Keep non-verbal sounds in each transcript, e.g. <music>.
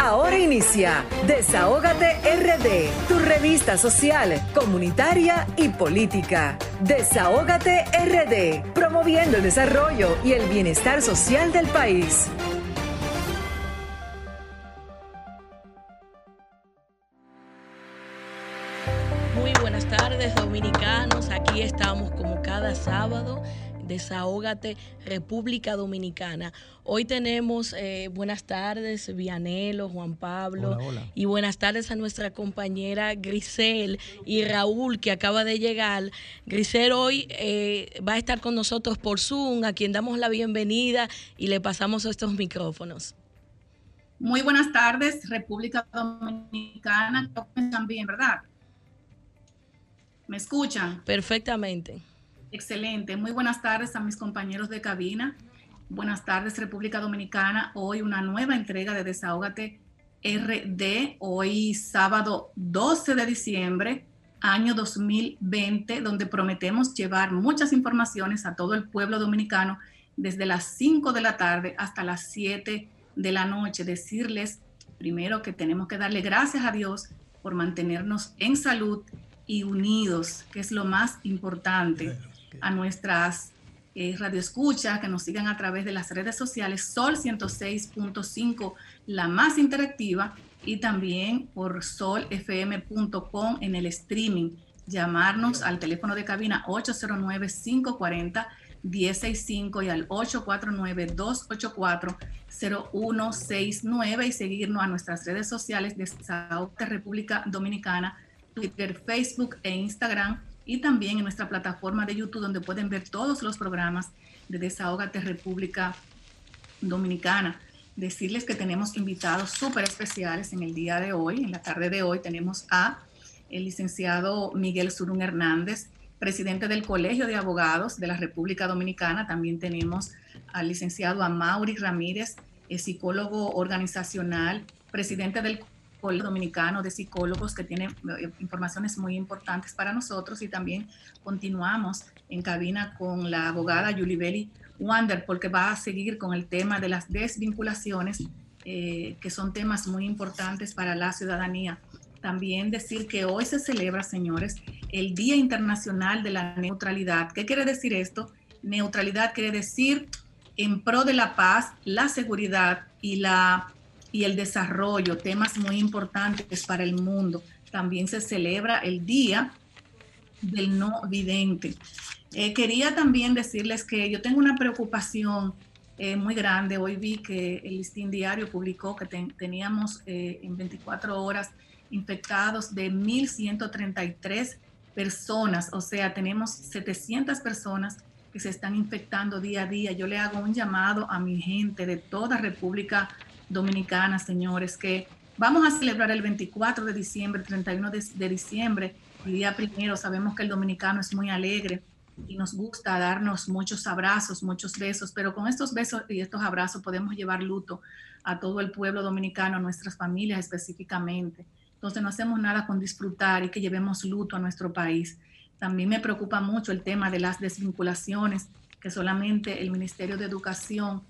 Ahora inicia Desahógate RD, tu revista social, comunitaria y política. Desahógate RD, promoviendo el desarrollo y el bienestar social del país. Muy buenas tardes dominicanos, aquí estamos como cada sábado Desahógate República Dominicana. Hoy tenemos eh, buenas tardes, Vianelo, Juan Pablo, y buenas tardes a nuestra compañera Grisel y Raúl, que acaba de llegar. Grisel hoy eh, va a estar con nosotros por Zoom, a quien damos la bienvenida y le pasamos estos micrófonos. Muy buenas tardes, República Dominicana. También, ¿verdad? ¿Me escuchan? Perfectamente. Excelente. Muy buenas tardes a mis compañeros de cabina. Buenas tardes, República Dominicana. Hoy una nueva entrega de Desahógate RD. Hoy sábado 12 de diciembre, año 2020, donde prometemos llevar muchas informaciones a todo el pueblo dominicano desde las 5 de la tarde hasta las 7 de la noche. Decirles primero que tenemos que darle gracias a Dios por mantenernos en salud y unidos, que es lo más importante a nuestras eh, radioescuchas que nos sigan a través de las redes sociales Sol 106.5, la más interactiva, y también por solfm.com en el streaming. Llamarnos al teléfono de cabina 809-540-165 y al 849-284-0169 y seguirnos a nuestras redes sociales de South República Dominicana, Twitter, Facebook e Instagram y también en nuestra plataforma de YouTube donde pueden ver todos los programas de Desahogate República Dominicana. Decirles que tenemos invitados súper especiales en el día de hoy, en la tarde de hoy tenemos a el licenciado Miguel Surún Hernández, presidente del Colegio de Abogados de la República Dominicana. También tenemos al licenciado Amaury Ramírez, psicólogo organizacional, presidente del Colegio Dominicano de Psicólogos que tiene eh, informaciones muy importantes para nosotros y también continuamos en cabina con la abogada Belli Wander porque va a seguir con el tema de las desvinculaciones eh, que son temas muy importantes para la ciudadanía. También decir que hoy se celebra, señores, el Día Internacional de la Neutralidad. ¿Qué quiere decir esto? Neutralidad quiere decir en pro de la paz, la seguridad y la y el desarrollo, temas muy importantes para el mundo. También se celebra el Día del No Vidente. Eh, quería también decirles que yo tengo una preocupación eh, muy grande. Hoy vi que el Listín Diario publicó que teníamos eh, en 24 horas infectados de 1.133 personas, o sea, tenemos 700 personas que se están infectando día a día. Yo le hago un llamado a mi gente de toda República Dominicana, señores, que vamos a celebrar el 24 de diciembre, 31 de, diciembre, el día primero. Sabemos que el dominicano es muy alegre y nos gusta darnos muchos abrazos, muchos besos, pero con estos besos y estos abrazos podemos llevar luto a todo el pueblo dominicano, a nuestras familias específicamente. Entonces no hacemos nada con disfrutar y que llevemos luto a nuestro país. También me preocupa mucho el tema de las desvinculaciones, que solamente el Ministerio de Educación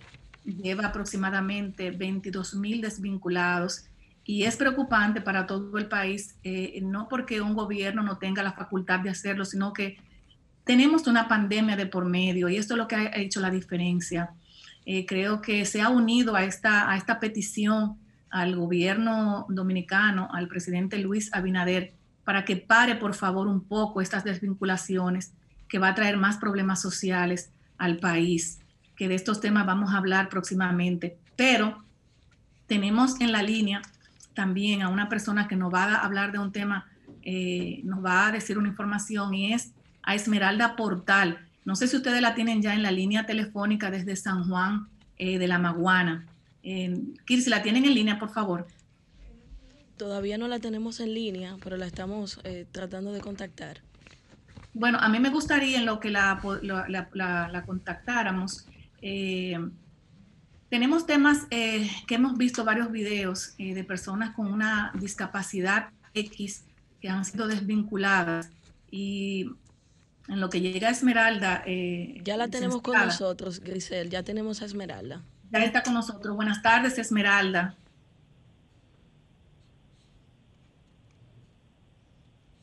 lleva aproximadamente 22 mil desvinculados y es preocupante para todo el país, eh, no porque un gobierno no tenga la facultad de hacerlo, sino que tenemos una pandemia de por medio y esto es lo que ha hecho la diferencia. Eh, creo que se ha unido a esta, a esta petición al gobierno dominicano, al presidente Luis Abinader, para que pare por favor un poco estas desvinculaciones que va a traer más problemas sociales al país que de estos temas vamos a hablar próximamente, pero tenemos en la línea también a una persona que nos va a hablar de un tema, eh, nos va a decir una información y es a Esmeralda Portal. No sé si ustedes la tienen ya en la línea telefónica desde San Juan eh, de la Maguana. Eh, Kirsi, ¿la tienen en línea, por favor? Todavía no la tenemos en línea, pero la estamos eh, tratando de contactar. Bueno, a mí me gustaría en lo que la, la contactáramos, eh, tenemos temas eh, que hemos visto varios videos eh, de personas con una discapacidad X que han sido desvinculadas y en lo que llega a Esmeralda. Eh, ya la tenemos con nosotros, Grisel, ya tenemos a Esmeralda. Ya está con nosotros. Buenas tardes, Esmeralda.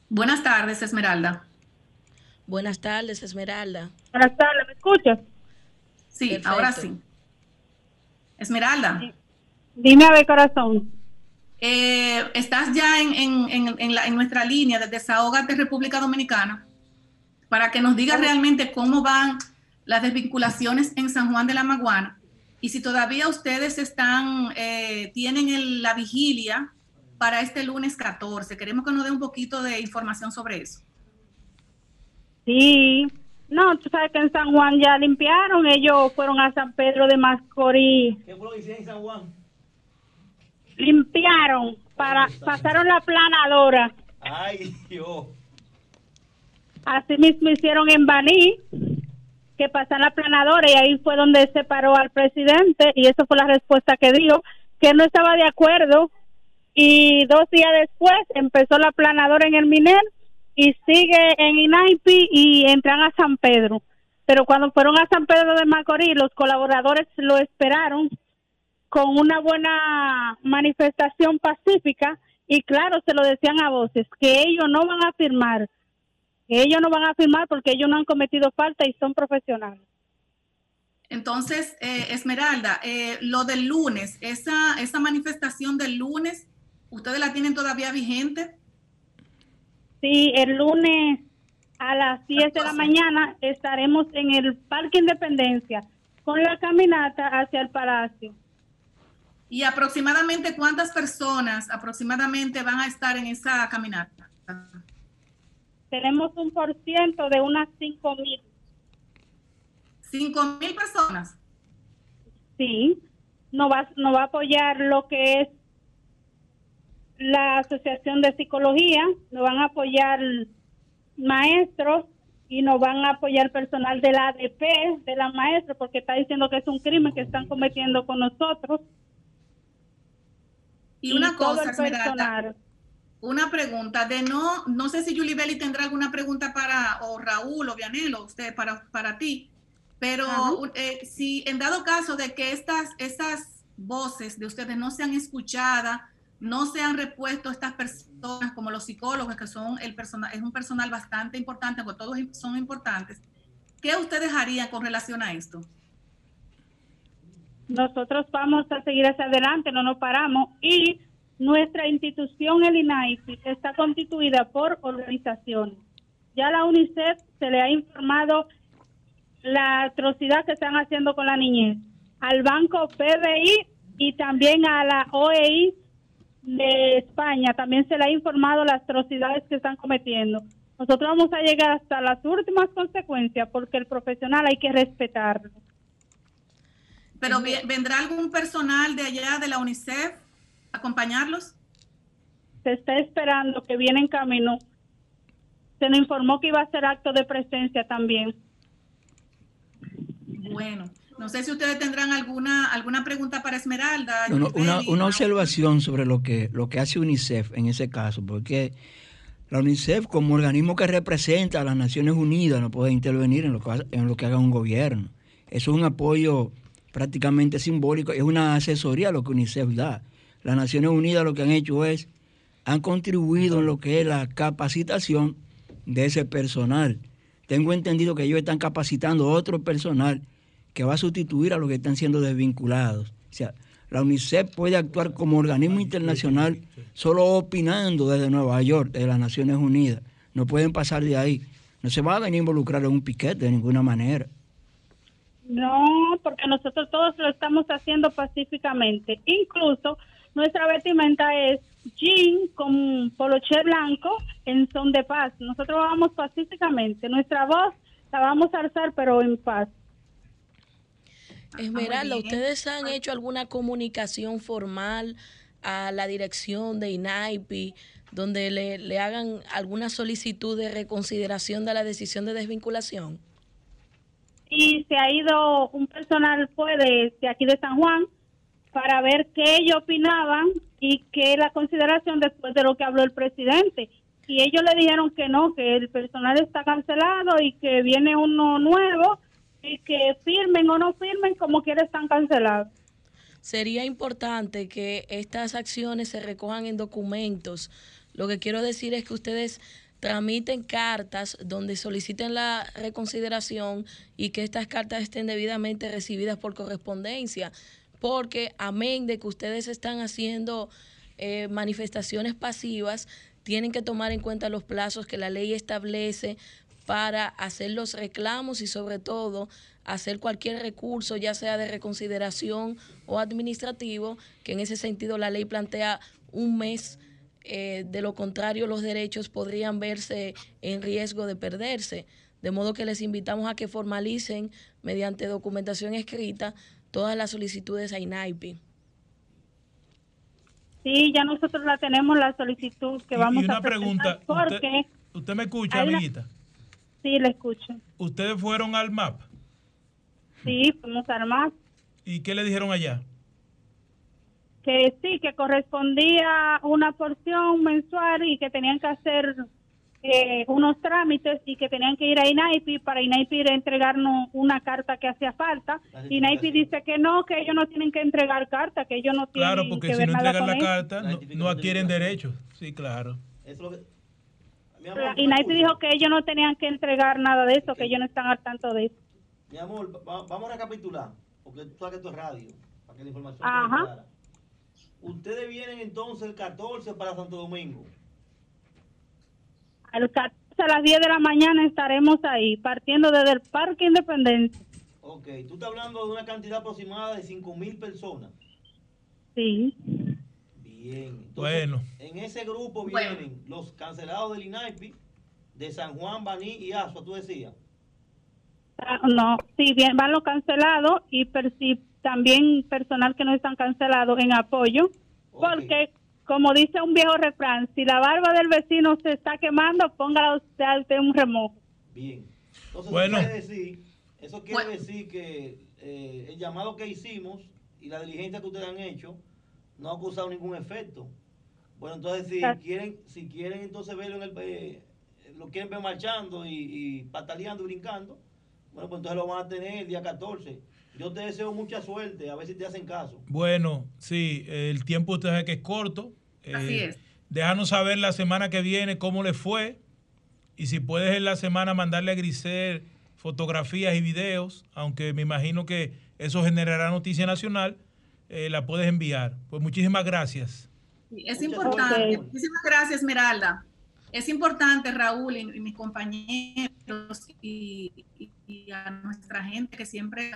Buenas tardes, Esmeralda. Buenas tardes, Esmeralda. Buenas tardes, ¿me escuchas? Sí, ahora sí. Esmeralda. Dime a ver, corazón. Eh, estás ya en, en, en, nuestra línea de Desahogate República Dominicana para que nos digas realmente cómo van las desvinculaciones en San Juan de la Maguana y si todavía ustedes están, eh, tienen la vigilia para este lunes 14. Queremos que nos dé un poquito de información sobre eso. Sí, no, tú sabes que en San Juan ya limpiaron, ellos fueron a San Pedro de Mascorís. ¿Qué fue lo que hicieron en San Juan? Limpiaron, para, pasaron la planadora. Ay, Dios. Así mismo hicieron en Baní, que pasan la planadora y ahí fue donde se paró al presidente y eso fue la respuesta que dio, que no estaba de acuerdo y dos días después empezó la planadora en el Miner y sigue en Inaipi y entran a San Pedro. Pero cuando fueron a San Pedro de Macorís, los colaboradores lo esperaron con una buena manifestación pacífica y claro, se lo decían a voces, que ellos no van a firmar, que ellos no van a firmar porque ellos no han cometido falta y son profesionales. Entonces, eh, Esmeralda, eh, lo del lunes, esa, esa manifestación del lunes, ¿ustedes la tienen todavía vigente? Sí, el lunes a las 10 de la mañana estaremos en el Parque Independencia con la caminata hacia el Palacio. ¿Y aproximadamente cuántas personas aproximadamente van a estar en esa caminata? Tenemos un por ciento de unas 5 mil. ¿5 mil personas? Sí, no va, no va a apoyar lo que es la Asociación de Psicología, nos van a apoyar maestros y nos van a apoyar personal de la ADP, de la maestra, porque está diciendo que es un crimen que están cometiendo con nosotros. Y, una cosa, Esmeralda, una pregunta de no, no sé si Julie Belli tendrá alguna pregunta para, o Raúl o Vianelo, usted, para, para ti, pero eh, si en dado caso de que estas, estas voces de ustedes no sean escuchadas, no se han repuesto estas personas como los psicólogos, que son el personal, es un personal bastante importante, porque todos son importantes. ¿Qué ustedes harían con relación a esto? Nosotros vamos a seguir hacia adelante, no nos paramos y nuestra institución, el INAIPI, está constituida por organizaciones. Ya la UNICEF se le ha informado la atrocidad que están haciendo con la niñez, al Banco PBI y también a la OEI de España también se le ha informado las atrocidades que están cometiendo. Nosotros vamos a llegar hasta las últimas consecuencias porque el profesional hay que respetarlo. Pero ¿vendrá algún personal de allá de la UNICEF a acompañarlos? Se está esperando que viene en camino. Se nos informó que iba a ser acto de presencia también. Bueno, no sé si ustedes tendrán alguna alguna pregunta para Esmeralda. una, observación sobre lo que, lo que hace UNICEF en ese caso, porque la UNICEF como organismo que representa a las Naciones Unidas no puede intervenir en lo que, en lo que haga un gobierno. Eso es un apoyo prácticamente simbólico, es una asesoría lo que UNICEF da. Las Naciones Unidas lo que han hecho es, han contribuido en lo que es la capacitación de ese personal. Tengo entendido que ellos están capacitando otro personal que va a sustituir a los que están siendo desvinculados. O sea, la UNICEF puede actuar como organismo internacional solo opinando desde Nueva York, de las Naciones Unidas. No pueden pasar de ahí. No se va a venir a involucrar en un piquete de ninguna manera. No, porque nosotros todos lo estamos haciendo pacíficamente. Incluso nuestra vestimenta es jean con poloche blanco en son de paz. Nosotros vamos pacíficamente. Nuestra voz la vamos a alzar, pero en paz. Esmeralda, ¿ustedes han hecho alguna comunicación formal a la dirección de INAIPI donde le, hagan alguna solicitud de reconsideración de la decisión de desvinculación? Y se ha ido un personal pues, de, aquí de San Juan para ver qué ellos opinaban y qué la consideración después de lo que habló el presidente. Y ellos le dijeron que no, que el personal está cancelado y que viene uno nuevo que firmen o no firmen, como quiera están cancelados. Sería importante que estas acciones se recojan en documentos. Lo que quiero decir es que ustedes tramiten cartas donde soliciten la reconsideración y que estas cartas estén debidamente recibidas por correspondencia, porque amén de que ustedes están haciendo eh, manifestaciones pasivas, tienen que tomar en cuenta los plazos que la ley establece para hacer los reclamos y sobre todo hacer cualquier recurso, ya sea de reconsideración o administrativo, que en ese sentido la ley plantea un mes. Eh, de lo contrario, los derechos podrían verse en riesgo de perderse. De modo que les invitamos a que formalicen mediante documentación escrita todas las solicitudes a INAIPI. Sí, ya nosotros la tenemos, la solicitud que vamos y una a pregunta, porque... ¿Usted, me escucha, amiguita? Sí, le escucho. ¿Ustedes fueron al MAP? Sí, fuimos al MAP. ¿Y qué le dijeron allá? Que sí, que correspondía una porción mensual y que tenían que hacer eh, unos trámites y que tenían que ir a INAIPI para INAIPI entregarnos una carta que hacía falta. INAIPI dice que no, que ellos no tienen que entregar carta, que ellos no tienen Claro, porque si no entregan la carta, no, no, adquieren derechos. Sí, claro. Eso lo que y Naipi dijo que ellos no tenían que entregar nada de eso, que ellos no están al tanto de eso. Mi amor, vamos a recapitular, porque tú sabes que esto es radio, para que la información Ajá. clara. Ustedes vienen entonces el 14 para Santo Domingo. El 14 a las 10 de la mañana estaremos ahí, partiendo desde el Parque Independencia. Ok, tú estás hablando de una cantidad aproximada de 5 mil personas. Sí. Bien. bueno. En ese grupo vienen los cancelados del INAIPI, de San Juan, Baní y Asua, tú decías. Ah, no, sí, bien, van los cancelados y también personal que no están cancelados en apoyo, porque como dice un viejo refrán, si la barba del vecino se está quemando, póngala usted un remojo. Bien. Entonces, bueno. eso quiere decir, eso quiere decir que eh, el llamado que hicimos y la diligencia que ustedes han hecho no ha causado ningún efecto. Bueno, entonces si quieren, si quieren entonces verlo en el eh, lo quieren ver marchando y, pataleando y brincando, bueno, pues entonces lo van a tener el día 14. Yo te deseo mucha suerte, a ver si te hacen caso. Bueno, sí, el tiempo usted sabe que es corto. Así eh, es. Déjanos saber la semana que viene cómo le fue y si puedes en la semana mandarle a Grisel fotografías y videos, aunque me imagino que eso generará noticia nacional eh, la puedes enviar. Pues muchísimas gracias. es importante. Muchísimas gracias, Esmeralda. Es importante, Raúl y, mis compañeros y, a nuestra gente que siempre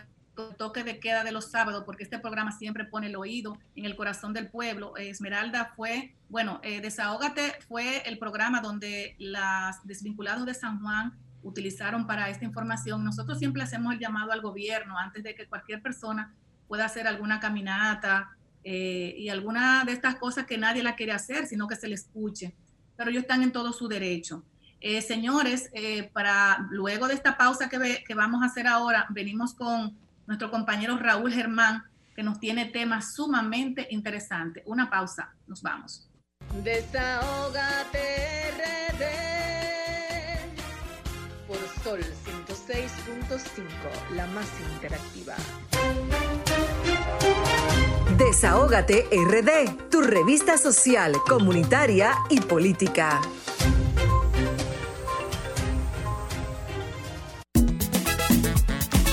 toque de queda de los sábados, porque este programa siempre pone el oído en el corazón del pueblo. Esmeralda fue, bueno, eh, Desahógate fue el programa donde las desvinculados de San Juan utilizaron para esta información. Nosotros siempre hacemos el llamado al gobierno antes de que cualquier persona pueda hacer alguna caminata eh, y alguna de estas cosas que nadie la quiere hacer, sino que se le escuche. Pero ellos están en todo su derecho. Eh, señores, eh, para luego de esta pausa que, vamos a hacer ahora, venimos con nuestro compañero Raúl Germán, que nos tiene temas sumamente interesantes. Una pausa, nos vamos. Desahógate por Sol 106.5, la más interactiva. Desahógate RD, tu revista social, comunitaria y política.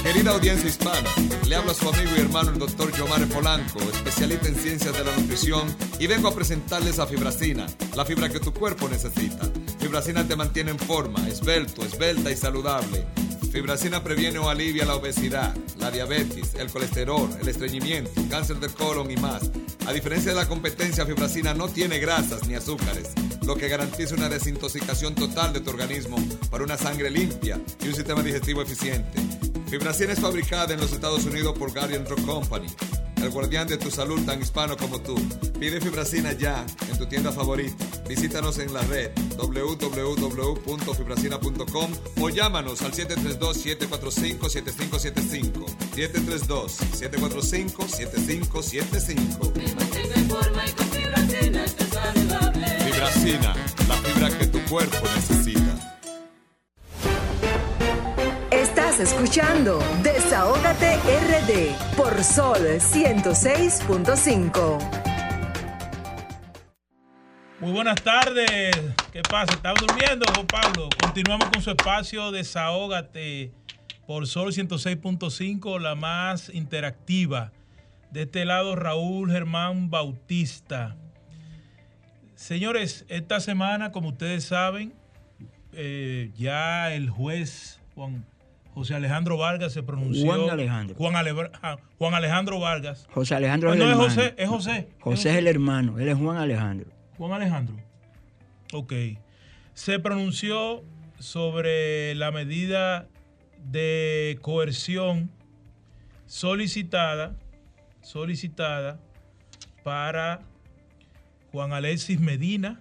Querida audiencia hispana, le habla su amigo y hermano el doctor Giovanni Polanco, especialista en ciencias de la nutrición, y vengo a presentarles a Fibracina, la fibra que tu cuerpo necesita. Fibracina te mantiene en forma, esbelto, esbelta y saludable Fibracina previene o alivia la obesidad, la diabetes, el colesterol, el estreñimiento, cáncer del colon y más. A diferencia de la competencia, Fibracina no tiene grasas ni azúcares, lo que garantiza una desintoxicación total de tu organismo para una sangre limpia y un sistema digestivo eficiente. Fibracina es fabricada en los Estados Unidos por Guardian Drug Company el guardián de tu salud tan hispano como tú. Pide Fibracina ya en tu tienda favorita. Visítanos en la red www.fibracina.com o llámanos al 732-745-7575. 732-745-7575. Fibracina, la fibra que tu cuerpo necesita. Estás escuchando Desahógate RD por Sol 106.5. Muy buenas tardes. ¿Qué pasa? ¿Estás durmiendo, Pablo? Continuamos con su espacio Desahógate por Sol 106.5, la más interactiva. De este lado, Raúl Germán Bautista. Señores, esta semana, como ustedes saben, eh, ya el juez Juan José Alejandro Vargas se pronunció. Juan Alejandro. Juan, Alejandro Vargas. José Alejandro es el no es José, es José. José es el hermano, él es Juan Alejandro. Juan Alejandro. Ok. Se pronunció sobre la medida de coerción solicitada, solicitada para Juan Alexis Medina,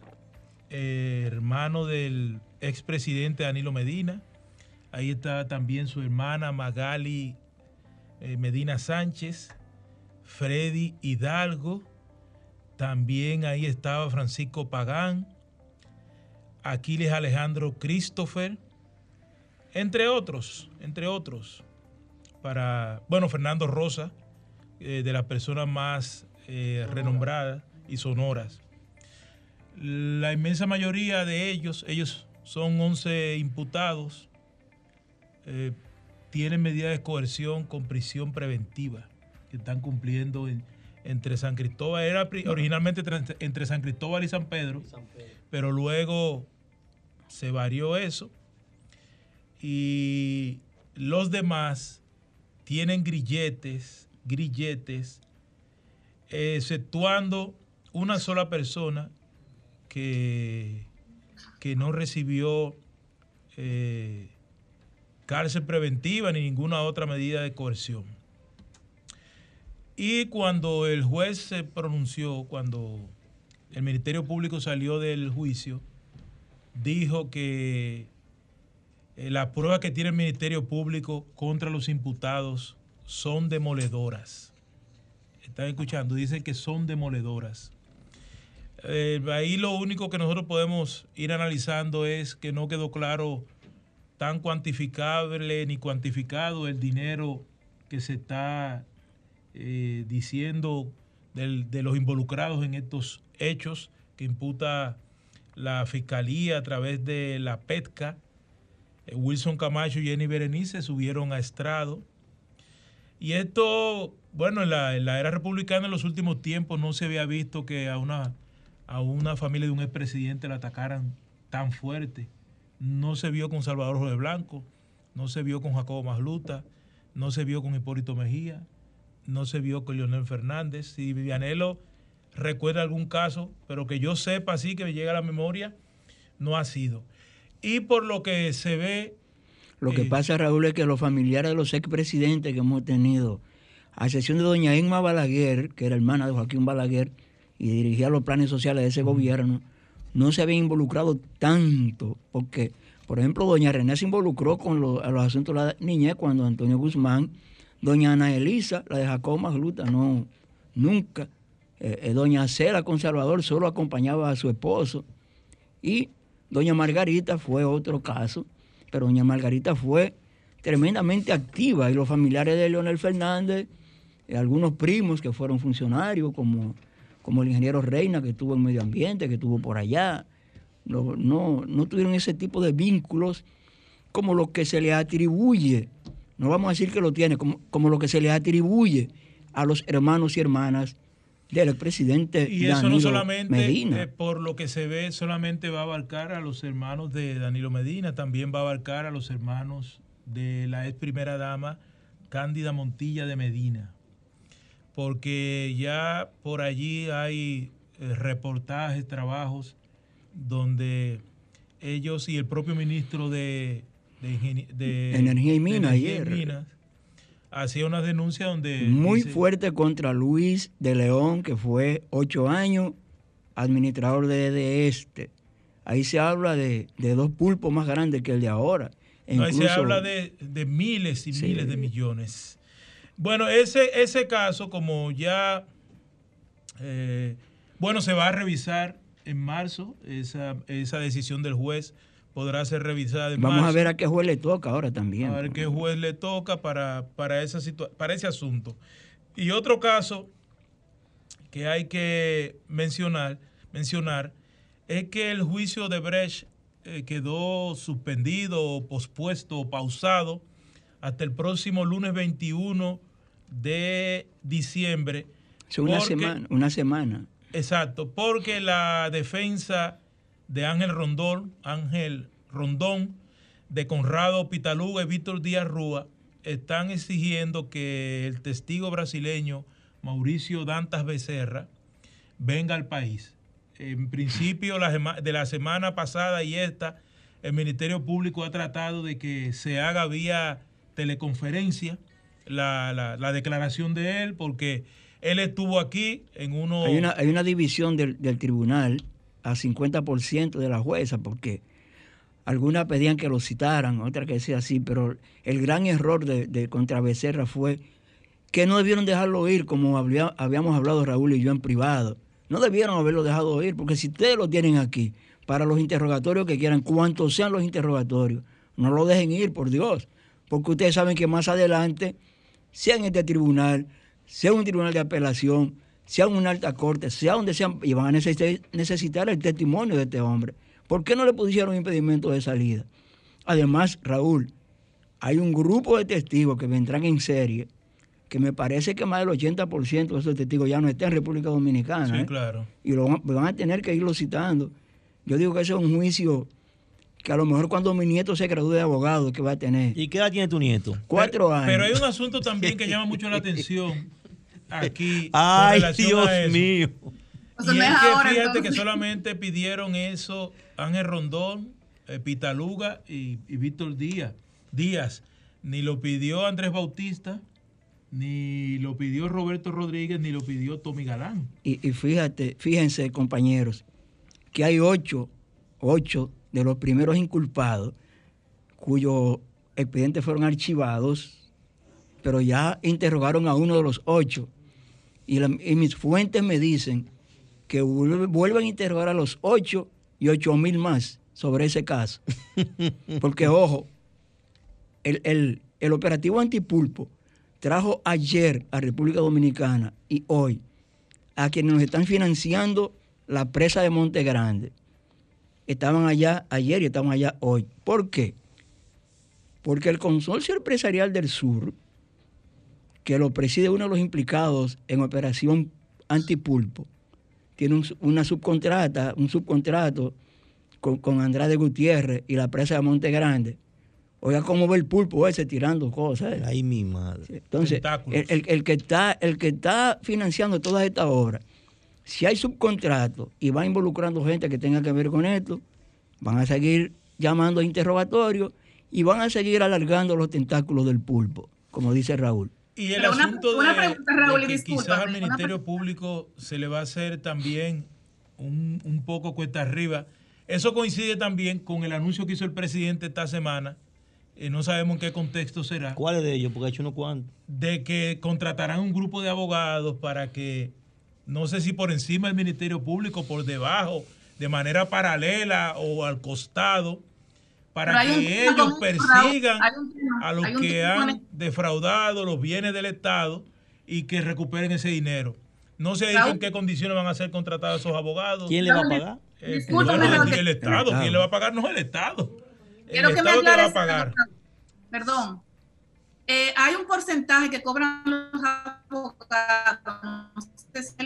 hermano del expresidente Danilo Medina. Ahí está también su hermana Magali eh, Medina Sánchez, Freddy Hidalgo, también ahí estaba Francisco Pagán, Aquiles Alejandro Christopher, entre otros, entre otros. Para, bueno, Fernando Rosa, eh, de las personas más eh, renombradas y sonoras. La inmensa mayoría de ellos, ellos son 11 imputados, eh, tienen medidas de coerción con prisión preventiva que están cumpliendo en, entre San Cristóbal, era originalmente entre San Cristóbal y San Pedro, pero luego se varió eso y los demás tienen grilletes, grilletes, exceptuando una sola persona que, que no recibió eh, cárcel preventiva ni ninguna otra medida de coerción. Y cuando el juez se pronunció, cuando el Ministerio Público salió del juicio, dijo que eh, las pruebas que tiene el Ministerio Público contra los imputados son demoledoras. Están escuchando, dicen que son demoledoras. Eh, ahí lo único que nosotros podemos ir analizando es que no quedó claro tan cuantificable ni cuantificado el dinero que se está eh, diciendo de los involucrados en estos hechos que imputa la Fiscalía a través de la PETCA. Eh, Wilson Camacho y Jenny Berenice subieron a estrado. Y esto, bueno, en la, era republicana en los últimos tiempos no se había visto que a una, a una familia de un expresidente la atacaran tan fuerte. No se vio con Salvador Jorge Blanco, no se vio con Jacobo Masluta, no se vio con Hipólito Mejía, no se vio con Leonel Fernández. Si Vivianelo recuerda algún caso, pero que yo sepa así, que me llega a la memoria, no ha sido. Y por lo que se ve... Lo que eh, pasa, Raúl, es que los familiares de los expresidentes que hemos tenido, a excepción de doña Emma Balaguer, que era hermana de Joaquín Balaguer y dirigía los planes sociales de ese gobierno, no se habían involucrado tanto, porque, por ejemplo, doña René se involucró con los asuntos de la niñez cuando Antonio Guzmán Doña Ana Elisa, la de Jacob Magluta, no, nunca. Eh, eh, doña Cela Conservador solo acompañaba a su esposo. Y doña Margarita fue otro caso, pero doña Margarita fue tremendamente activa y los familiares de Leonel Fernández, eh, algunos primos que fueron funcionarios, como, como el ingeniero Reina, que estuvo en medio ambiente, que estuvo por allá, no, no, no tuvieron ese tipo de vínculos como lo que se le atribuye no vamos a decir que lo tiene, como, lo que se le atribuye a los hermanos y hermanas del expresidente y eso no solamente eh, por lo que se ve solamente va a abarcar a los hermanos de Danilo Medina también va a abarcar a los hermanos de la ex primera dama Cándida Montilla de Medina. Porque ya por allí hay eh, reportajes trabajos donde ellos y el propio ministro de de, Energía y Minas ayer. hacía una denuncia donde... Muy fuerte contra Luis de León, que fue ocho años administrador de, este. Ahí se habla de, dos pulpos más grandes que el de ahora. Ahí se habla de, miles y miles de millones. Bueno, ese, ese caso, como ya, eh, bueno, se va a revisar en marzo esa, esa decisión del juez podrá ser revisada. Vamos a ver a qué juez le toca ahora también. A ver qué juez le toca para, para, esa para ese asunto. Y otro caso que hay que mencionar, mencionar es que el juicio de Brecht eh, quedó suspendido, pospuesto, pausado hasta el próximo lunes 21 de diciembre. una semana, una semana. Exacto, porque la defensa de Ángel Rondón, Ángel Rondón, de Conrado Pitaluga y Víctor Díaz Rúa, están exigiendo que el testigo brasileño Mauricio Dantas Becerra venga al país. En principio de la semana pasada y esta, el Ministerio Público ha tratado de que se haga vía teleconferencia la, declaración de él, porque él estuvo aquí en uno... Hay una, hay una división del, tribunal a 50% de la jueza, porque algunas pedían que lo citaran, otras que decía así, pero el gran error de, contra Becerra fue que no debieron dejarlo ir, como habíamos hablado Raúl y yo en privado. No debieron haberlo dejado ir, porque si ustedes lo tienen aquí, para los interrogatorios que quieran, cuantos sean los interrogatorios, no lo dejen ir, por Dios, porque ustedes saben que más adelante, sea en este tribunal, sea un tribunal de apelación, sea una alta corte, sea donde sean, y van a necesitar el testimonio de este hombre. ¿Por qué no le pusieron impedimento de salida? Además, Raúl, hay un grupo de testigos que vendrán en serie, que me parece que más del 80% de esos testigos ya no están en República Dominicana. Sí, ¿eh? claro. Y lo van a tener que irlo citando. Yo digo que ese es un juicio que a lo mejor cuando mi nieto se gradúe de abogado, que va a tener. ¿Y qué edad tiene tu nieto? Cuatro años. Pero hay un asunto también que llama mucho la <laughs> atención aquí. <laughs> Ay, Dios mío. Y es que fíjate que solamente pidieron eso Ángel Rondón, eh, Pitaluga y, Víctor Díaz. Díaz. Ni lo pidió Andrés Bautista, ni lo pidió Roberto Rodríguez, ni lo pidió Tommy Galán. Y, y fíjate, fíjense, compañeros, que hay ocho, ocho de los primeros inculpados cuyos expedientes fueron archivados, pero ya interrogaron a uno de los ocho. Y, mis fuentes me dicen que vuelven a interrogar a los ocho y ocho mil más sobre ese caso. <laughs> Porque, ojo, el, el operativo antipulpo trajo ayer a República Dominicana y hoy a quienes nos están financiando la presa de Monte Grande. Estaban allá ayer y estamos allá hoy. ¿Por qué? Porque el consorcio empresarial del sur, que lo preside uno de los implicados en operación antipulpo, tiene una subcontrata, un subcontrato con, con, Andrade Gutiérrez y la presa de Monte Grande. Oiga cómo ve el pulpo ese tirando cosas. Ahí mi madre. Entonces, el, que está, el que está financiando todas estas obras si hay subcontratos y va involucrando gente que tenga que ver con esto, van a seguir llamando a interrogatorios y van a seguir alargando los tentáculos del pulpo, como dice Raúl. Y el asunto de, que quizás al Ministerio Público se le va a hacer también un, un poco cuesta arriba. Eso coincide también con el anuncio que hizo el presidente esta semana eh, no sabemos en qué contexto será. ¿Cuáles de ellos? Porque ha hecho unos cuantos. De que contratarán un grupo de abogados para que no sé si por encima del Ministerio Público, por debajo, de manera paralela o al costado, para que ellos persigan a los que han defraudado los bienes del Estado y que recuperen ese dinero. No se dice en qué condiciones van a ser contratados esos abogados. ¿Quién le va a pagar? Eh, el, Estado. ¿Quién le va a pagar? No el Estado. El Estado te va a pagar. Perdón. Eh, hay un porcentaje que cobran los abogados,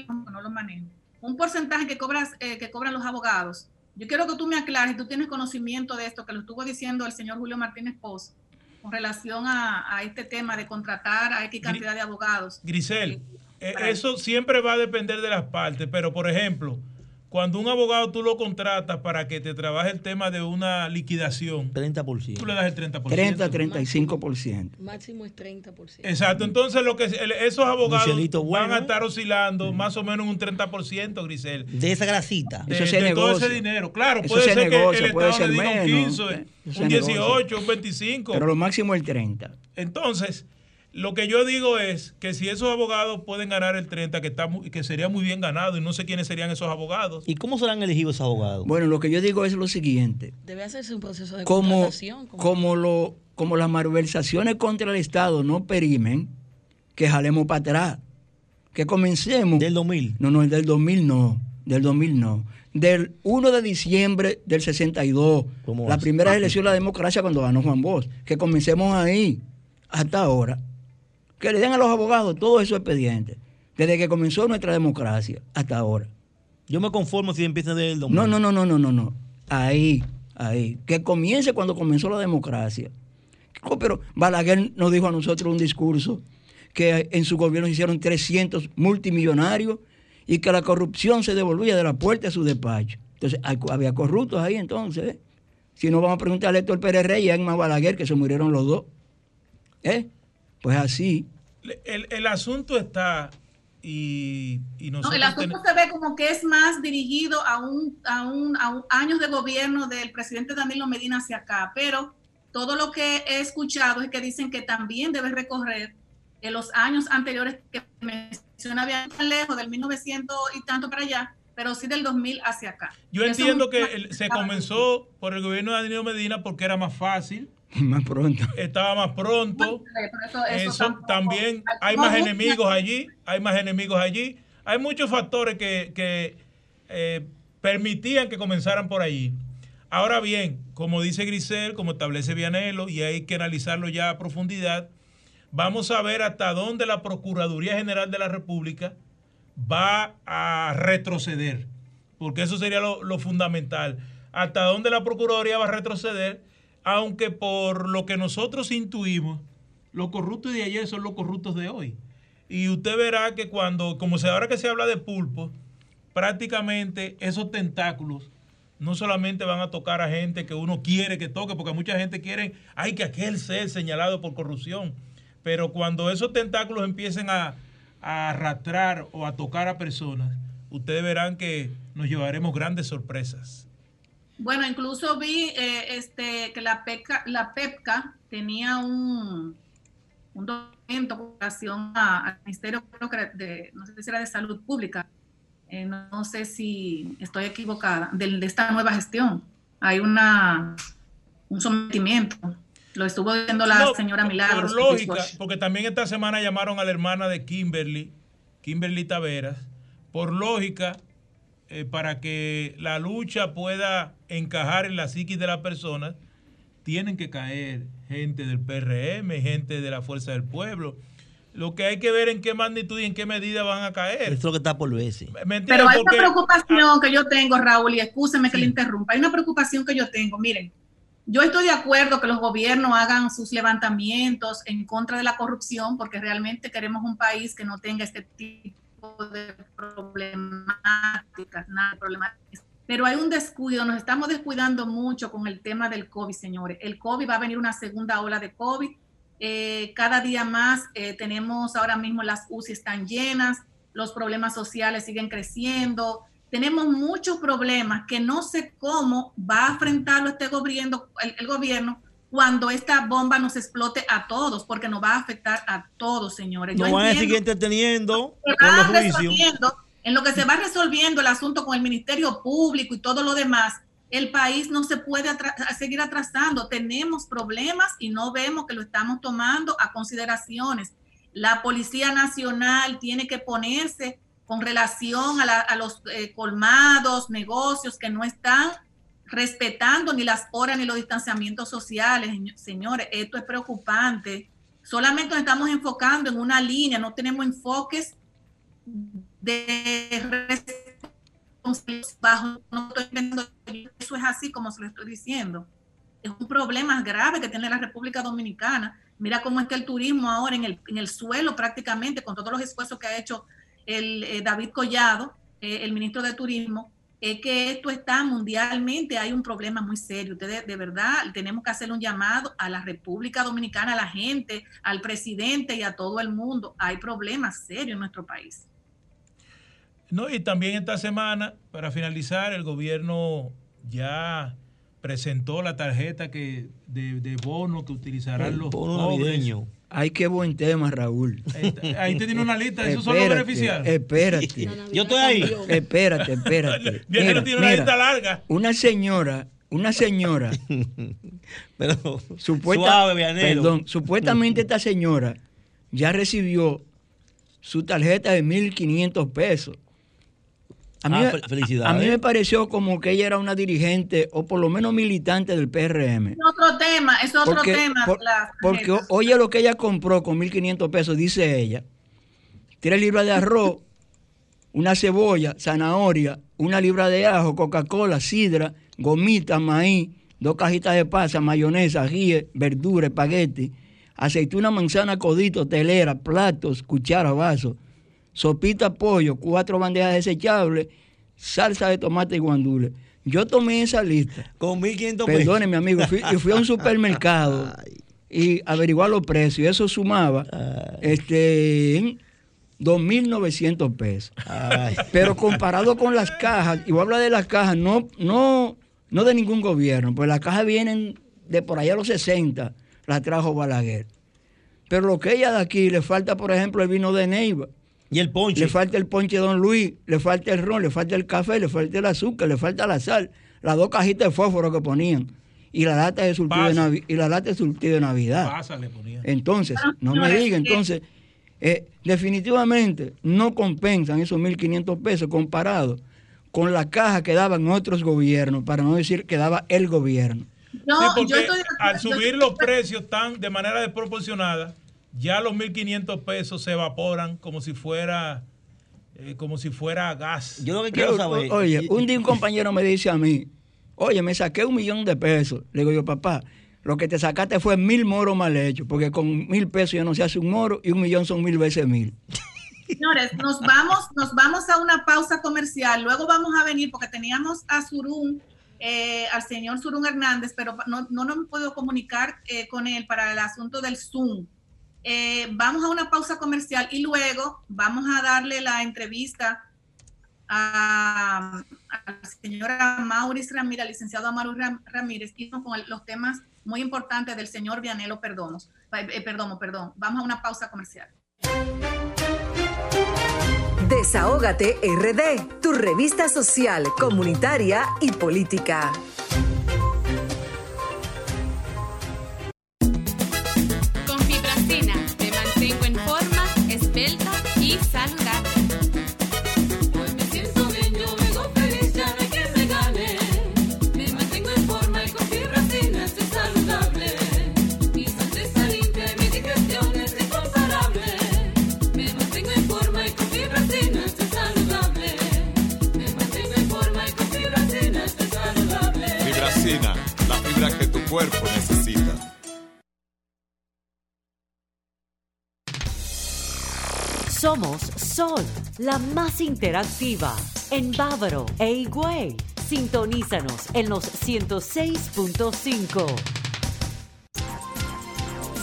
no lo manejo, un porcentaje que, cobras, eh, que cobran los abogados. Yo quiero que tú me aclares, tú tienes conocimiento de esto, que lo estuvo diciendo el señor Julio Martínez Poz, con relación a, este tema de contratar a X cantidad de abogados. Grisel, eh, eso siempre va a depender de las partes, pero por ejemplo, cuando un abogado tú lo contratas para que te trabaje el tema de una liquidación, 30%. Tú le das el 30%. 30, 35%. Máximo es 30%. Exacto. Entonces, lo que esos abogados van a estar oscilando más o menos un 30%, Grisel. De esa grasita. De, de todo ese dinero. Claro, puede ser que el Estado le diga un 15, un 18, un 25. Pero lo máximo es el 30. Entonces, lo que yo digo es que si esos abogados pueden ganar el 30, que, está que sería muy bien ganado, y no sé quiénes serían esos abogados. ¿Y cómo serán elegidos esos abogados? Bueno, lo que yo digo es lo siguiente. Debe hacerse un proceso de como, contratación. Como, lo, como las malversaciones contra el Estado no perimen, que jalemos para atrás. Que comencemos. ¿Del 2000? No, no, del 2000 no. Del 2000 no. Del 1 de diciembre del 62, la primera elección de la democracia cuando ganó Juan Bosch. Que comencemos ahí hasta ahora. Que le den a los abogados todo esos expedientes. Desde que comenzó nuestra democracia hasta ahora. Yo me conformo si empieza desde el 2000. No, no, no, no, no, no, no. Ahí, ahí. Que comience cuando comenzó la democracia. Oh, pero Balaguer nos dijo a nosotros un discurso que en su gobierno se hicieron 300 multimillonarios y que la corrupción se devolvía de la puerta a su despacho. Entonces, había corruptos ahí entonces. ¿eh? Si no, vamos a preguntarle a Héctor Pérez Rey y a Emma Balaguer, que se murieron los dos. ¿Eh? Pues así. El, el asunto está y, no, el asunto se ve como que es más dirigido a un, a, un, a años de gobierno del presidente Danilo Medina hacia acá, pero todo lo que he escuchado es que dicen que también debe recorrer en los años anteriores que menciona bien tan lejos, del 1900 y tanto para allá, pero sí del 2000 hacia acá. Yo entiendo que se comenzó por el gobierno de Danilo Medina porque era más fácil <laughs> Más pronto. Estaba más pronto. eso, también hay más enemigos allí, hay más enemigos allí. Hay muchos factores que, eh, permitían que comenzaran por allí. Ahora bien, como dice Grisel, como establece Vianelo, y hay que analizarlo ya a profundidad, vamos a ver hasta dónde la Procuraduría General de la República va a retroceder, porque eso sería lo, lo fundamental. Hasta dónde la Procuraduría va a retroceder aunque por lo que nosotros intuimos, los corruptos de ayer son los corruptos de hoy. Y usted verá que cuando, como se ahora que se habla de pulpo, prácticamente esos tentáculos no solamente van a tocar a gente que uno quiere que toque, porque mucha gente quiere, hay que aquel ser señalado por corrupción. Pero cuando esos tentáculos empiecen a, a arrastrar o a tocar a personas, ustedes verán que nos llevaremos grandes sorpresas. Bueno, incluso vi eh, este, que la PEPCA, la PEPCA tenía un, un documento con relación al Ministerio de, no sé si era de Salud Pública, eh, no, sé si estoy equivocada, de, de, esta nueva gestión. Hay una un sometimiento. Lo estuvo diciendo la señora Milagros. Por lógica, porque también esta semana llamaron a la hermana de Kimberly, Kimberly Taveras. Por lógica, eh, para que la lucha pueda encajar en la psiquis de las personas, tienen que caer gente del PRM, gente de la Fuerza del Pueblo. Lo que hay que ver en qué magnitud y en qué medida van a caer. Eso es lo que está por verse. Pero hay una preocupación que yo tengo, Raúl, y escúcheme que le interrumpa. Hay una preocupación que yo tengo. Miren, yo estoy de acuerdo que los gobiernos hagan sus levantamientos en contra de la corrupción, porque realmente queremos un país que no tenga este tipo de problemáticas, nada de problemáticas. Pero hay un descuido, nos estamos descuidando mucho con el tema del COVID, señores. El COVID va a venir una segunda ola de COVID. Eh, cada día más eh, tenemos ahora mismo las UCI están llenas, los problemas sociales siguen creciendo. Tenemos muchos problemas que no sé cómo va a enfrentarlo este gobierno, el gobierno cuando esta bomba nos explote a todos, porque nos va a afectar a todos, señores. No van a seguir entreteniendo En lo que se va resolviendo el asunto con el Ministerio Público y todo lo demás, el país no se puede seguir atrasando. Tenemos problemas y no vemos que lo estamos tomando a consideraciones. La Policía Nacional tiene que ponerse con relación a, los eh, colmados, negocios que no están respetando ni las horas ni los distanciamientos sociales. Señores, esto es preocupante. Solamente nos estamos enfocando en una línea, no tenemos enfoques de bajo. Eso es así como se lo estoy diciendo. Es un problema grave que tiene la República Dominicana. Mira cómo está el turismo ahora en el, en el suelo prácticamente, con todos los esfuerzos que ha hecho el eh, David Collado, eh, el ministro de Turismo, es que esto está mundialmente, hay un problema muy serio. Ustedes de verdad tenemos que hacer un llamado a la República Dominicana, a la gente, al presidente y a todo el mundo. Hay problemas serios en nuestro país. No, y también esta semana, para finalizar, el gobierno ya presentó la tarjeta que de, bono que utilizarán los bono Ay, qué buen tema, Raúl. Ahí te tiene una lista, esos son los beneficiarios. Espérate. Yo estoy ahí. Espérate, espérate. <laughs> Viene tiene una lista larga. Una señora, una señora. <laughs> Pero suave, Perdón, supuestamente esta señora ya recibió su tarjeta de 1.500 pesos. A mí, Ah, a mí me pareció como que ella era una dirigente o por lo menos militante del PRM. Es otro tema, es otro Porque, tema. por- las porque oye lo que ella compró con 1.500 pesos, dice ella. Tres libras de arroz, una cebolla, zanahoria, una libra de ajo, Coca-Cola, sidra, gomita, maíz, dos cajitas de pasa, mayonesa, ají, verdura, espagueti, aceituna, manzana, codito, telera, platos, cuchara, vaso, sopita, pollo, cuatro bandejas desechables, salsa de tomate y guandule. Yo tomé esa lista. Con 1.500 pesos. Perdóneme, amigo, fui, y fui a un <laughs> supermercado y averiguar los precios. y Eso sumaba este, en 2.900 pesos. Ay. Pero comparado con las cajas, y voy a hablar de las cajas, no, no, no de ningún gobierno, pues las cajas vienen de por allá a los 60, las trajo Balaguer. Pero lo que ella de aquí, le falta, por ejemplo, el vino de Neiva. Y el ponche. Le falta el ponche Don Luis, le falta el ron, le falta el café, le falta el azúcar, le falta la sal, las dos cajitas de fósforo que ponían y la lata de surtido de. Navi- y la lata de surtido de Navidad. Pasa, le ponía. Entonces, no me diga, entonces, eh, definitivamente no compensan esos 1.500 pesos comparados con la caja que daban otros gobiernos, para no decir que daba el gobierno. No, Sí, yo porque estoy de al subir los precios tan de manera desproporcionada, ya los 1.500 pesos se evaporan como si fuera eh, como si fuera gas. Yo lo que quiero Pero, saber. Oye, un día un compañero me dice a mí, oye, me saqué un millón de pesos. Le digo yo, papá, lo que te sacaste fue mil moros mal hechos, porque con mil pesos ya no se hace un moro y un millón son mil veces mil. Señores, nos vamos, nos vamos a una pausa comercial. Luego vamos a venir porque teníamos a Surún, eh, al señor Surún Hernández, pero no, no nos hemos podido comunicar eh, con él para el asunto del Zoom. Eh, vamos a una pausa comercial y luego vamos a darle la entrevista a, la señora Maurice Ramírez, al licenciado Amaru Ram- Ramírez, y con los temas muy importantes del señor Vianelo Perdomos. Eh, Perdomo, perdón. Vamos a una pausa comercial. Desahógate RD, tu revista social, comunitaria y política. La más interactiva en Bávaro e Higüey. Sintonízanos en los 106.5.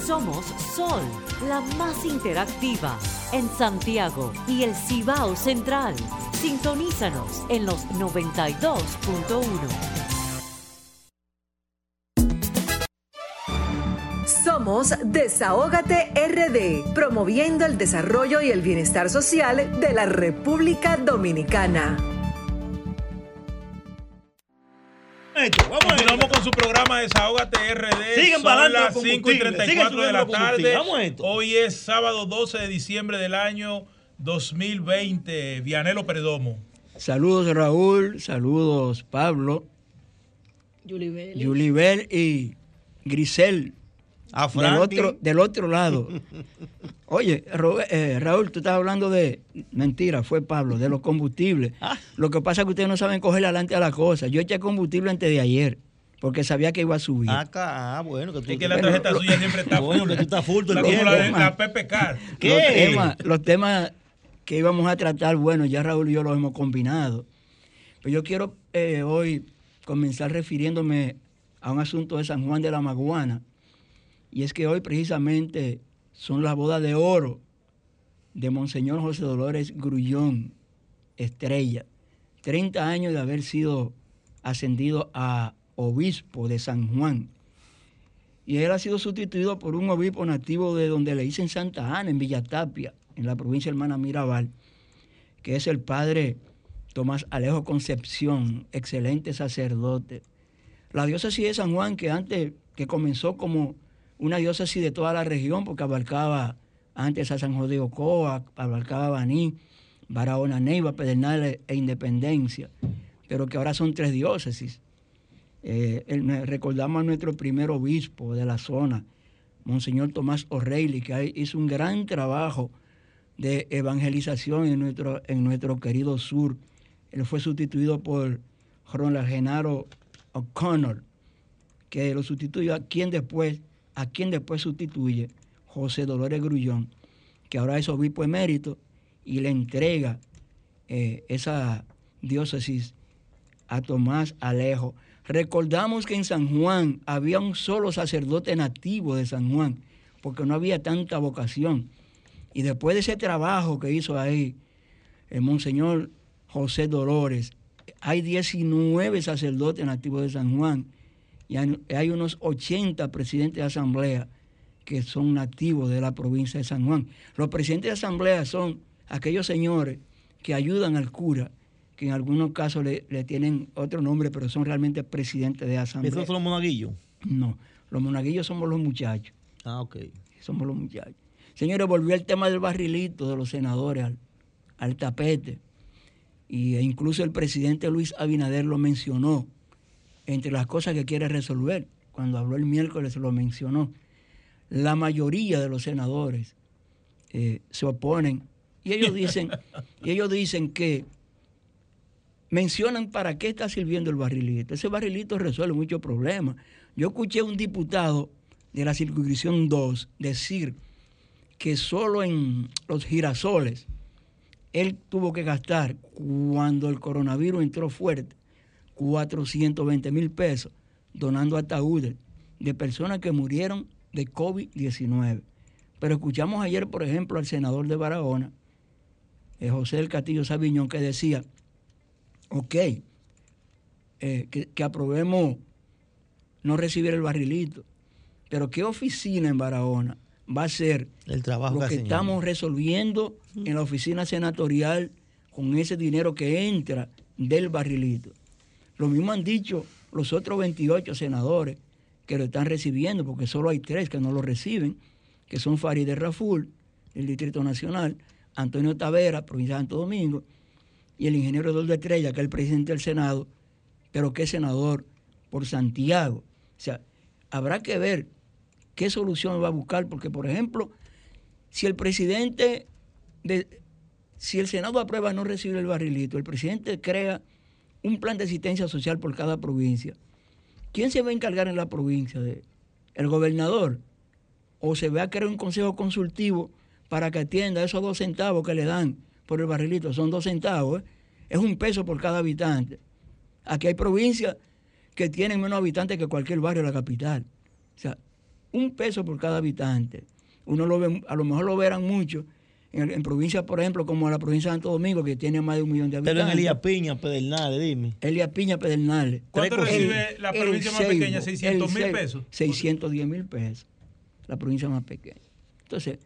Somos Sol, la más interactiva en Santiago y el Cibao Central. Sintonízanos en los 92.1. Somos Desahógate RD, promoviendo el desarrollo y el bienestar social de la República Dominicana. Vamos Continuamos con su programa Desahógate RD. Sigan Son las los 5 y combustibles, 34 sigan de la tarde. Vamos a esto. Hoy es sábado 12 de diciembre del año 2020. Vianelo Perdomo. Saludos Raúl, saludos Pablo. Yulibel y Grisel. A Del otro, del otro lado. Oye, eh, Raúl, tú estás hablando de, mentira, fue Pablo, de los combustibles. Ah. Lo que pasa es que ustedes no saben coger adelante a la cosa. Yo eché combustible antes de ayer, porque sabía que iba a subir. Acá, ah, bueno, que tú. Es que la Bueno, tarjeta lo- suya siempre está <laughs> Bueno, que tú estás full el La- como tiempo. la, de- la Pepe Car. ¿Qué? Los temas, los temas que íbamos a tratar, bueno, ya Raúl y yo los hemos combinado. Pero yo quiero eh, hoy comenzar refiriéndome a un asunto de San Juan de la Maguana. Y es que hoy precisamente son las bodas de oro de Monseñor José Dolores Grullón, estrella. 30 años de haber sido ascendido a obispo de San Juan. Y él ha sido sustituido por un obispo nativo de donde le dicen Santa Ana, en Villatapia, en la provincia hermana Mirabal, que es el padre Tomás Alejo Concepción, excelente sacerdote. La diócesis de San Juan, que antes, que comenzó como una diócesis de toda la región, porque abarcaba antes a San José de Ocoa, abarcaba Baní, Barahona, Neiva, Pedernales e Independencia, pero que ahora son tres diócesis. Eh, recordamos a nuestro primer obispo de la zona, Monseñor Tomás O'Reilly, que hizo un gran trabajo de evangelización en nuestro, en nuestro querido sur. Él fue sustituido por Ronald Genaro O'Connor, que lo sustituyó a quien después, a quien después sustituye José Dolores Grullón, que ahora es obispo emérito y le entrega eh, esa diócesis a Tomás Alejo. Recordamos que en San Juan había un solo sacerdote nativo de San Juan, porque no había tanta vocación. Y después de ese trabajo que hizo ahí el Monseñor José Dolores, hay 19 sacerdotes nativos de San Juan y hay, unos 80 presidentes de asamblea que son nativos de la provincia de San Juan. Los presidentes de asamblea son aquellos señores que ayudan al cura, que en algunos casos le, le tienen otro nombre, pero son realmente presidentes de asamblea. ¿Esos son los monaguillos? No, los monaguillos somos los muchachos. Ah, ok. Somos los muchachos. Señores, volvió el tema del barrilito de los senadores al, al tapete. Y, e incluso el presidente Luis Abinader lo mencionó entre las cosas que quiere resolver. Cuando habló el miércoles lo mencionó. La mayoría de los senadores eh, se oponen y ellos dicen, <laughs> y ellos dicen que mencionan para qué está sirviendo el barrilito. Ese barrilito resuelve muchos problemas. Yo escuché a un diputado de la circunscripción 2 decir que solo en los girasoles él tuvo que gastar cuando el coronavirus entró fuerte 420 mil pesos donando ataúdes de personas que murieron de COVID-19. Pero escuchamos ayer, por ejemplo, al senador de Barahona, eh, José del Castillo Sabiñón, que decía, ok, eh, que, que aprobemos no recibir el barrilito, pero ¿qué oficina en Barahona va a ser El trabajo lo que estamos resolviendo en la oficina senatorial con ese dinero que entra del barrilito? Lo mismo han dicho los otros 28 senadores que lo están recibiendo, porque solo hay tres que no lo reciben, que son Farideh Raful, del Distrito Nacional, Antonio Tavera, provincia de Santo Domingo, y el ingeniero Eduardo Estrella, que es el presidente del Senado, pero que es senador por Santiago. O sea, habrá que ver qué solución va a buscar, porque, por ejemplo, si el presidente, de, si el Senado aprueba no recibir el barrilito, el presidente crea un plan de asistencia social por cada provincia. ¿Quién se va a encargar en la provincia? De, ¿El gobernador? ¿O se va a crear un consejo consultivo para que atienda esos dos centavos que le dan por el barrilito? Son dos centavos, ¿eh? es un peso por cada habitante. Aquí hay provincias que tienen menos habitantes que cualquier barrio de la capital. O sea, un peso por cada habitante. Uno lo ve, a lo mejor lo verán mucho en, en provincias, por ejemplo, como la provincia de Santo Domingo, que tiene más de un millón de Pero habitantes. en Elías Piña, Pedernales, dime. Elías Piña Pedernales. ¿Cuánto recibe la provincia más pequeña? ¿600 el mil pesos? 610 mil pesos. La provincia más pequeña. Entonces,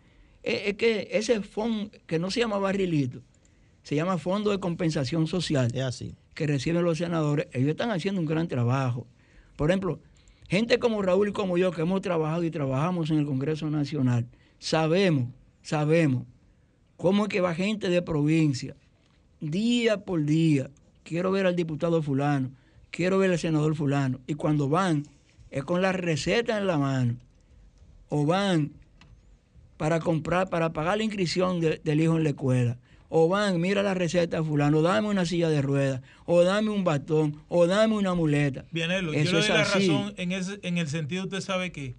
es, es que ese fondo, que no se llama barrilito, se llama Fondo de Compensación Social, Es así. que reciben los senadores, ellos están haciendo un gran trabajo. Por ejemplo, gente como Raúl y como yo, que hemos trabajado y trabajamos en el Congreso Nacional, sabemos, sabemos cómo es que va gente de provincia, día por día, quiero ver al diputado fulano, quiero ver al senador fulano, y cuando van, es con la receta en la mano, o van para comprar, para pagar la inscripción de- del hijo en la escuela, o van, mira la receta de fulano, dame una silla de ruedas, o dame un batón, o dame una muleta. Bienelo, yo Eso le doy es la así. razón en, ese, en el sentido, usted sabe que,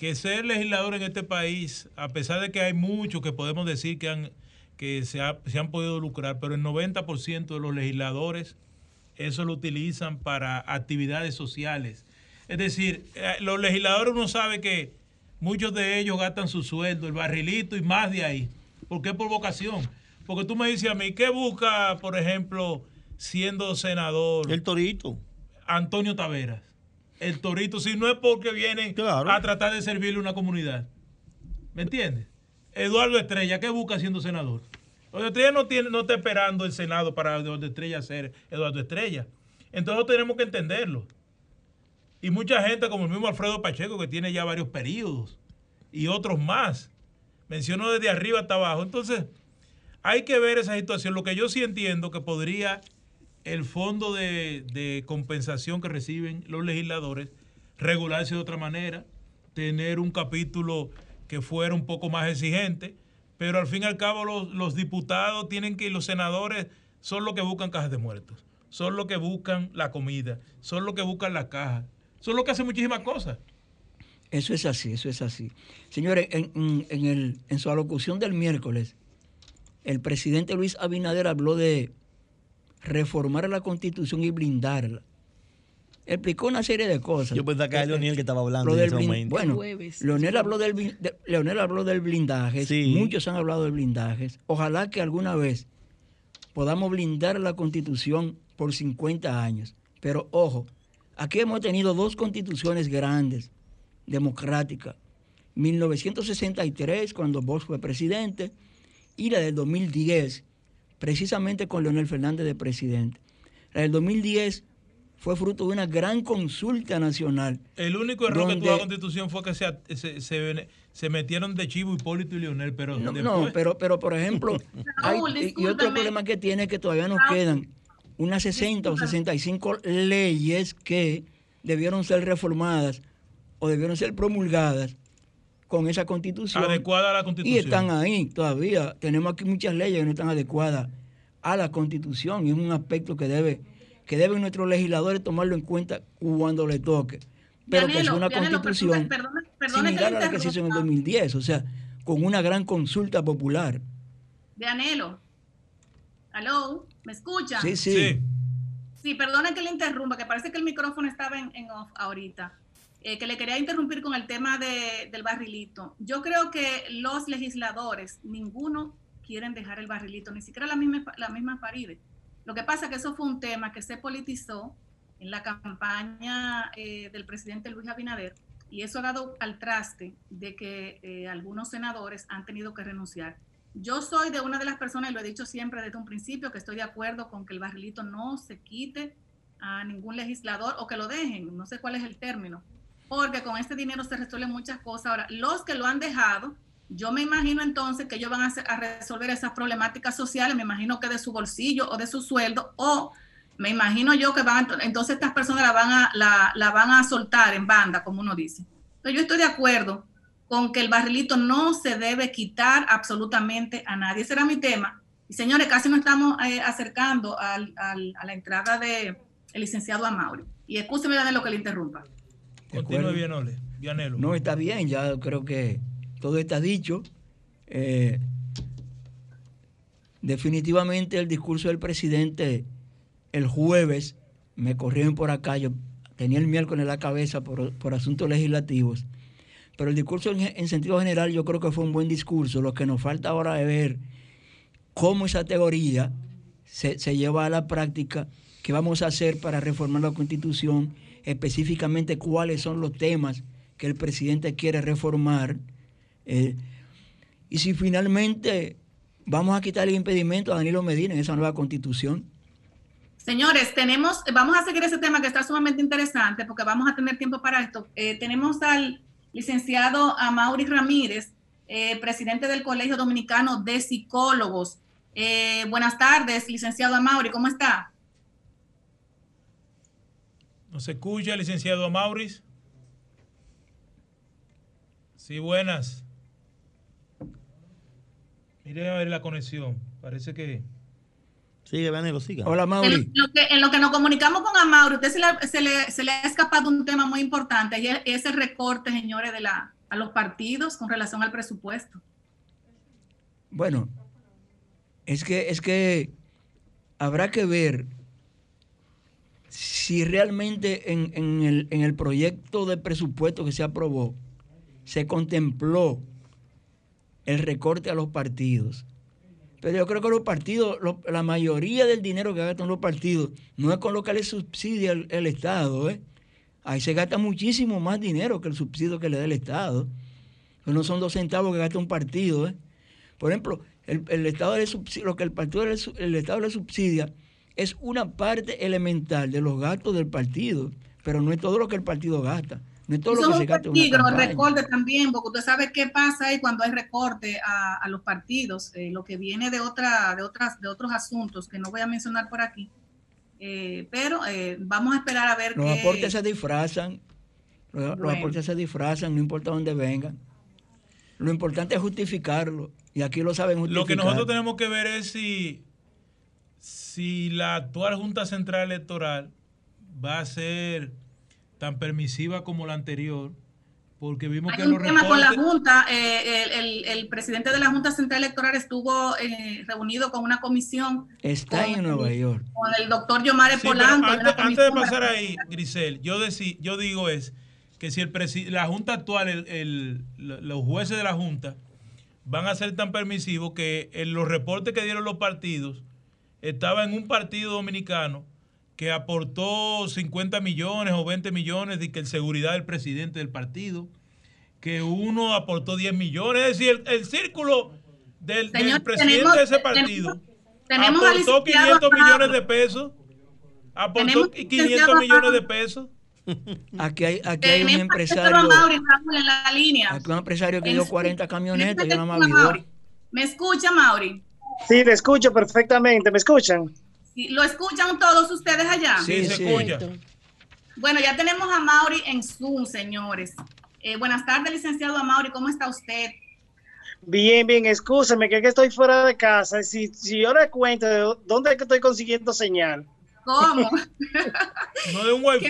que ser legislador en este país, a pesar de que hay muchos que podemos decir que, han, que se, ha- se han podido lucrar, pero el 90% de los legisladores eso lo utilizan para actividades sociales. Es decir, eh, los legisladores uno sabe que muchos de ellos gastan su sueldo, el barrilito y más de ahí. ¿Por qué por vocación? Porque tú me dices a mí, ¿qué busca, por ejemplo, siendo senador? El torito. Antonio Taveras. El torito, si no es porque vienen a tratar de servirle a una comunidad. ¿Me entiendes? Eduardo Estrella, ¿qué busca siendo senador? Eduardo Estrella no, tiene, no está esperando el Senado para Eduardo Estrella ser Eduardo Estrella. Entonces tenemos que entenderlo. Y mucha gente, como el mismo Alfredo Pacheco, que tiene ya varios periodos, y otros más. Mencionó desde arriba hasta abajo. Entonces, hay que ver esa situación. Lo que yo sí entiendo que podría el fondo de, de compensación que reciben los legisladores regularse de otra manera, tener un capítulo que fuera un poco más exigente, pero al fin y al cabo los, los diputados tienen que, los senadores son los que buscan cajas de muertos, son los que buscan la comida, son los que buscan la caja, son los que hacen muchísimas cosas. Eso es así, eso es así. Señores, en- en el, en su alocución del miércoles, el presidente Luis Abinader habló de reformar la constitución y blindarla. Explicó una serie de cosas. Yo pensaba que era Leonel que estaba hablando en ese blin- momento. Bueno. Leonel habló del, blin- de- Leonel habló del blindaje. Sí. Muchos han hablado del blindaje. Ojalá que alguna vez podamos blindar la constitución por 50 años. Pero ojo, aquí hemos tenido dos constituciones grandes, democráticas. 1963, cuando Bosch fue presidente, y la del 2010, precisamente con Leonel Fernández de presidente. La del 2010 fue fruto de una gran consulta nacional. El único error que tuvo la constitución fue que se, se, se- se metieron de chivo Hipólito y Leonel, pero No, después- no, pero, pero por ejemplo, <laughs> hay- Raúl, y- otro problema que tiene es que todavía nos Raúl. quedan unas 60 o 65 leyes que debieron ser reformadas o debieron ser promulgadas con esa constitución. adecuada a la Y constitución. están ahí todavía. Tenemos aquí muchas leyes que no están adecuadas a la constitución y es un aspecto que debe que deben nuestros legisladores tomarlo en cuenta cuando le toque. Pero que es una constitución perdona- perdona que similar a la que se hizo en el interrumpa. 2010, o sea, con una gran consulta popular. De anhelo. ¿Aló? ¿Me escucha? Sí, sí. Sí, perdone que le interrumpa, que parece que el micrófono estaba en, en off ahorita. Eh, que le quería interrumpir con el tema de- del barrilito. Yo creo que los legisladores, ninguno quieren dejar el barrilito, ni siquiera la misma, la misma Faride. Lo que pasa es que eso fue un tema que se politizó en la campaña eh, del presidente Luis Abinader y eso ha dado al traste de que eh, algunos senadores han tenido que renunciar. Yo soy de una de las personas, y lo he dicho siempre desde un principio, que estoy de acuerdo con que el barrilito no se quite a ningún legislador o que lo dejen, no sé cuál es el término, porque con este dinero se resuelven muchas cosas. Ahora, los que lo han dejado, yo me imagino entonces que ellos van a, resolver esas problemáticas sociales, me imagino que de su bolsillo o de su sueldo, o me imagino yo que van, entonces estas personas la van a, van a soltar en banda, como uno dice. Entonces yo estoy de acuerdo con que el barrilito no se debe quitar absolutamente a nadie. Ese era mi tema. Y señores, casi nos estamos eh, acercando al- a la entrada del licenciado Amaury. Y escúcheme de lo que le interrumpa. Continúe, Vianole, Vianelo. No, está bien, ya creo que todo está dicho. Eh, definitivamente el discurso del presidente el jueves, me corrieron por acá, yo tenía el miércoles en la cabeza por, por asuntos legislativos, pero el discurso en, en sentido general yo creo que fue un buen discurso. Lo que nos falta ahora es ver cómo esa teoría se, se lleva a la práctica, qué vamos a hacer para reformar la constitución, específicamente cuáles son los temas que el presidente quiere reformar. eh, y si finalmente vamos a quitar el impedimento a Danilo Medina en esa nueva constitución. Señores, tenemos, vamos a seguir ese tema que está sumamente interesante porque vamos a tener tiempo para esto. Eh, tenemos al licenciado Amaury Ramírez, eh, presidente del Colegio Dominicano de Psicólogos. Buenas tardes, licenciado Amaury, ¿cómo está? ¿Nos escucha, licenciado Amauris? Sí, buenas. Mire a ver la conexión. Parece que. Sigue, Vanelo, siga. Hola, En lo, que, en lo que nos comunicamos con Amaury, usted se le, se le- se le ha escapado un tema muy importante y es ese recorte, señores, de la, a los partidos con relación al presupuesto. Bueno, es que, es que habrá que ver si realmente en, en el, en el proyecto de presupuesto que se aprobó se contempló el recorte a los partidos. Pero yo creo que los partidos, la mayoría del dinero que gastan los partidos no es con lo que le subsidia el, Estado. ¿eh? Ahí se gasta muchísimo más dinero que el subsidio que le da el Estado. No son dos centavos que gasta un partido. ¿eh? Por ejemplo, el, el Estado le subsidia, lo que el, partido le el Estado le subsidia es una parte elemental de los gastos del partido, pero no es todo lo que el partido gasta. No es todo Eso lo que es se gasta una peligro, el campaña. recorte también, porque usted sabe qué pasa ahí cuando hay recorte a, a los partidos, eh, lo que viene de otra, de otras, de otros asuntos que no voy a mencionar por aquí. Eh, pero eh, vamos a esperar a ver Los aportes se disfrazan, los, los aportes se disfrazan, no importa dónde vengan. Lo importante es justificarlo, y aquí lo saben justificar. Lo que nosotros tenemos que ver es si, si la actual Junta Central Electoral va a ser tan permisiva como la anterior, porque vimos que Hay un los tema con la reportes... Junta. eh, el, el- el presidente de la Junta Central Electoral estuvo eh, reunido con una comisión Está en Nueva York. con el doctor Yomare Sí, Polanco. antes, de pasar ahí, Grisel, yo, deci- yo digo es que si el presi- la Junta actual, el- el- lo- los jueces de la Junta, van a ser tan permisivos que en los reportes que dieron los partidos, estaba en un partido dominicano que aportó 50 millones o 20 millones de que el seguridad del presidente del partido, que uno aportó 10 millones, es decir, el, el círculo del, del Señor, presidente tenemos- de ese tenemos- partido tenemos al aportó licenciado 500 Amado. millones de pesos, aportó Tenemos 500 licenciado millones de pesos. Aquí hay, aquí hay un Tenemos empresario, en la línea. aquí un empresario que dio su- 40 camionetas, yo vi dos. ¿Me escucha, Mauri? Sí, te escucho perfectamente. ¿Me escuchan? Sí, ¿Lo escuchan todos ustedes allá? Sí, se escucha. Bueno, ya tenemos a Mauri en Zoom, señores. Eh, buenas tardes, licenciado Amaury, ¿cómo está usted? Bien, bien, excúseme que, que estoy fuera de casa. Si, si yo le cuento de dónde es que estoy consiguiendo señal. ¿Cómo? <laughs> No de un wifi.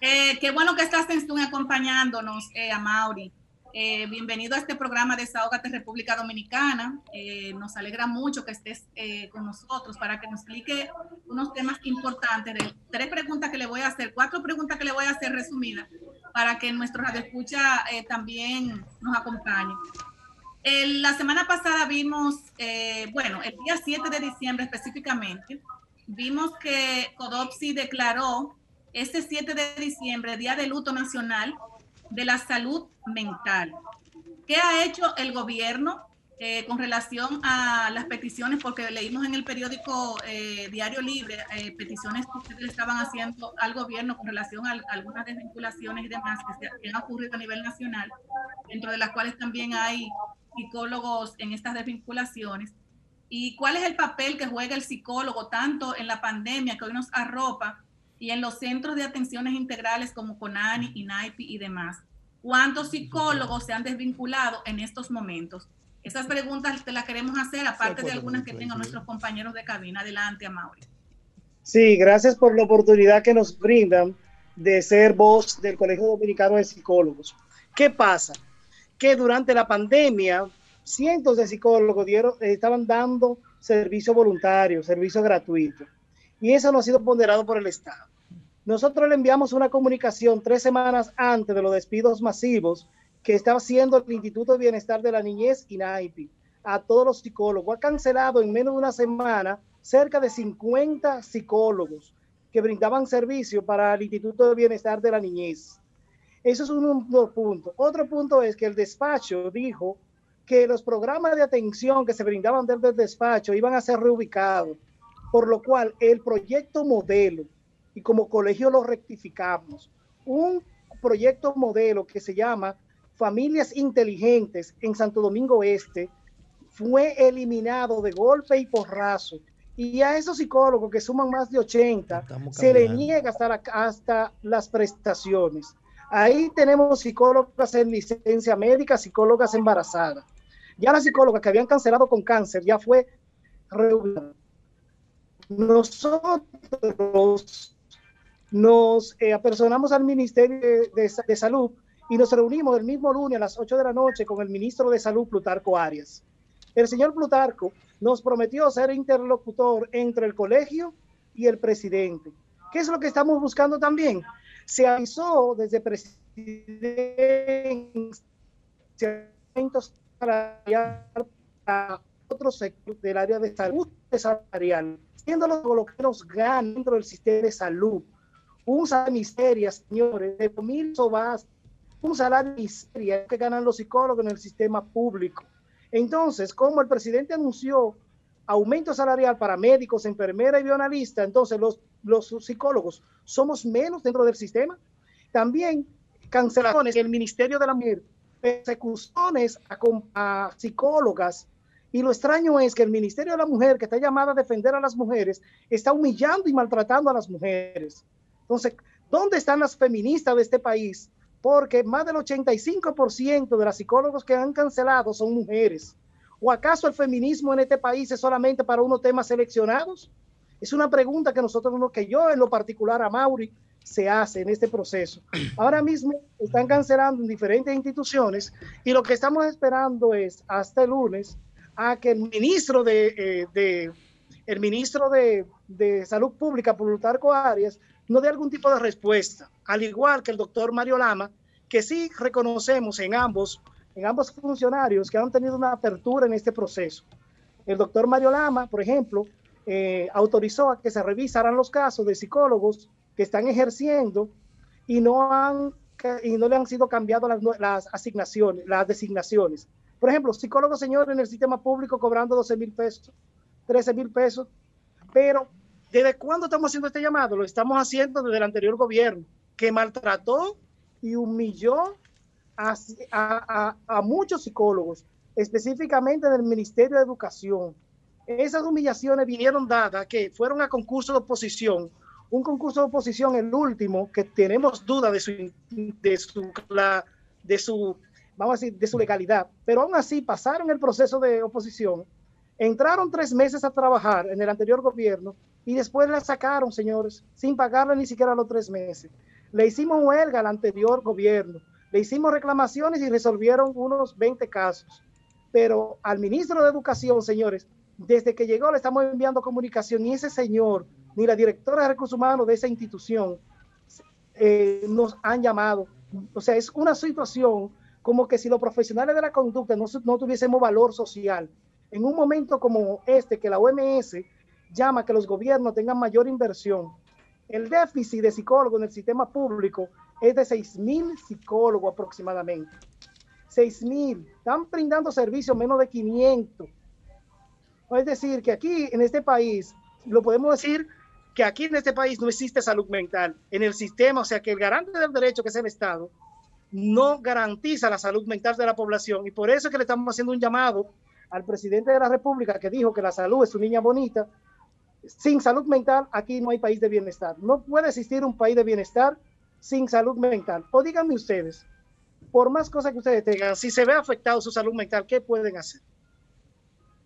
Eh, qué bueno que estás en Zoom acompañándonos, eh, a Mauri. Eh, bienvenido a este programa Desahógate República Dominicana. Eh, nos alegra mucho que estés eh, con nosotros para que nos explique unos temas importantes. De tres preguntas que le voy a hacer, cuatro preguntas que le voy a hacer resumidas para que nuestro radio escucha eh, también nos acompañe. El- la semana pasada vimos, eh, bueno, el día 7 de diciembre específicamente, vimos que Codopsi declaró este 7 de diciembre, Día de Luto Nacional de la Salud Mental. ¿Qué ha hecho el gobierno eh, con relación a las peticiones? Porque leímos en el periódico eh, Diario Libre eh, peticiones que ustedes estaban haciendo al gobierno con relación a, algunas desvinculaciones y demás que, se- que han ocurrido a nivel nacional, dentro de las cuales también hay psicólogos en estas desvinculaciones. ¿Y cuál es el papel que juega el psicólogo tanto en la pandemia que hoy nos arropa y en los centros de atenciones integrales como CONANI, INAIPI y demás? ¿Cuántos psicólogos se han desvinculado en estos momentos? Esas preguntas te las queremos hacer, aparte de algunas que tengan nuestros compañeros de cabina. Adelante, Amaury. Sí, gracias por la oportunidad que nos brindan de ser voz del Colegio Dominicano de Psicólogos. ¿Qué pasa? Que durante la pandemia, cientos de psicólogos dieron, eh, estaban dando servicio voluntario, servicio gratuito. Y eso no ha sido ponderado por el Estado. Nosotros le enviamos una comunicación tres semanas antes de los despidos masivos que estaba haciendo el Instituto de Bienestar de la Niñez, INAIPI, a todos los psicólogos. Ha cancelado en menos de una semana cerca de 50 psicólogos que brindaban servicio para el Instituto de Bienestar de la Niñez. Eso es un, un punto. Otro punto es que el despacho dijo que los programas de atención que se brindaban desde el despacho iban a ser reubicados, por lo cual el proyecto modelo, y como colegio lo rectificamos, un proyecto modelo que se llama Familias Inteligentes en Santo Domingo Este, fue eliminado de golpe y porrazo. Y a esos psicólogos que suman más de 80, se le niega hasta, la- hasta las prestaciones. Ahí tenemos psicólogas en licencia médica, psicólogas embarazadas. Ya las psicólogas que habían cancelado con cáncer ya fue reubicada. Nosotros nos eh, apersonamos al Ministerio de, de de Salud y nos reunimos el mismo lunes a las 8 de la noche con el ministro de Salud, Plutarco Arias. El señor Plutarco nos prometió ser interlocutor entre el colegio y el presidente. ¿Qué es lo que estamos buscando también? Se avisó desde presidencia para otros sectores del área de salud salarial, siendo lo que nos gana dentro del sistema de salud. Un salario de miseria, señores, de mil sobas, un salario de miseria que ganan los psicólogos en el sistema público. Entonces, como el presidente anunció aumento salarial para médicos, enfermeras y bioanalistas, entonces los, los psicólogos somos menos dentro del sistema. También cancelaciones en el Ministerio de la Mujer, persecuciones a, a psicólogas. Y lo extraño es que el Ministerio de la Mujer, que está llamada a defender a las mujeres, está humillando y maltratando a las mujeres. Entonces, ¿dónde están las feministas de este país? Porque más del 85% de las psicólogos que han cancelado son mujeres. ¿O acaso el feminismo en este país es solamente para unos temas seleccionados? Es una pregunta que nosotros, no- que yo en lo particular a Mauri, se hace en este proceso. <clears throat> Ahora mismo están cancelando en diferentes instituciones y lo que estamos esperando es hasta el lunes a que el ministro de, eh, de- el ministro de, de Salud Pública, Plutarco Arias, no dé algún tipo de respuesta, al igual que el doctor Mario Lama, que sí reconocemos en ambos, en ambos funcionarios que han tenido una apertura en este proceso. El doctor Mario Lama, por ejemplo, eh, autorizó a que se revisaran los casos de psicólogos que están ejerciendo y no han y no le han sido cambiadas las, las asignaciones, las designaciones. Por ejemplo, psicólogo señor en el sistema público cobrando 12 mil pesos, 13 mil pesos, pero ¿desde cuándo estamos haciendo este llamado? Lo estamos haciendo desde el anterior gobierno, que maltrató y humilló a, muchos psicólogos, específicamente del Ministerio de Educación. Esas humillaciones vinieron dadas que fueron a concurso de oposición, un concurso de oposición, el último, que tenemos duda de su, de su, vamos a decir, de su legalidad, pero aún así pasaron el proceso de oposición, entraron tres meses a trabajar en el anterior gobierno y después la sacaron, señores, sin pagarle ni siquiera los tres meses. Le hicimos huelga al anterior gobierno, le hicimos reclamaciones y resolvieron unos 20 casos. Pero al ministro de Educación, señores, desde que llegó le estamos enviando comunicación y ese señor, ni la directora de recursos humanos de esa institución, eh, nos han llamado. O sea, es una situación como que si los profesionales de la conducta no, no tuviésemos valor social. En un momento como este, que la OMS llama a que los gobiernos tengan mayor inversión, el déficit de psicólogos en el sistema público es de 6 mil psicólogos aproximadamente. 6 mil. Están brindando servicios menos de 500. Es decir, que aquí en este país, lo podemos decir que aquí en este país no existe salud mental. En el sistema, o sea, que el garante del derecho, que es el Estado, no garantiza la salud mental de la población. Y por eso es que le estamos haciendo un llamado al presidente de la República que dijo que la salud es su niña bonita. Sin salud mental, aquí no hay país de bienestar. No puede existir un país de bienestar sin salud mental. O díganme ustedes, por más cosas que ustedes tengan, si se ve afectado su salud mental, ¿qué pueden hacer?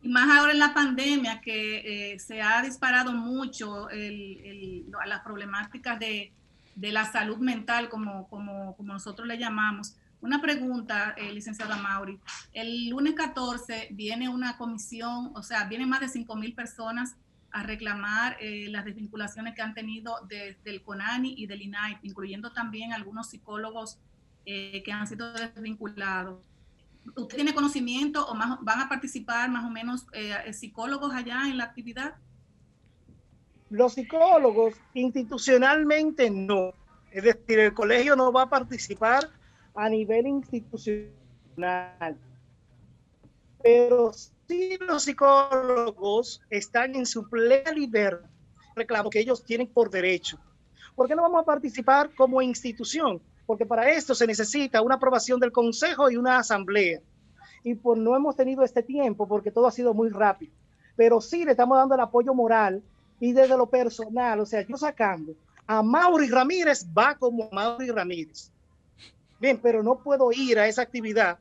Y más ahora en la pandemia que eh, se ha disparado mucho el, el, las problemáticas de, de, la salud mental, como, como, como nosotros le llamamos. Una pregunta, eh, licenciada Mauri. El lunes 14 viene una comisión, o sea, vienen más de 5 mil personas a reclamar eh, las desvinculaciones que han tenido desde el CONANI y del INAI, incluyendo también algunos psicólogos eh, que han sido desvinculados. ¿Usted tiene conocimiento o más, van a participar más o menos eh, psicólogos allá en la actividad? Los psicólogos institucionalmente no. Es decir, el colegio no va a participar a nivel institucional. Pero sí los psicólogos están en su plena libertad, reclamo que ellos tienen por derecho. ¿Por qué no vamos a participar como institución? Porque para esto se necesita una aprobación del Consejo y una asamblea. Y pues no hemos tenido este tiempo porque todo ha sido muy rápido. Pero sí le estamos dando el apoyo moral y desde lo personal, o sea, yo sacando a Mauri Ramírez va como Mauri Ramírez. Bien, pero no puedo ir a esa actividad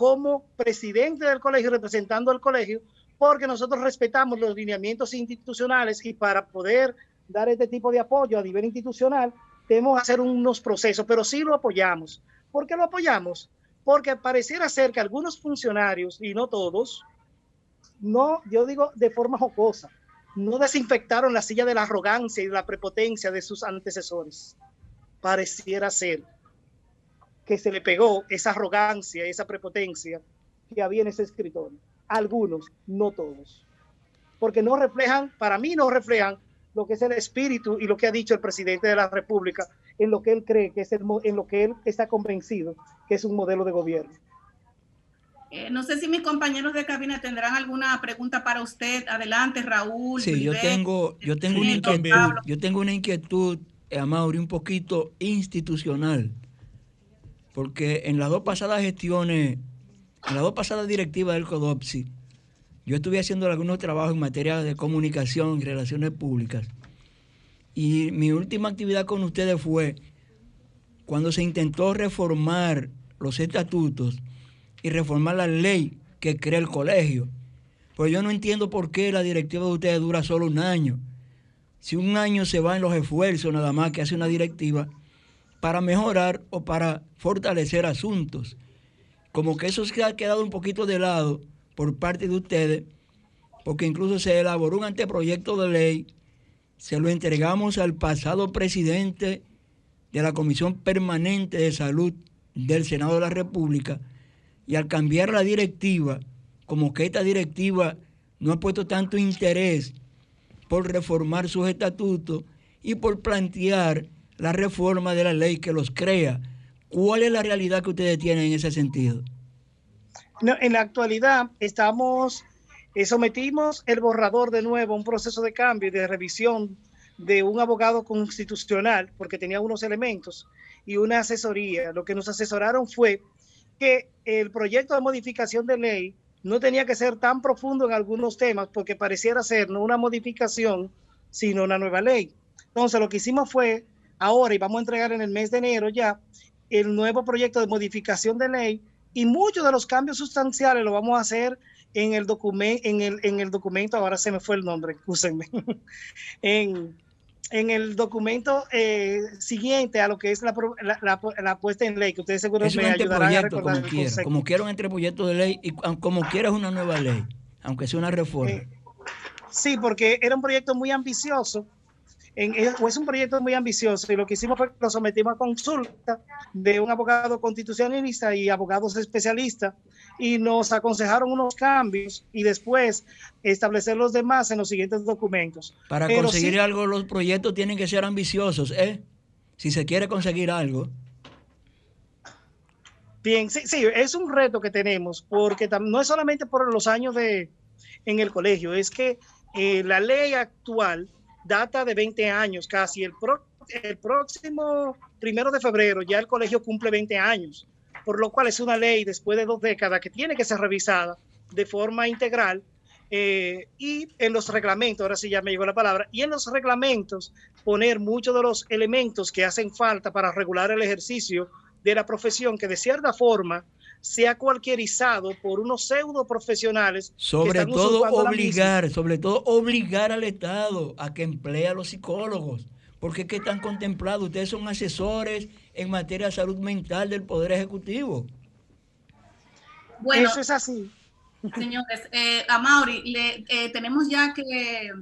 como presidente del colegio, representando al colegio, porque nosotros respetamos los lineamientos institucionales y para poder dar este tipo de apoyo a nivel institucional, tenemos que hacer unos procesos, pero sí lo apoyamos. ¿Por qué lo apoyamos? Porque pareciera ser que algunos funcionarios, y no todos, no, yo digo de forma jocosa, no desinfectaron la silla de la arrogancia y la prepotencia de sus antecesores. Pareciera ser que se le pegó esa arrogancia, esa prepotencia que había en ese escritorio. Algunos, no todos. Porque no reflejan, para mí no reflejan lo que es el espíritu y lo que ha dicho el presidente de la República en lo que él cree que es el, en lo que él está convencido que es un modelo de gobierno. Eh, no sé si mis compañeros de cabina tendrán alguna pregunta para usted. Adelante, Raúl. Sí, yo tengo, yo tengo una inquietud, yo tengo una inquietud a Mauri, un poquito institucional, porque en las dos pasadas gestiones, en las dos pasadas directivas del CODOPSI, yo estuve haciendo algunos trabajos en materia de comunicación y relaciones públicas. Y mi última actividad con ustedes fue cuando se intentó reformar los estatutos y reformar la ley que crea el colegio. Pues yo no entiendo por qué la directiva de ustedes dura solo un año. Si un año se va en los esfuerzos nada más que hace una directiva para mejorar o para fortalecer asuntos. Como que eso se ha quedado un poquito de lado por parte de ustedes, porque incluso se elaboró un anteproyecto de ley, se lo entregamos al pasado presidente de la Comisión Permanente de Salud del Senado de la República, y al cambiar la directiva, como que esta directiva no ha puesto tanto interés por reformar sus estatutos y por plantear la reforma de la ley que los crea. ¿Cuál es la realidad que ustedes tienen en ese sentido? No, en la actualidad estamos, eh, sometimos el borrador de nuevo a un proceso de cambio y de revisión de un abogado constitucional, porque tenía unos elementos y una asesoría. Lo que nos asesoraron fue que el proyecto de modificación de ley no tenía que ser tan profundo en algunos temas, porque pareciera ser no una modificación, sino una nueva ley. Entonces, lo que hicimos fue ahora, y vamos a entregar en el mes de enero ya, el nuevo proyecto de modificación de ley y muchos de los cambios sustanciales lo vamos a hacer en el documento, en el, en el documento, ahora se me fue el nombre, excúsenme, <laughs> en, en el documento eh, siguiente a lo que es la, la, la- la puesta en ley, que ustedes seguro Es me ayudarán a recordar como quiera. Como quiera un anteproyecto de ley y como quiera es una nueva ley, aunque sea una reforma. Eh, Sí, porque era un proyecto muy ambicioso. En, es, es un proyecto muy ambicioso y lo que hicimos fue que lo sometimos a consulta de un abogado constitucionalista y abogados especialistas y nos aconsejaron unos cambios y después establecer los demás en los siguientes documentos. Para Pero conseguir sí- algo, los proyectos tienen que ser ambiciosos, ¿eh? Si se quiere conseguir algo. Bien, sí, sí, es un reto que tenemos, porque no es solamente por los años de en el colegio, es que eh, la ley actual data de 20 años casi. El, el próximo primero de febrero ya el colegio cumple 20 años, por lo cual es una ley después de dos décadas que tiene que ser revisada de forma integral. eh, y en los reglamentos, ahora sí ya me llegó la palabra, y en los reglamentos poner muchos de los elementos que hacen falta para regular el ejercicio de la profesión que de cierta forma sea cualquierizado por unos pseudo profesionales. Sobre todo obligar, sobre todo obligar al Estado a que emplee a los psicólogos. Porque es que están contemplados, ustedes son asesores en materia de salud mental del Poder Ejecutivo. Bueno, Eso es así. Señores, eh, a Mauri, le, eh, tenemos ya que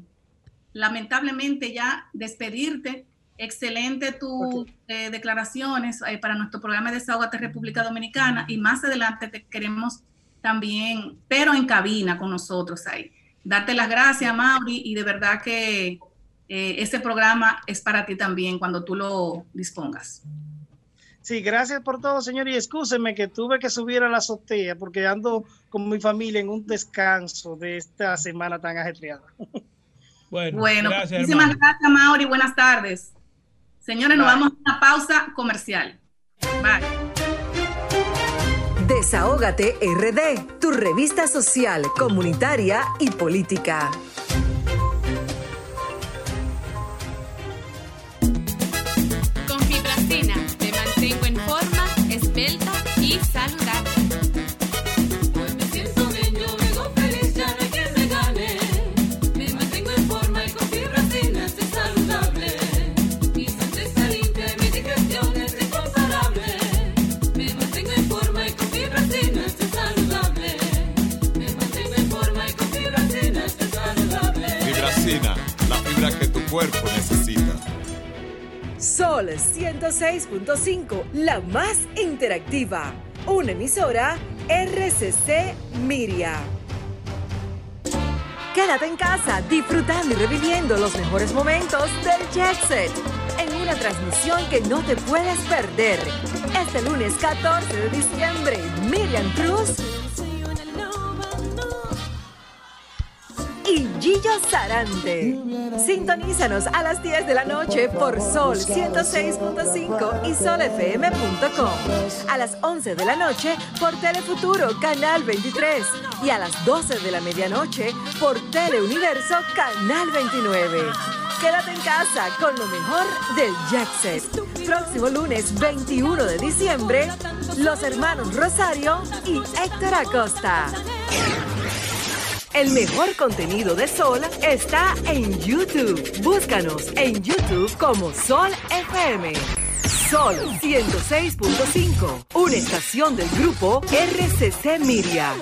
lamentablemente ya despedirte. Excelente tus eh, declaraciones eh, para nuestro programa de Desahogate República Dominicana y más adelante te queremos también, pero en cabina con nosotros ahí. Darte las gracias, Mauri, y de verdad que eh, este programa es para ti también cuando tú lo dispongas. Sí, gracias por todo, señor. Y excúsenme que tuve que subir a la azotea porque ando con mi familia en un descanso de esta semana tan ajetreada. Bueno, Bueno, gracias, muchísimas hermano. gracias, Mauri. Buenas tardes. Señores, nos vamos a una pausa comercial. Bye. Desahógate RD, tu revista social, comunitaria y política. Cuerpo necesita. Sol 106.5, la más interactiva. Una emisora RCC Miria. Quédate en casa disfrutando y reviviendo los mejores momentos del Jet Set en una transmisión que no te puedes perder. Este lunes 14 de diciembre, Miriam Cruz y Gillo Sarante. Sintonízanos a las 10 de la noche por Sol 106.5 y solfm.com. A las 11 de la noche por Telefuturo Canal 23 y a las 12 de la medianoche por Teleuniverso Canal 29. Quédate en casa con lo mejor del Jackset. Próximo lunes 21 de diciembre, los hermanos Rosario y Héctor Acosta. El mejor contenido de Sol está en YouTube. Búscanos en YouTube como Sol FM. Sol 106.5, una estación del grupo RCC Miria.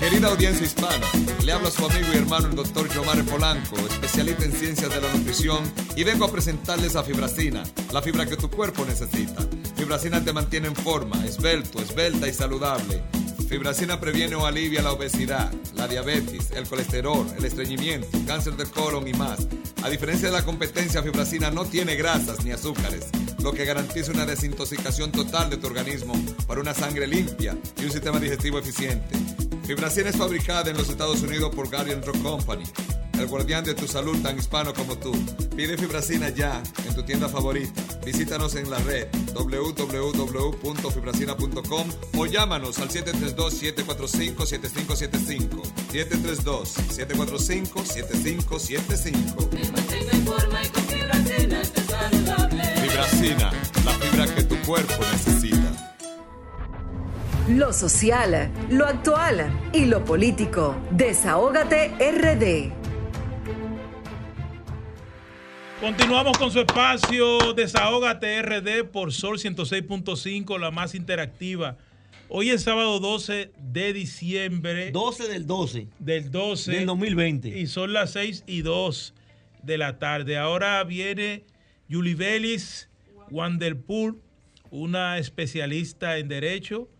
Querida audiencia hispana, le habla su amigo y hermano el doctor Giovanni Polanco, especialista en ciencias de la nutrición, y vengo a presentarles a Fibracina, la fibra que tu cuerpo necesita. Fibracina te mantiene en forma, esbelto, esbelta y saludable. Fibracina previene o alivia la obesidad, la diabetes, el colesterol, el estreñimiento, cáncer de colon y más. A diferencia de la competencia, Fibracina no tiene grasas ni azúcares, lo que garantiza una desintoxicación total de tu organismo para una sangre limpia y un sistema digestivo eficiente. Fibracina es fabricada en los Estados Unidos por Guardian Drug Company, el guardián de tu salud tan hispano como tú. Pide Fibracina ya en tu tienda favorita. Visítanos en la red www.fibracina.com o llámanos al 732-745-7575. 732-745-7575. Fibracina, la fibra que tu cuerpo necesita. Lo social, lo actual y lo político. Desahógate RD. Continuamos con su espacio Desahógate RD por Sol 106.5, la más interactiva. Hoy es sábado 12 de diciembre. 12 del 12. Del 12. Del 2020. Y son las 6 y 2 de la tarde. Ahora viene Julie Vélez Wanderpool, una especialista en Derecho,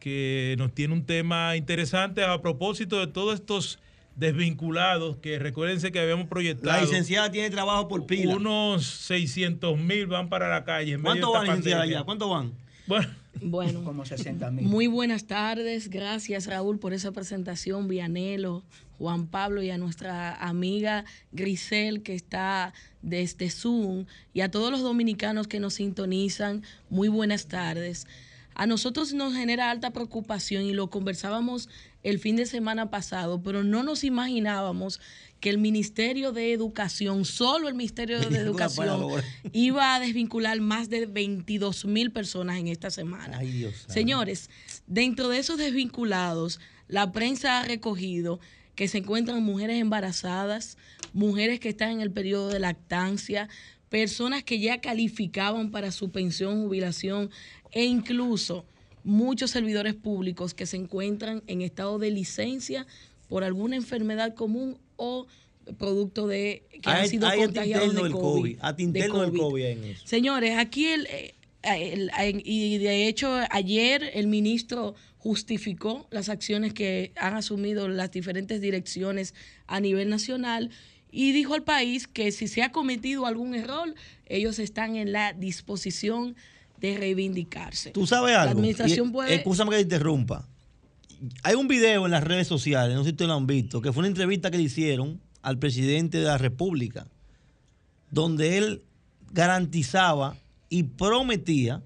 que nos tiene un tema interesante a propósito de todos estos desvinculados que recuérdense que habíamos proyectado. La licenciada tiene trabajo por pila. Unos 600 mil van para la calle. ¿Cuánto van, licenciada, ya? ¿Cuánto van? Bueno, Bueno, como 60 mil. muy buenas tardes. Gracias, Raúl, por esa presentación. Vianelo, Juan Pablo y a nuestra amiga Grisel, que está desde Zoom, y a todos los dominicanos que nos sintonizan. Muy buenas tardes. A nosotros nos genera alta preocupación y lo conversábamos el fin de semana pasado, pero no nos imaginábamos que el Ministerio de Educación, solo el Ministerio <laughs> de Educación, iba a desvincular más de 22 mil personas en esta semana. Ay, Dios. Señores, dentro de esos desvinculados, la prensa ha recogido que se encuentran mujeres embarazadas, mujeres que están en el periodo de lactancia, personas que ya calificaban para su pensión, jubilación e incluso muchos servidores públicos que se encuentran en estado de licencia por alguna enfermedad común o producto de que han sido hay contagiados de COVID. COVID, de del COVID. COVID en eso. Señores, aquí el, eh, el- el- y de hecho ayer el ministro justificó las acciones que han asumido las diferentes direcciones a nivel nacional y dijo al país que si se ha cometido algún error, ellos están en la disposición de reivindicarse. ¿Tú sabes algo? La administración Y- puede... Excúsame que te interrumpa. Hay un video en las redes sociales, no sé si ustedes lo han visto, que fue una entrevista que le hicieron al presidente de la República, donde él garantizaba y prometía,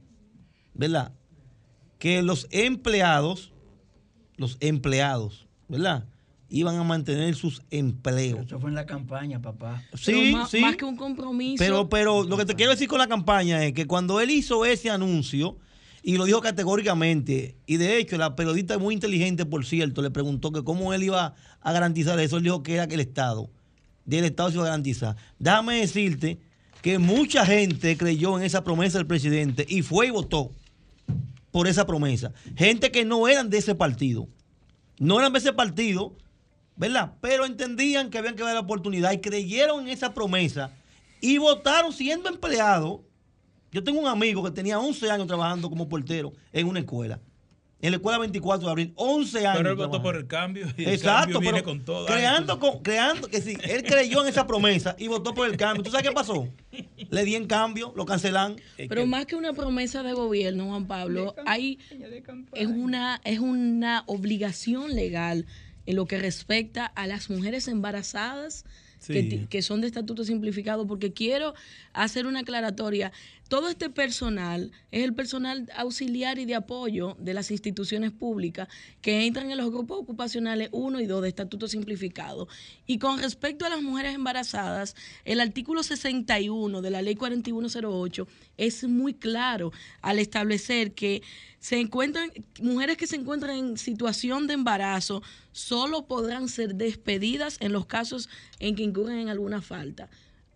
¿verdad? Que los empleados, los empleados, ¿verdad? Iban a mantener sus empleos. Eso fue en la campaña, papá. Sí, pero sí. más que un compromiso. Pero, pero lo que te quiero decir con la campaña es que cuando él hizo ese anuncio, y lo dijo categóricamente, y de hecho la periodista muy inteligente, por cierto, le preguntó que cómo él iba a garantizar eso, él dijo que era que el Estado, del Estado se iba a garantizar. Déjame decirte que mucha gente creyó en esa promesa del presidente y fue y votó por esa promesa. Gente que no eran de ese partido, no eran de ese partido, ¿verdad? Pero entendían que habían que dar la oportunidad y creyeron en esa promesa y votaron siendo empleados. Yo tengo un amigo que tenía 11 años trabajando como portero en una escuela. En la escuela 24 de abril, 11 años. pero él votó por el cambio y el Exacto, cambio viene pero con todo. creando, con- creando que sí, él creyó en esa promesa y votó por el cambio. ¿Tú sabes qué pasó? Le di en cambio, lo cancelan. Pero más que una promesa de gobierno, Juan Pablo, hay es una es una obligación legal en lo que respecta a las mujeres embarazadas Sí. que, que son de estatuto simplificado, porque quiero hacer una aclaratoria. Todo este personal es el personal auxiliar y de apoyo de las instituciones públicas que entran en los grupos ocupacionales 1 y 2 de estatuto simplificado. Y con respecto a las mujeres embarazadas, el artículo 61 de la ley 4108 es muy claro al establecer que se encuentran mujeres que se encuentran en situación de embarazo solo podrán ser despedidas en los casos en que incurren en alguna falta.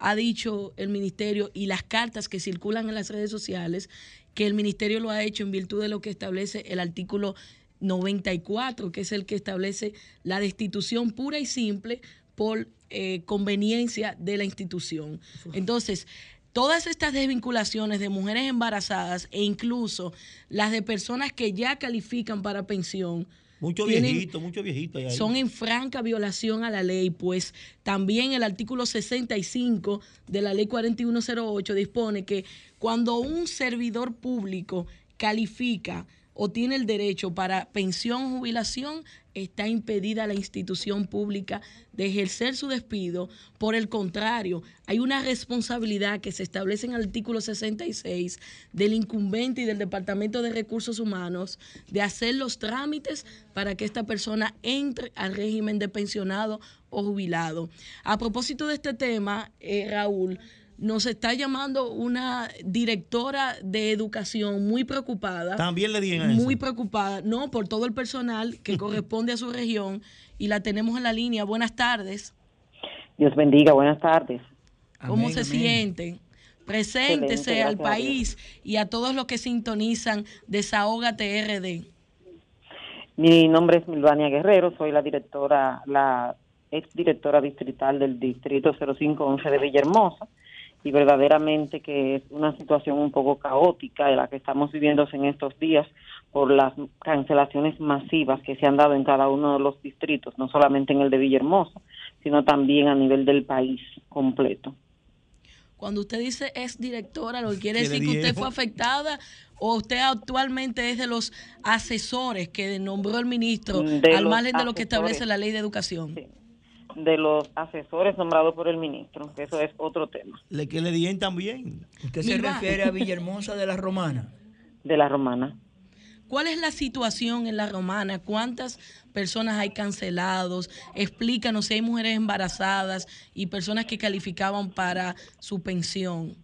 Ha dicho el ministerio y las cartas que circulan en las redes sociales que el ministerio lo ha hecho en virtud de lo que establece el artículo 94, que es el que establece la destitución pura y simple por eh, conveniencia de la institución. Entonces, todas estas desvinculaciones de mujeres embarazadas e incluso las de personas que ya califican para pensión, Mucho tienen- viejito, mucho viejito ahí. son en franca violación a la ley, pues también el artículo 65 de la ley 4108 dispone que cuando un servidor público califica o tiene el derecho para pensión jubilación, está impedida la institución pública de ejercer su despido. Por el contrario, hay una responsabilidad que se establece en el artículo 66 del incumbente y del Departamento de Recursos Humanos de hacer los trámites para que esta persona entre al régimen de pensionado o jubilado. A propósito de este tema, eh, Raúl, nos está llamando una directora de educación muy preocupada. También le digan eso. Muy preocupada, no, por todo el personal que <laughs> corresponde a su región y la tenemos en la línea. Buenas tardes. Dios bendiga, buenas tardes. ¿Cómo se sienten? Preséntese Excelente, al país y a todos los que sintonizan Desahógate RD. Mi nombre es Milvania Guerrero, soy la directora, la ex directora distrital del distrito 0511 de Villahermosa y verdaderamente que es una situación un poco caótica de la que estamos viviendo en estos días por las cancelaciones masivas que se han dado en cada uno de los distritos, no solamente en el de Villahermosa, sino también a nivel del país completo. Cuando usted dice ex directora, lo que quiere ¿Qué le decir que usted fue afectada o usted actualmente es de los asesores que nombró el ministro De al margen de lo que establece la ley de educación. De los asesores nombrados por el ministro, que eso es otro tema. Le que le digan también. ¿Usted se refiere a Villahermosa de la Romana? De la Romana. ¿Cuál es la situación en la romana? ¿Cuántas personas hay cancelados? Explícanos si hay mujeres embarazadas y personas que calificaban para su pensión.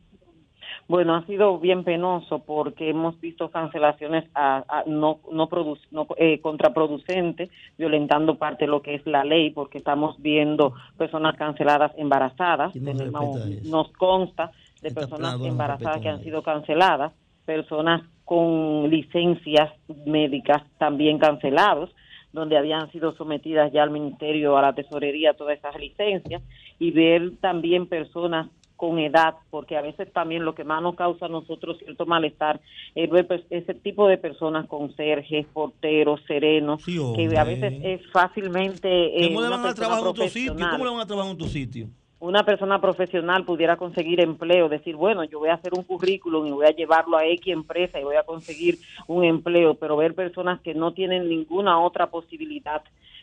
Bueno, ha sido bien penoso porque hemos visto cancelaciones a- a- no, no, produ- no, eh, contraproducentes, violentando parte de lo que es la ley, porque estamos viendo personas canceladas embarazadas. Tenemos- nos consta de personas embarazadas que han sido canceladas, personas con licencias médicas también cancelados donde habían sido sometidas ya al ministerio, a la tesorería, todas esas licencias, y ver también personas con edad, porque a veces también lo que más nos causa a nosotros cierto malestar es ver pues, ese tipo de personas con serges, porteros, serenos, que a veces es fácilmente... eh, ¿Cómo le van a trabajar en otro sitio? ¿Cómo le van a trabajar en otro sitio? una persona profesional pudiera conseguir empleo, decir, bueno, yo voy a hacer un currículum y voy a llevarlo a X empresa y voy a conseguir un empleo, pero ver personas que no tienen ninguna otra posibilidad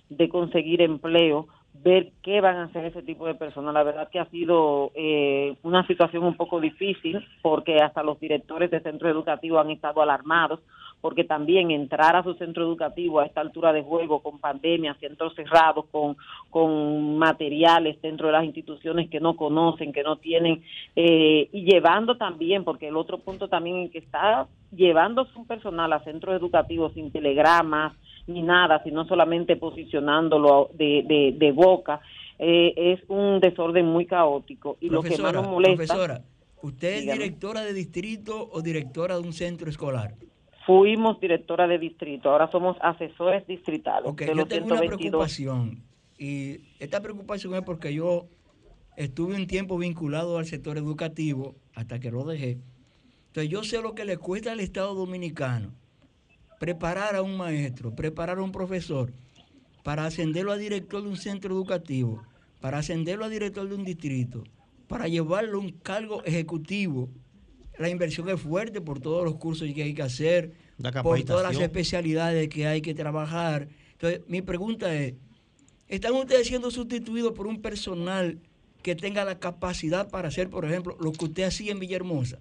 de conseguir empleo, ver qué van a hacer ese tipo de personas. La verdad que ha sido eh, una situación un poco difícil porque hasta los directores de centro educativo han estado alarmados porque también entrar a su centro educativo a esta altura de juego con pandemia, centros cerrados, con, con materiales dentro de las instituciones que no conocen, que no tienen, eh, y llevando también, porque el otro punto también en que está llevando su personal a centros educativos sin telegramas ni nada, sino solamente posicionándolo de, de, de boca, eh, es un desorden muy caótico. Y lo que más Profesora, nos molesta... profesora, ¿usted es Dígame. directora de distrito o directora de un centro escolar? Fuimos directora de distrito, ahora somos asesores distritales. Ok, de yo tengo una 122. preocupación y esta preocupación es porque yo estuve un tiempo vinculado al sector educativo hasta que lo dejé. Entonces yo sé lo que le cuesta al Estado Dominicano preparar a un maestro, preparar a un profesor para ascenderlo a director de un centro educativo, para ascenderlo a director de un distrito, para llevarlo a un cargo ejecutivo. La inversión es fuerte por todos los cursos que hay que hacer, por todas las especialidades que hay que trabajar. Entonces, mi pregunta es, ¿Están ustedes siendo sustituidos por un personal que tenga la capacidad para hacer, por ejemplo, lo que usted hacía en Villahermosa?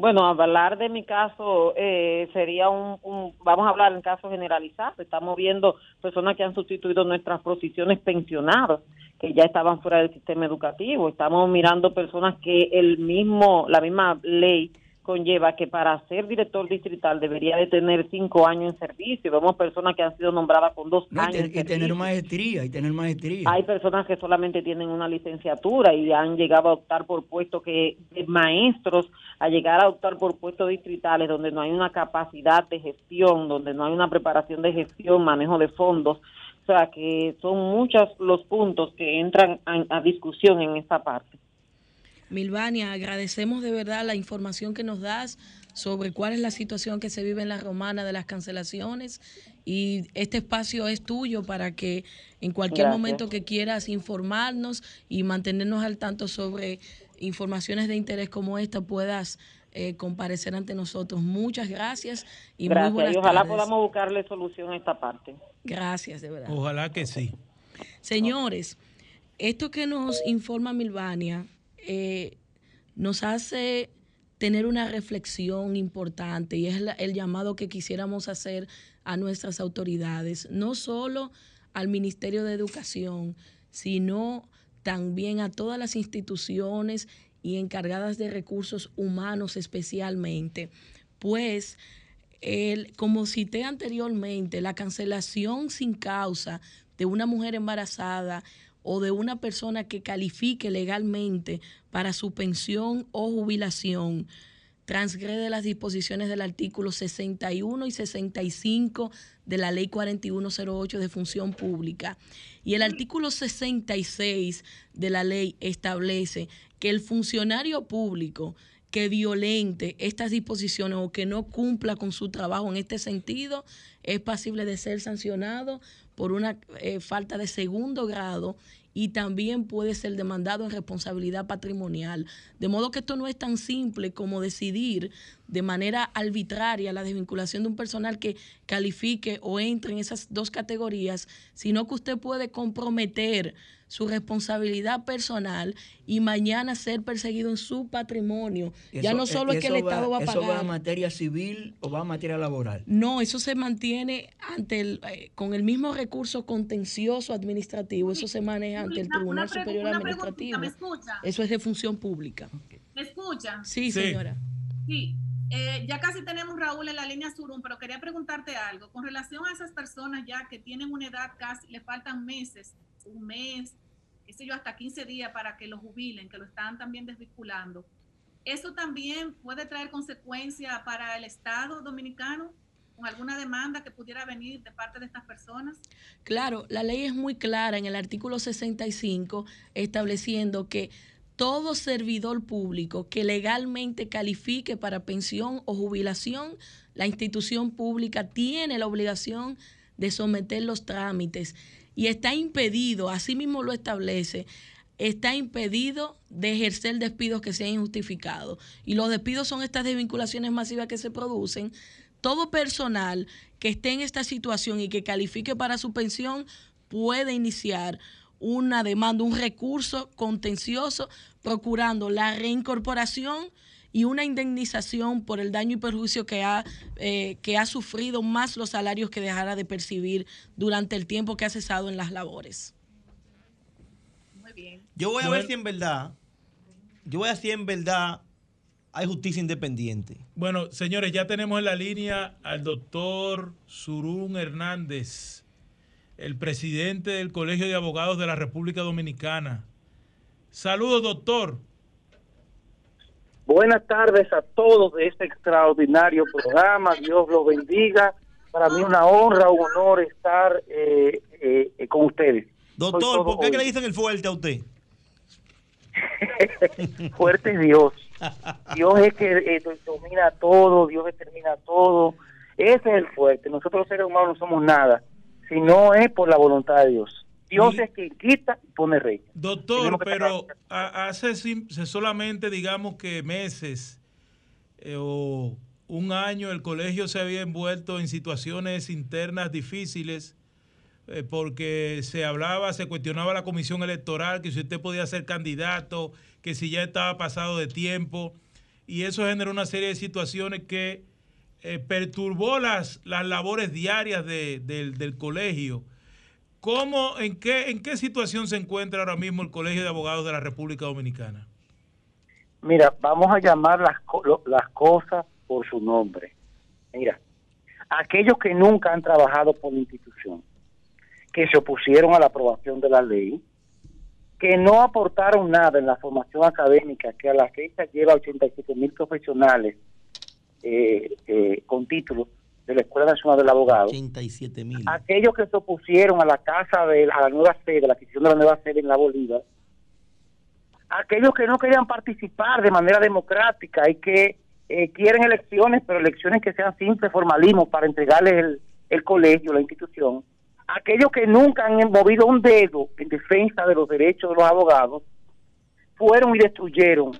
Bueno, hablar de mi caso eh, sería un, un- vamos a hablar en caso generalizado. Estamos viendo personas que han sustituido nuestras posiciones pensionadas, que ya estaban fuera del sistema educativo. Estamos mirando personas que el mismo, la misma ley conlleva que para ser director distrital debería de tener cinco años en servicio. Vemos personas que han sido nombradas con dos No, y, años. te- en y tener maestría, y tener maestría. Hay personas que solamente tienen una licenciatura y han llegado a optar por puestos que de maestros a llegar a optar por puestos distritales donde no hay una capacidad de gestión, donde no hay una preparación de gestión, manejo de fondos. O sea que son muchos los puntos que entran a, a discusión en esta parte. Milvania, agradecemos de verdad la información que nos das sobre cuál es la situación que se vive en la romana de las cancelaciones y este espacio es tuyo para que en cualquier Gracias. momento que quieras informarnos y mantenernos al tanto sobre informaciones de interés como esta puedas eh, comparecer ante nosotros. Muchas gracias y muy Gracias buenas y ojalá tardes. podamos buscarle solución a esta parte. Gracias, de verdad. Ojalá que sí. Señores, esto que nos informa Milvania eh, nos hace tener una reflexión importante y es el llamado que quisiéramos hacer a nuestras autoridades, no solo al Ministerio de Educación, sino también a todas las instituciones y encargadas de recursos humanos especialmente, pues el, como cité anteriormente, la cancelación sin causa de una mujer embarazada o de una persona que califique legalmente para su pensión o jubilación transgrede las disposiciones del artículo 61 y 65 de la Ley 4108 de Función Pública. Y el artículo 66 de la ley establece que el funcionario público que violente estas disposiciones o que no cumpla con su trabajo en este sentido es pasible de ser sancionado por una eh, falta de segundo grado y también puede ser demandado en responsabilidad patrimonial. De modo que esto no es tan simple como decidir de manera arbitraria la desvinculación de un personal que califique o entre en esas dos categorías, sino que usted puede comprometer su responsabilidad personal y mañana ser perseguido en su patrimonio. ya no solo es que el Estado va a ¿Eso va a pagar. materia civil o va a materia laboral? No, eso se mantiene ante el, eh, con el mismo recurso contencioso administrativo, eso se maneja ante el Una- Tribunal Superior una Administrativo. ¿me escucha? Eso es de función pública. ¿Me escucha? Sí, señora. Sí. Eh, ya casi tenemos Raúl en la línea Surum, pero quería preguntarte algo. Con relación a esas personas ya que tienen una edad casi, le faltan meses, un mes, qué sé yo, hasta 15 días para que lo jubilen, que lo están también desvinculando. ¿Eso también puede traer consecuencias para el Estado dominicano? ¿Con alguna demanda que pudiera venir de parte de estas personas? Claro, la ley es muy clara en el artículo 65 estableciendo que todo servidor público que legalmente califique para pensión o jubilación, la institución pública tiene la obligación de someter los trámites y está impedido, así mismo lo establece, está impedido de ejercer despidos que sean injustificados. Y los despidos son estas desvinculaciones masivas que se producen. Todo personal que esté en esta situación y que califique para su pensión puede iniciar una demanda, un recurso contencioso procurando la reincorporación y una indemnización por el daño y perjuicio que ha, eh, que ha sufrido más los salarios que dejara de percibir durante el tiempo que ha cesado en las labores. Muy bien. Yo voy a ver si en verdad, yo voy a ver si en verdad hay justicia independiente. Bueno, señores, ya tenemos en la línea al doctor Surún Hernández, el presidente del Colegio de Abogados de la República Dominicana. Saludos, doctor. Buenas tardes a todos de este extraordinario programa. Dios los bendiga. Para mí una honra, un honor estar eh, eh, con ustedes. Doctor, ¿por qué que le dicen el fuerte a usted? <laughs> Fuerte es Dios. Dios es que eh, domina todo, Dios determina todo. Ese es el fuerte. Nosotros los seres humanos no somos nada, si no es por la voluntad de Dios. Dios es quien quita y pone rey. Doctor, pero a- hace solamente, digamos que meses eh, o un año el colegio se había envuelto en situaciones internas difíciles eh, porque se hablaba, se cuestionaba la comisión electoral, que si usted podía ser candidato, que si ya estaba pasado de tiempo, y eso generó una serie de situaciones que eh, perturbó las, las labores diarias de- del, del colegio. ¿Cómo, en, qué, ¿En qué situación se encuentra ahora mismo el Colegio de Abogados de la República Dominicana? Mira, vamos a llamar las, las cosas por su nombre. Mira, aquellos que nunca han trabajado por la institución, que se opusieron a la aprobación de la ley, que no aportaron nada en la formación académica, que a la fecha lleva 87 mil profesionales eh, eh, con títulos de la Escuela Nacional del Abogado, 87 mil. aquellos que se opusieron a la casa de a la nueva sede, a la adquisición de la nueva sede en la Bolívar, aquellos que no querían participar de manera democrática y que eh, quieren elecciones, pero elecciones que sean simples formalismos para entregarles el, el colegio, la institución, aquellos que nunca han movido un dedo en defensa de los derechos de los abogados, fueron y destruyeron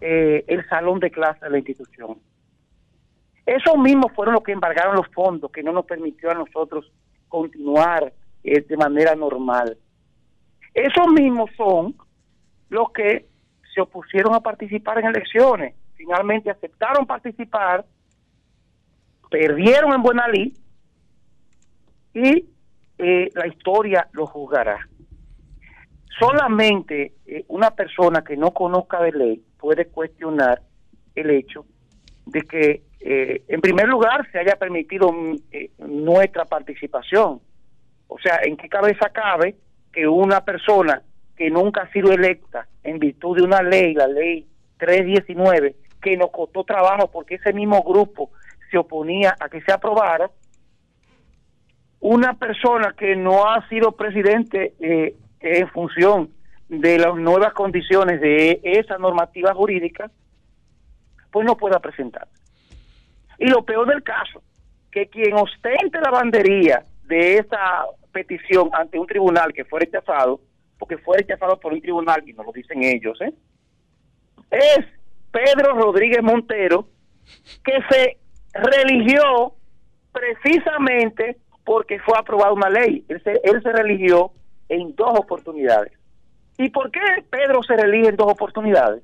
eh, el salón de clase de la institución. Esos mismos fueron los que embargaron los fondos, que no nos permitió a nosotros continuar eh, de manera normal. Esos mismos son los que se opusieron a participar en elecciones. Finalmente aceptaron participar, perdieron en Buena Lid y eh, la historia lo juzgará. Solamente eh, una persona que no conozca de ley puede cuestionar el hecho de que, eh, en primer lugar, se haya permitido mm, eh, nuestra participación. O sea, ¿en qué cabeza cabe que una persona que nunca ha sido electa en virtud de una ley, la ley 319, que nos costó trabajo porque ese mismo grupo se oponía a que se aprobara, una persona que no ha sido presidente eh, en función de las nuevas condiciones de esa normativa jurídica, pues no pueda presentar. Y lo peor del caso, que quien ostente la bandería de esa petición ante un tribunal que fue rechazado, porque fue rechazado por un tribunal, y no lo dicen ellos, ¿eh? es Pedro Rodríguez Montero, que se religió precisamente porque fue aprobada una ley. Él se, él se religió en dos oportunidades. ¿Y por qué Pedro se relige en dos oportunidades?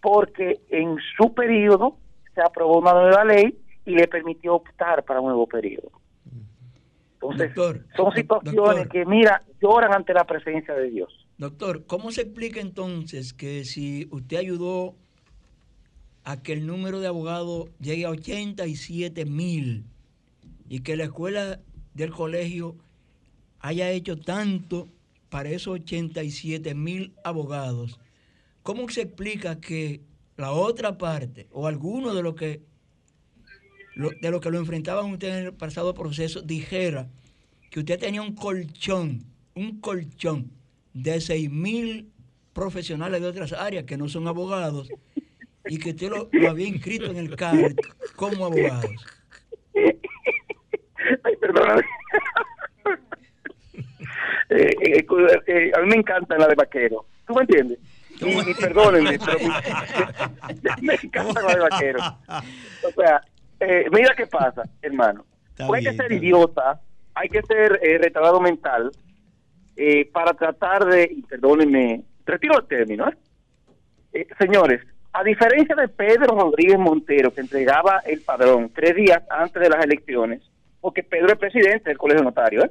Porque en su periodo se aprobó una nueva ley y le permitió optar para un nuevo periodo. Entonces, son situaciones doctor. que, mira, lloran ante la presencia de Dios. Doctor, ¿cómo se explica entonces que si usted ayudó a que el número de abogados llegue a 87 mil y que la escuela del colegio haya hecho tanto para esos 87 mil abogados, ¿cómo se explica que la otra parte o alguno de los que lo- de los que lo enfrentaban ustedes en el pasado proceso dijera que usted tenía un colchón, un colchón de 6 mil profesionales de otras áreas que no son abogados y que usted lo, había inscrito en el CAR como abogados. Ay, perdóname. <laughs> Eh, eh, eh, a mí me encanta la de vaquero. ¿Tú me entiendes? Y, y perdónenme, pero me, <laughs> me encanta la de vaquero. O sea, eh, mira qué pasa, hermano. Está hay bien, que ser idiota, hay que ser eh, retardado mental eh, para tratar de, y perdónenme, retiro el término, ¿eh? Eh, señores, a diferencia de Pedro Rodríguez Montero, que entregaba el padrón tres días antes de las elecciones, porque Pedro es presidente del Colegio Notario, ¿eh?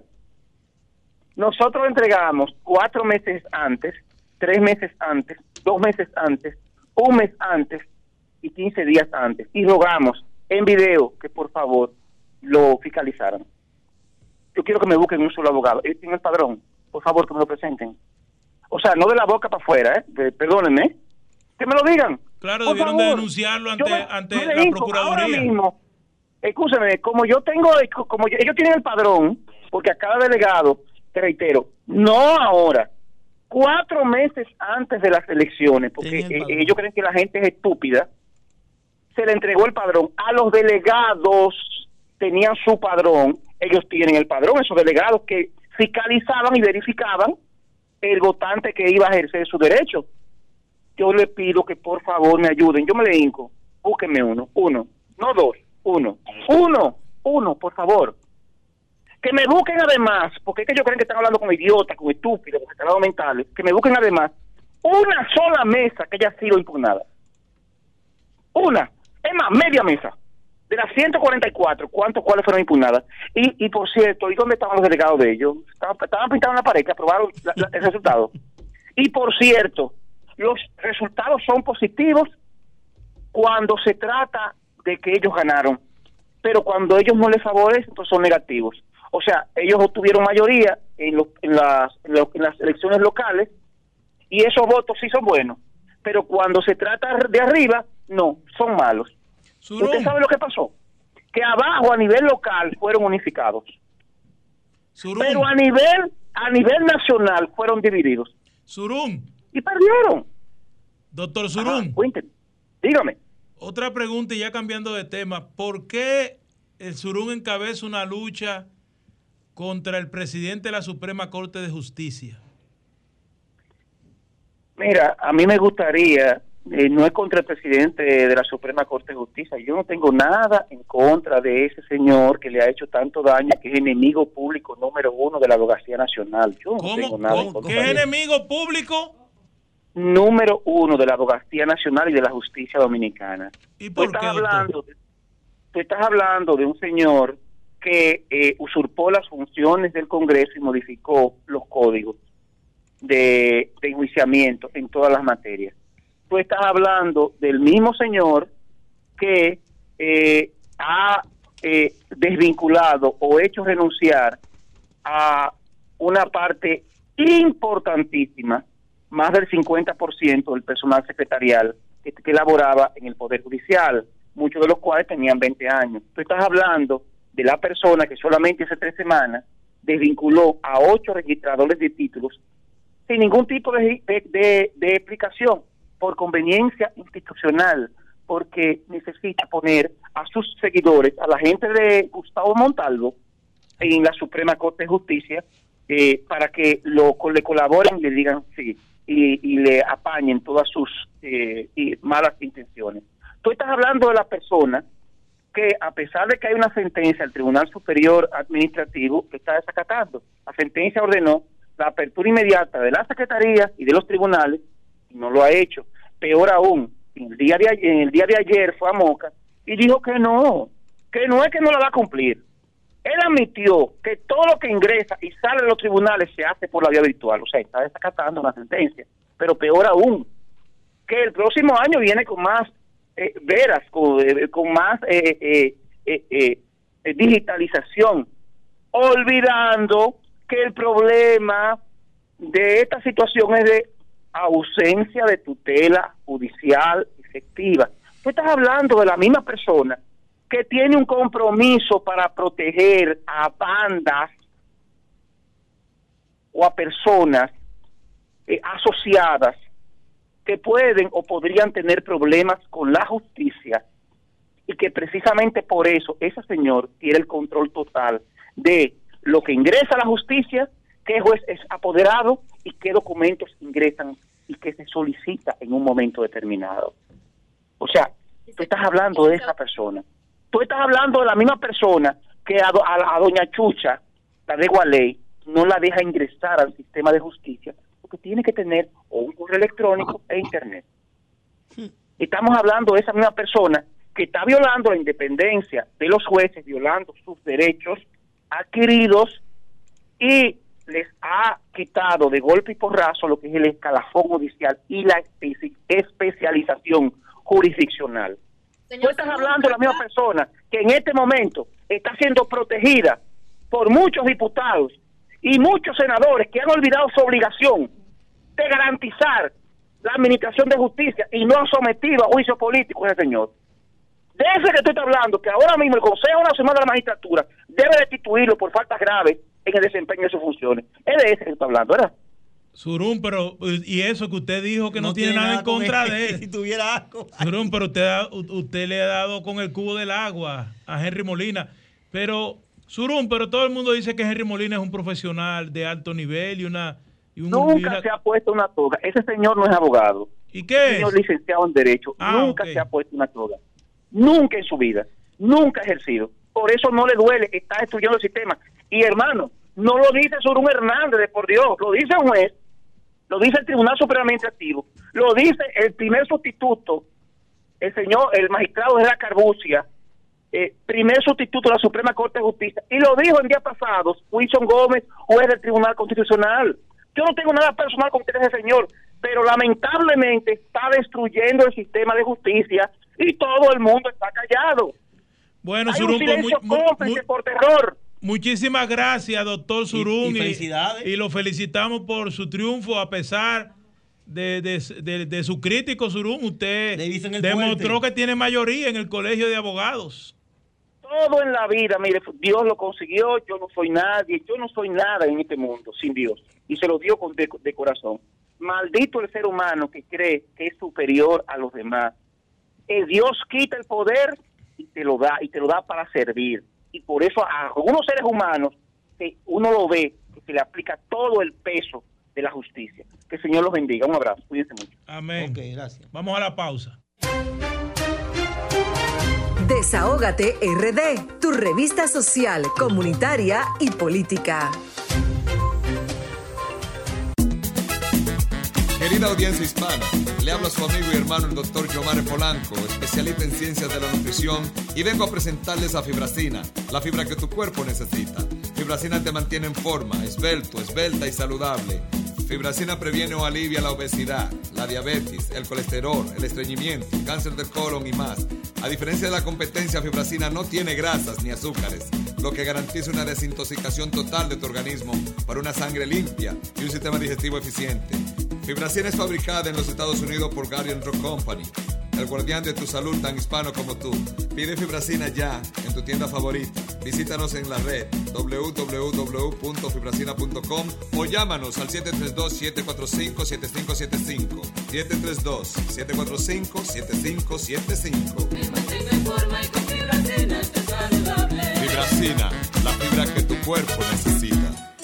nosotros entregamos cuatro meses antes, tres meses antes, dos meses antes, un mes antes y 15 días antes. Y rogamos en video que por favor lo fiscalizaran. Yo quiero que me busquen un solo abogado. Ellos tienen el padrón. Por favor, que me lo presenten. O sea, no de la boca para afuera, ¿eh? De- perdónenme. ¿eh? Que me lo digan. Claro, Por debieron de denunciarlo ante, me- ante la digo, Procuraduría. Ahora mismo, escúcheme, como yo tengo, como yo- ellos tienen el padrón, porque a cada delegado, te reitero, no ahora, cuatro meses antes de las elecciones, porque el eh, ellos creen que la gente es estúpida, se le entregó el padrón. A los delegados tenían su padrón, ellos tienen el padrón, esos delegados que fiscalizaban y verificaban el votante que iba a ejercer su derecho. Yo le pido que por favor me ayuden, yo me le hinco, búsquenme uno, uno, no dos, uno, uno, uno, por favor. Que me busquen además, porque es que ellos creen que están hablando con idiotas, con estúpidos, con retardados mentales, que me busquen además una sola mesa que haya sido impugnada. Una, es más, media mesa. De las 144, ¿cuántos cuáles fueron impugnadas? Y, y por cierto, ¿y dónde estaban los delegados de ellos? Estaban, estaban pintados en la pared que aprobaron el resultado. Y por cierto, los resultados son positivos cuando se trata de que ellos ganaron, pero cuando ellos no les favorecen, pues son negativos. O sea, ellos obtuvieron mayoría en, los- en, las, en, lo- en las elecciones locales y esos votos sí son buenos, pero cuando se trata de arriba, no, son malos. ¿Usted sabe lo que pasó? Que abajo a nivel local fueron unificados, pero a nivel a nivel nacional fueron divididos. Surún. Y perdieron. Doctor Surún. Dígame. Otra pregunta y ya cambiando de tema. ¿Por qué el Surún encabeza una lucha contra el presidente de la Suprema Corte de Justicia? Mira, a mí me gustaría, eh, no es contra el presidente de la Suprema Corte de Justicia, yo no tengo nada en contra de ese señor que le ha hecho tanto daño, que es enemigo público número uno de la abogacía nacional. Yo no tengo nada en contra ¿Qué de enemigo público? número uno de la abogacía nacional y de la justicia dominicana. ¿Y tú, estás hablando, de- tú estás hablando de un señor que eh, usurpó las funciones del Congreso y modificó los códigos de, de enjuiciamiento en todas las materias. Tú estás hablando del mismo señor que eh, ha eh, desvinculado o hecho renunciar a una parte importantísima, más del 50% del personal secretarial que, que laboraba en el Poder Judicial, muchos de los cuales tenían 20 años. Tú estás hablando de la persona que solamente hace tres semanas desvinculó a ocho registradores de títulos sin ningún tipo de, de- explicación, por conveniencia institucional, porque necesita poner a sus seguidores, a la gente de Gustavo Montalvo, en la Suprema Corte de Justicia, eh, para que lo, le colaboren le digan sí, y, y le apañen todas sus eh, y malas intenciones. Tú estás hablando de la persona a pesar de que hay una sentencia del Tribunal Superior Administrativo que está desacatando, la sentencia ordenó la apertura inmediata de las secretarías y de los tribunales y no lo ha hecho. Peor aún, el día de ayer, en el día de ayer fue a Moca y dijo que no, que no es que no la va a cumplir. Él admitió que todo lo que ingresa y sale de los tribunales se hace por la vía virtual, o sea, está desacatando una sentencia. Pero peor aún, que el próximo año viene con más eh, veras, con, eh, con más eh, eh, digitalización, olvidando que el problema de esta situación es de ausencia de tutela judicial efectiva. Tú estás hablando de la misma persona que tiene un compromiso para proteger a bandas o a personas asociadas que pueden o podrían tener problemas con la justicia y que precisamente por eso ese señor tiene el control total de lo que ingresa a la justicia, qué juez es apoderado y qué documentos ingresan y qué se solicita en un momento determinado. O sea, tú estás hablando de esa persona. Tú estás hablando de la misma persona que a, a- a doña Chucha, la de Gualey, no la deja ingresar al sistema de justicia porque tiene que tener o un correo electrónico e internet. Estamos hablando de esa misma persona que está violando la independencia de los jueces, violando sus derechos adquiridos y les ha quitado de golpe y porrazo lo que es el escalafón judicial y la espe- especialización jurisdiccional. Tú estás hablando de la misma persona que en este momento está siendo protegida por muchos diputados y muchos senadores que han olvidado su obligación de garantizar la administración de justicia y no han sometido a juicio político ese señor. De ese que tú estás hablando, que ahora mismo el Consejo Nacional de la Magistratura debe destituirlo por faltas graves en el desempeño de sus funciones. Es de ese que tú estás hablando, ¿verdad? Surún, pero y eso que usted dijo que no, tiene, nada, en contra con él, de <laughs> él. si tuviera asco. Surún, pero usted, ha- usted le ha dado con el cubo del agua a Henry Molina. Pero, Surún, pero todo el mundo dice que Henry Molina es un profesional de alto nivel y una... Y un- Nunca se ha puesto una toga. Ese señor no es abogado. ¿Y qué señor licenciado en Derecho. Ah, Nunca se ha puesto una toga. Nunca en su vida. Nunca ha ejercido. Por eso no le duele. Está estudiando el sistema. Y hermano, no lo dice Surún Hernández, de por Dios, lo dice un juez, lo dice el Tribunal Supremo Administrativo, lo dice el primer sustituto, el señor, el magistrado de la Carbucia, eh, primer sustituto de la Suprema Corte de Justicia, y lo dijo en días pasados Wilson Gómez, juez del Tribunal Constitucional. Yo no tengo nada personal con ese señor, pero lamentablemente está destruyendo el sistema de justicia y todo el mundo está callado. Bueno, Hay un Surún, silencio muy- muy- cómplice muy- por terror. Muchísimas gracias, doctor Surún. y felicidades. y lo felicitamos por su triunfo a pesar de, de- de- de su crítico, Surún. Usted demostró fuerte. que tiene mayoría en el colegio de abogados. Todo en la vida, mire, Dios lo consiguió, yo no soy nadie, yo no soy nada en este mundo sin Dios. Y se lo dio con de, de corazón. Maldito el ser humano que cree que es superior a los demás. Eh, Dios quita el poder y te lo da, y te lo da para servir. Y por eso a algunos seres humanos, que uno lo ve, que se le aplica todo el peso de la justicia. Que el Señor los bendiga. Un abrazo, cuídense mucho. Amén. gracias. Vamos a la pausa. Desahógate RD, tu revista social, comunitaria y política. Querida audiencia hispana, le habla su amigo y hermano el doctor Giovanni Polanco, especialista en ciencias de la nutrición, y vengo a presentarles a Fibracina, la fibra que tu cuerpo necesita. Fibracina te mantiene en forma, esbelto, esbelta y saludable. Fibracina previene o alivia la obesidad, la diabetes, el colesterol, el estreñimiento, cáncer del colon y más. A diferencia de la competencia, Fibracina no tiene grasas ni azúcares, lo que garantiza una desintoxicación total de tu organismo para una sangre limpia y un sistema digestivo eficiente. Fibracina es fabricada en los Estados Unidos por Guardian Drug Company, el guardián de tu salud tan hispano como tú. Pide Fibracina ya en tu tienda favorita. Visítanos en la red www.fibracina.com o llámanos al 732-745-7575. 732-745-7575. Fibracina, la fibra que tu cuerpo necesita.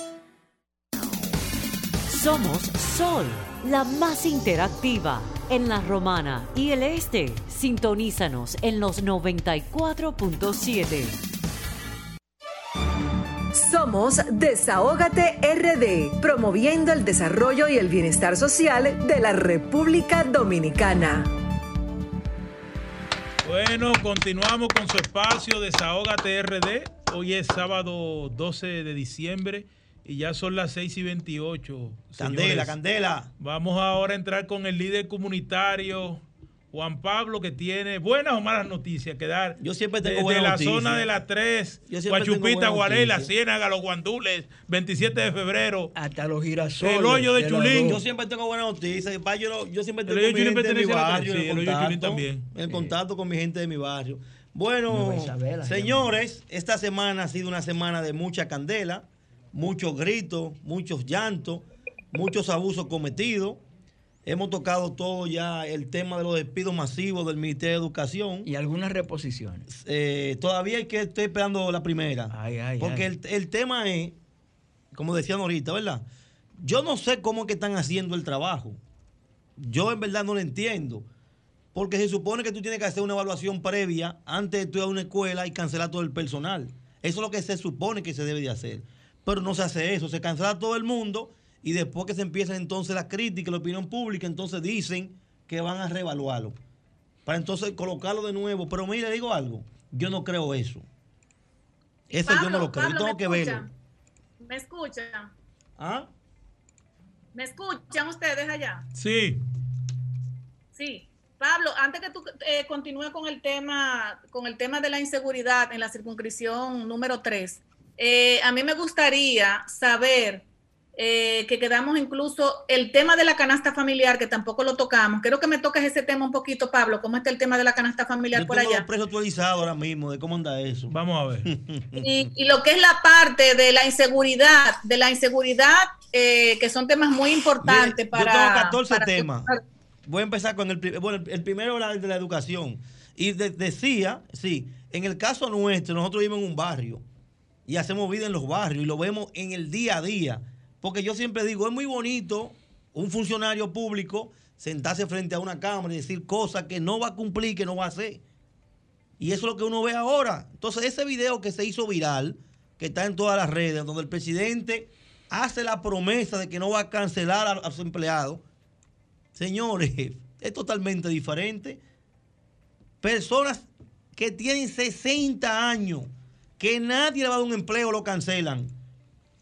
Somos Sol, la más interactiva en la Romana y el Este. Sintonízanos en los 94.7. Somos Desahógate RD, promoviendo el desarrollo y el bienestar social de la República Dominicana. Bueno, continuamos con su espacio Desahógate RD. Hoy es sábado 12 de diciembre y ya son las 6 y 28. Candela, señores. candela. Vamos ahora a entrar con el líder comunitario Juan Pablo, que tiene buenas o malas noticias que dar. Yo siempre tengo de, buenas la noticias. zona de las 3, Yo siempre tengo Guachupita, buenas Guarela. Ciénaga, Los Guandules, 27 de febrero. Hasta los girasoles. El hoyo de Chulín. Yo siempre tengo buenas noticias. Yo, yo siempre El tengo hoyo de mi Chulín de mi barrio sí, en el hoyo de Chulín contacto, también. en contacto con mi gente de mi barrio. Bueno, señores, esta semana ha sido una semana de mucha candela, muchos gritos, muchos llantos, muchos abusos cometidos. Hemos tocado todo ya el tema de los despidos masivos del Ministerio de Educación. Y algunas reposiciones. Eh, todavía hay que estoy esperando la primera. porque ay. El, el tema es, como decían ahorita, ¿verdad? Yo no sé cómo es que están haciendo el trabajo. Yo en verdad no lo entiendo. Porque se supone que tú tienes que hacer una evaluación previa antes de tú ir a una escuela y cancelar todo el personal. Eso es lo que se supone que se debe de hacer. Pero no se hace eso. Se cancela todo el mundo y después que se empiezan entonces las críticas, la opinión pública, entonces dicen que van a reevaluarlo. Para entonces colocarlo de nuevo. Pero mire, digo algo. Yo no creo eso. Eso yo no lo creo. yo Pablo, tengo ¿me que verlo. escuchan? ¿Me escuchan? ¿Ah? ¿Me escuchan ustedes allá? Sí. Sí. Pablo, antes que tú eh, continúes con el tema, con el tema de la inseguridad en la circunscripción número 3, eh, a mí me gustaría saber eh, que quedamos incluso el tema de la canasta familiar, que tampoco lo tocamos. Quiero que me toques ese tema un poquito, Pablo. ¿Cómo está el tema de la canasta familiar Yo por tengo allá? los precios actualizados ahora mismo de cómo anda eso. Vamos a ver. <laughs> y, y lo que es la parte de la inseguridad, de la inseguridad, eh, que son temas muy importantes Mire, para. Yo tengo 14 para- temas. Voy a empezar con el, bueno, el- primero era el de la educación. Y de- decía, sí, en el caso nuestro, nosotros vivimos en un barrio y hacemos vida en los barrios y lo vemos en el día a día. Porque yo siempre digo, es muy bonito un funcionario público sentarse frente a una cámara y decir cosas que no va a cumplir, que no va a hacer. Y eso es lo que uno ve ahora. Entonces, ese video que se hizo viral que está en todas las redes, donde el presidente hace la promesa de que no va a cancelar a, a sus empleados. Señores, <laughs> es totalmente diferente. Personas que tienen 60 años, que nadie le va a dar un empleo, lo cancelan.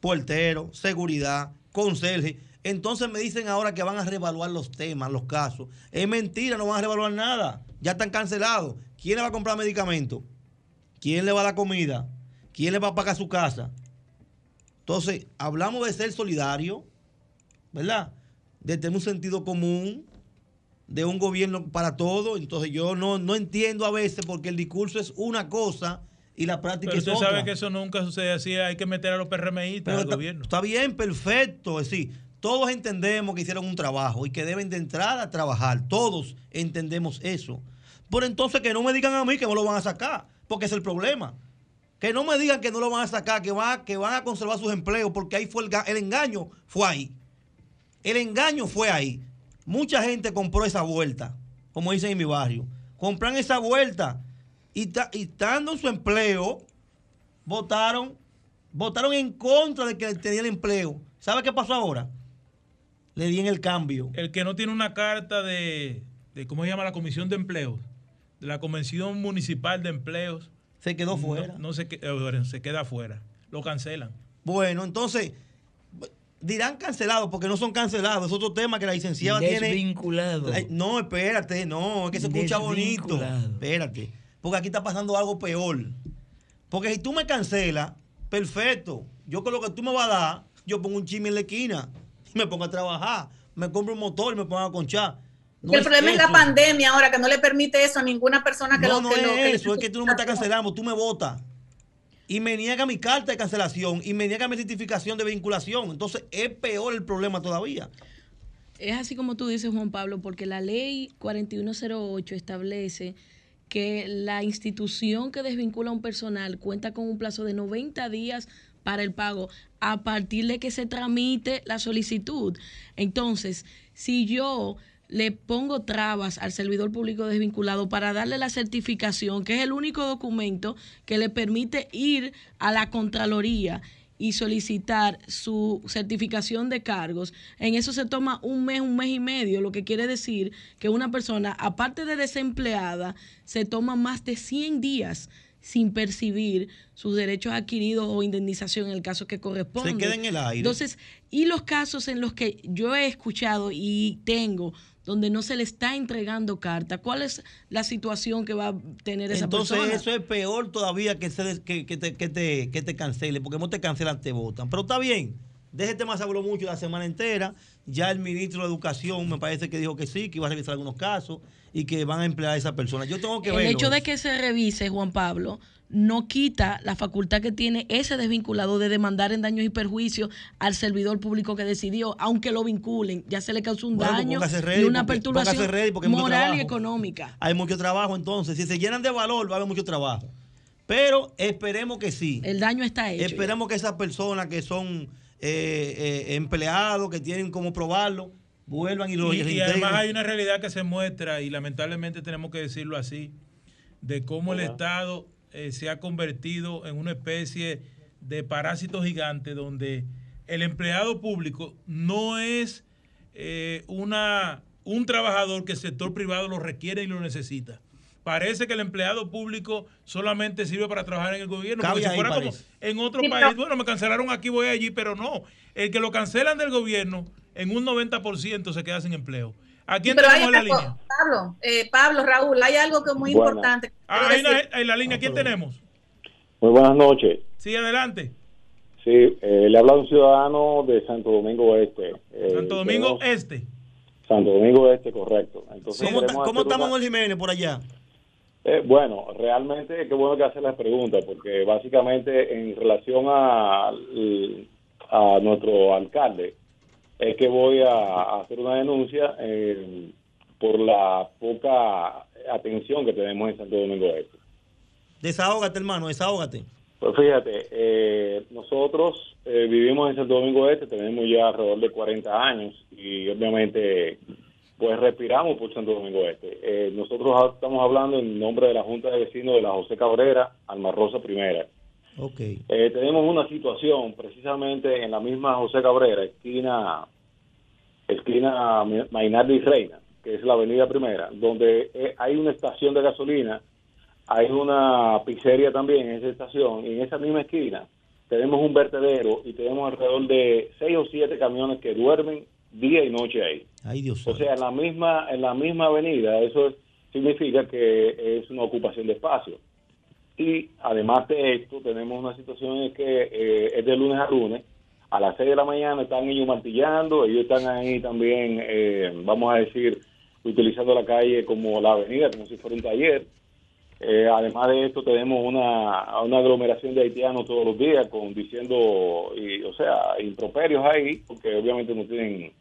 Portero, seguridad, conserje. Entonces me dicen ahora que van a reevaluar los temas, los casos. Es mentira, no van a reevaluar nada. Ya están cancelados. ¿Quién le va a comprar medicamentos? ¿Quién le va a dar comida? ¿Quién le va a pagar su casa? Entonces, hablamos de ser solidario, ¿verdad? De tener un sentido común, de un gobierno para todo. Entonces, yo no, no entiendo a veces porque el discurso es una cosa y la práctica Pero es usted otra. sabe que eso nunca sucede así. Hay que meter a los PRMistas al gobierno. está bien, perfecto. Es decir, todos entendemos que hicieron un trabajo y que deben de entrar a trabajar. Todos entendemos eso. Pero entonces que no me digan a mí que no lo van a sacar, porque es el problema. Que no me digan que no lo van a sacar, que, va, que van a conservar sus empleos, porque ahí fue el, el engaño, fue ahí. El engaño fue ahí. Mucha gente compró esa vuelta, como dicen en mi barrio. Compran esa vuelta y, ta- y estando en su empleo, votaron, votaron en contra de que tenía el empleo. ¿Sabe qué pasó ahora? Le di en el cambio. El que no tiene una carta de, de ¿cómo se llama? La Comisión de Empleos, de la Convención Municipal de Empleos. Se quedó fuera. No, se, que- eh, se queda fuera. Lo cancelan. Bueno, entonces, dirán cancelados porque no son cancelados. Es otro tema que la licenciada tiene. Desvinculado. No, espérate, no, es que se escucha bonito. Espérate. Porque aquí está pasando algo peor. Porque si tú me cancelas, perfecto. Yo con lo que tú me vas a dar, yo pongo un chisme en la esquina y <laughs> me pongo a trabajar. Me compro un motor y me pongo a conchar. No el problema es la pandemia ahora, que no le permite eso a ninguna persona que No, lo no que es lo- que eso, es que tú no me estás cancelando, tú me votas. Y me niega mi carta de cancelación y me niega mi certificación de vinculación. Entonces es peor el problema todavía. Es así como tú dices, Juan Pablo, porque la ley 4108 establece que la institución que desvincula a un personal cuenta con un plazo de 90 días para el pago a partir de que se tramite la solicitud. Entonces, si yo le pongo trabas al servidor público desvinculado para darle la certificación, que es el único documento que le permite ir a la Contraloría y solicitar su certificación de cargos, en eso se toma un mes, un mes y medio, lo que quiere decir que una persona, aparte de desempleada, se toma más de 100 días sin percibir sus derechos adquiridos o indemnización en el caso que corresponde. Se queda en el aire. Entonces, y los casos en los que yo he escuchado y tengo donde no se le está entregando carta, ¿cuál es la situación que va a tener esa Entonces persona? eso es peor todavía que, se que, que te, que, te, que te cancele, porque no te cancelan, te votan. Pero está bien, de ese tema se habló mucho la semana entera. Ya el ministro de Educación me parece que dijo que sí, que iba a revisar algunos casos y que van a emplear a esa persona. Yo tengo que el verlo. hecho de que se revise, Juan Pablo, no quita la facultad que tiene ese desvinculado de demandar en daños y perjuicios al servidor público que decidió, aunque lo vinculen, ya se le causó un Bueno, pues daño ready, y una porque- perturbación póngase ready porque hay mucho moral y económica. Hay mucho trabajo entonces. Si se llenan de valor, va a haber mucho trabajo. Pero esperemos que sí. El daño está hecho. Esperemos que esas personas que son eh, eh, empleados, que tienen como probarlo, vuelvan y lo Y, y además hay una realidad que se muestra, y lamentablemente tenemos que decirlo así, de cómo el. Estado eh, se ha convertido en una especie de parásito gigante donde el empleado público no es eh, una, un trabajador que el sector privado lo requiere y lo necesita. Parece que el empleado público solamente sirve para trabajar en el gobierno. Porque si ahí, fuera como en otro Sí, país, bueno, me cancelaron aquí, voy allí, pero no. El que lo cancelan del gobierno, en un 90% se queda sin empleo. ¿A quién hay tenemos en la algo- línea? Pablo, eh, Pablo, Raúl, hay algo que es muy Buenas. importante. que Ah, quiero hay una- en la línea, ¿quién tenemos? Muy buenas noches. Sí, adelante. Sí, eh, le habla un ciudadano de Santo Domingo Oeste. Eh, Santo Domingo queremos- Este. Santo Domingo Oeste, correcto. Entonces, ¿Cómo, cómo hacer está una- Manuel Jiménez por allá? Eh, bueno, realmente qué bueno que hace las preguntas, porque básicamente en relación a, a nuestro alcalde, es que voy a, a hacer una denuncia eh, por la poca atención que tenemos en Santo Domingo Este. Desahógate, hermano, desahógate. Pues fíjate, eh, nosotros eh, vivimos en Santo Domingo Este, tenemos ya alrededor de 40 años y obviamente pues respiramos por Santo Domingo Este. Eh, nosotros estamos hablando en nombre de la Junta de Vecinos de la José Cabrera, Alma Rosa Primera. Eh, tenemos una situación precisamente en la misma José Cabrera, esquina, esquina Mainardi y Reina, que es la avenida primera, donde eh, hay una estación de gasolina, hay una pizzería también en esa estación, y en esa misma esquina tenemos un vertedero y tenemos alrededor de seis o siete camiones que duermen día y noche ahí. Ay, Dios O sea, en la misma, en la misma avenida, eso es- significa que es una ocupación de espacio. Y además de esto, tenemos una situación en que eh, es de lunes a lunes. A las 6 de la mañana están ellos martillando, ellos están ahí también, eh, vamos a decir, utilizando la calle como la avenida, como si fuera un taller. Eh, además de esto, tenemos una, una aglomeración de haitianos todos los días, con diciendo, y, o sea, improperios ahí, porque obviamente no tienen,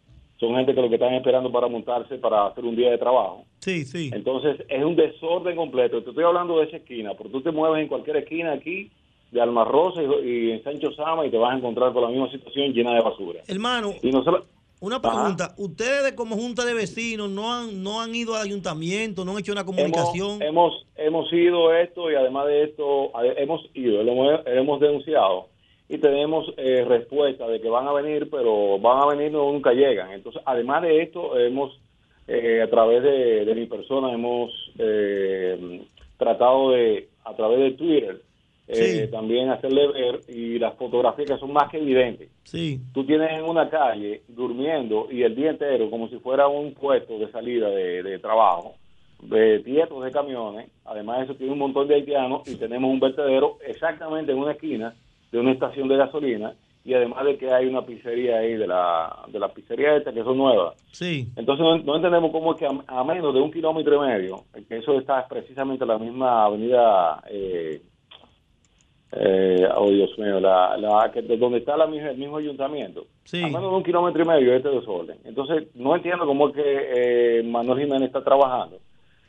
son gente que lo que están esperando para montarse para hacer un día de trabajo. Sí, sí. Entonces es un desorden completo. Te estoy hablando de esa esquina, porque tú te mueves en cualquier esquina aquí de Alma Rosa y, en Sancho Sama y te vas a encontrar con la misma situación llena de basura. Hermano, Y no solo- una pregunta. ¿Ustedes de como junta de vecinos no han, no han ido al ayuntamiento, no han hecho una comunicación? Hemos, hemos, hemos ido esto y además de esto hemos ido, lo hemos, hemos denunciado y tenemos eh, respuesta de que van a venir, pero van a venir y nunca llegan. Entonces, además de esto, hemos, eh, a través de, de mi persona, hemos eh, tratado de, a través de Twitter, eh, también hacerle ver y las fotografías que son más que evidentes. Sí. Tú tienes en una calle durmiendo y el día entero como si fuera un puesto de salida de, de trabajo, de tietos de camiones. Además de eso tiene un montón de haitianos y tenemos un vertedero exactamente en una esquina de una estación de gasolina y además de que hay una pizzería ahí de la, de la pizzería esta que son nuevas. Sí. Entonces no, no entendemos cómo es que a, a menos de un kilómetro y medio, que eso está precisamente en la misma avenida, eh, eh, oh Dios mío, la, la, que, de donde está la, misma- el mismo ayuntamiento, Sí. a menos de un kilómetro y medio este desorden. Entonces no entiendo cómo es que eh, Manuel Jiménez está trabajando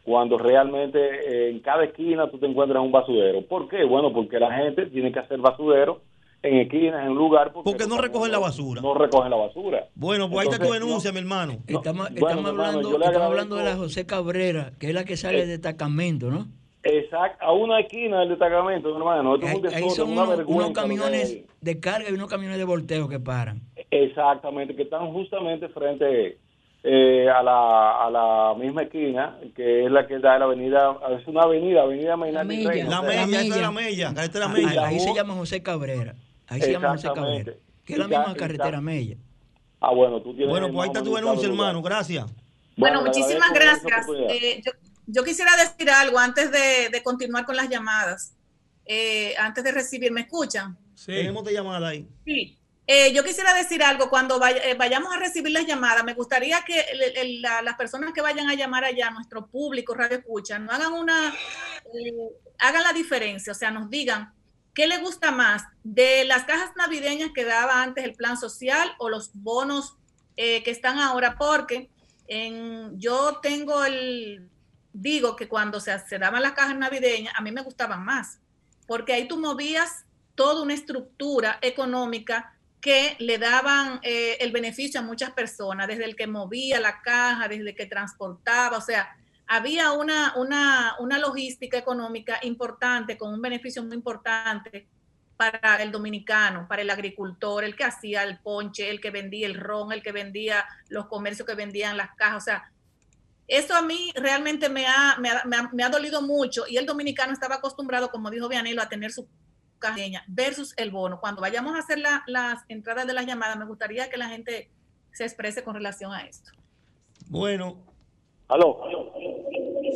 cuando realmente eh, en cada esquina tú te encuentras un basurero. ¿Por qué? Bueno, porque la gente tiene que hacer basurero en esquinas, en un lugar, porque, Porque no recogen la basura. no recogen la basura. Bueno, pues ahí está tu denuncia, mi hermano. Estamos, bueno, estamos hermano, hablando, estamos agradezco- hablando de la José Cabrera, que es la que sale Eh, de destacamento, ¿no? Exacto, a una esquina del destacamento, hermano. Esto es un Ahí, son una unos, unos camiones de carga y unos camiones de volteo que paran. Exactamente, que están justamente frente eh, a, la, a la misma esquina, que es la que da la avenida, es una avenida, avenida La mella, la mella, esta es la Ahí, mella. ahí se llama José Cabrera. Ahí se llama José. Cabrera. Que es la misma carretera ca- Mella. Ah, bueno, tú tienes... Bueno, pues ahí está tu denuncia, hermano. Gracias. Bueno, muchísimas gracias. Eh, yo, yo quisiera decir algo antes de, de continuar con las llamadas. Eh, antes de recibir, ¿me escuchan? Tenemos de llamada ahí. Sí. Eh, yo quisiera decir algo, cuando eh, vayamos a recibir las llamadas, me gustaría que las personas que vayan a llamar allá, nuestro público, Radio Escucha, no hagan una, eh, hagan la diferencia, o sea, nos digan qué le gusta más de las cajas navideñas que daba antes el plan social o los bonos que están ahora, porque yo tengo el, digo que cuando se, se daban las cajas navideñas, a mí me gustaban más, porque ahí tú movías toda una estructura económica que le daban eh, el beneficio a muchas personas, desde el que movía la caja, desde el que transportaba, o sea, había una, una, una logística económica importante, con un beneficio muy importante para el dominicano, para el agricultor, el que hacía el ponche, el que vendía el ron, el que vendía los comercios que vendían las cajas, o sea, eso a mí realmente me ha, me ha, me ha- dolido mucho y el dominicano estaba acostumbrado, como dijo Vianelo, a tener su cajeña versus el bono. Cuando vayamos a hacer la- las entradas de las llamadas, me gustaría que la gente se exprese con relación a esto. Bueno. Aló.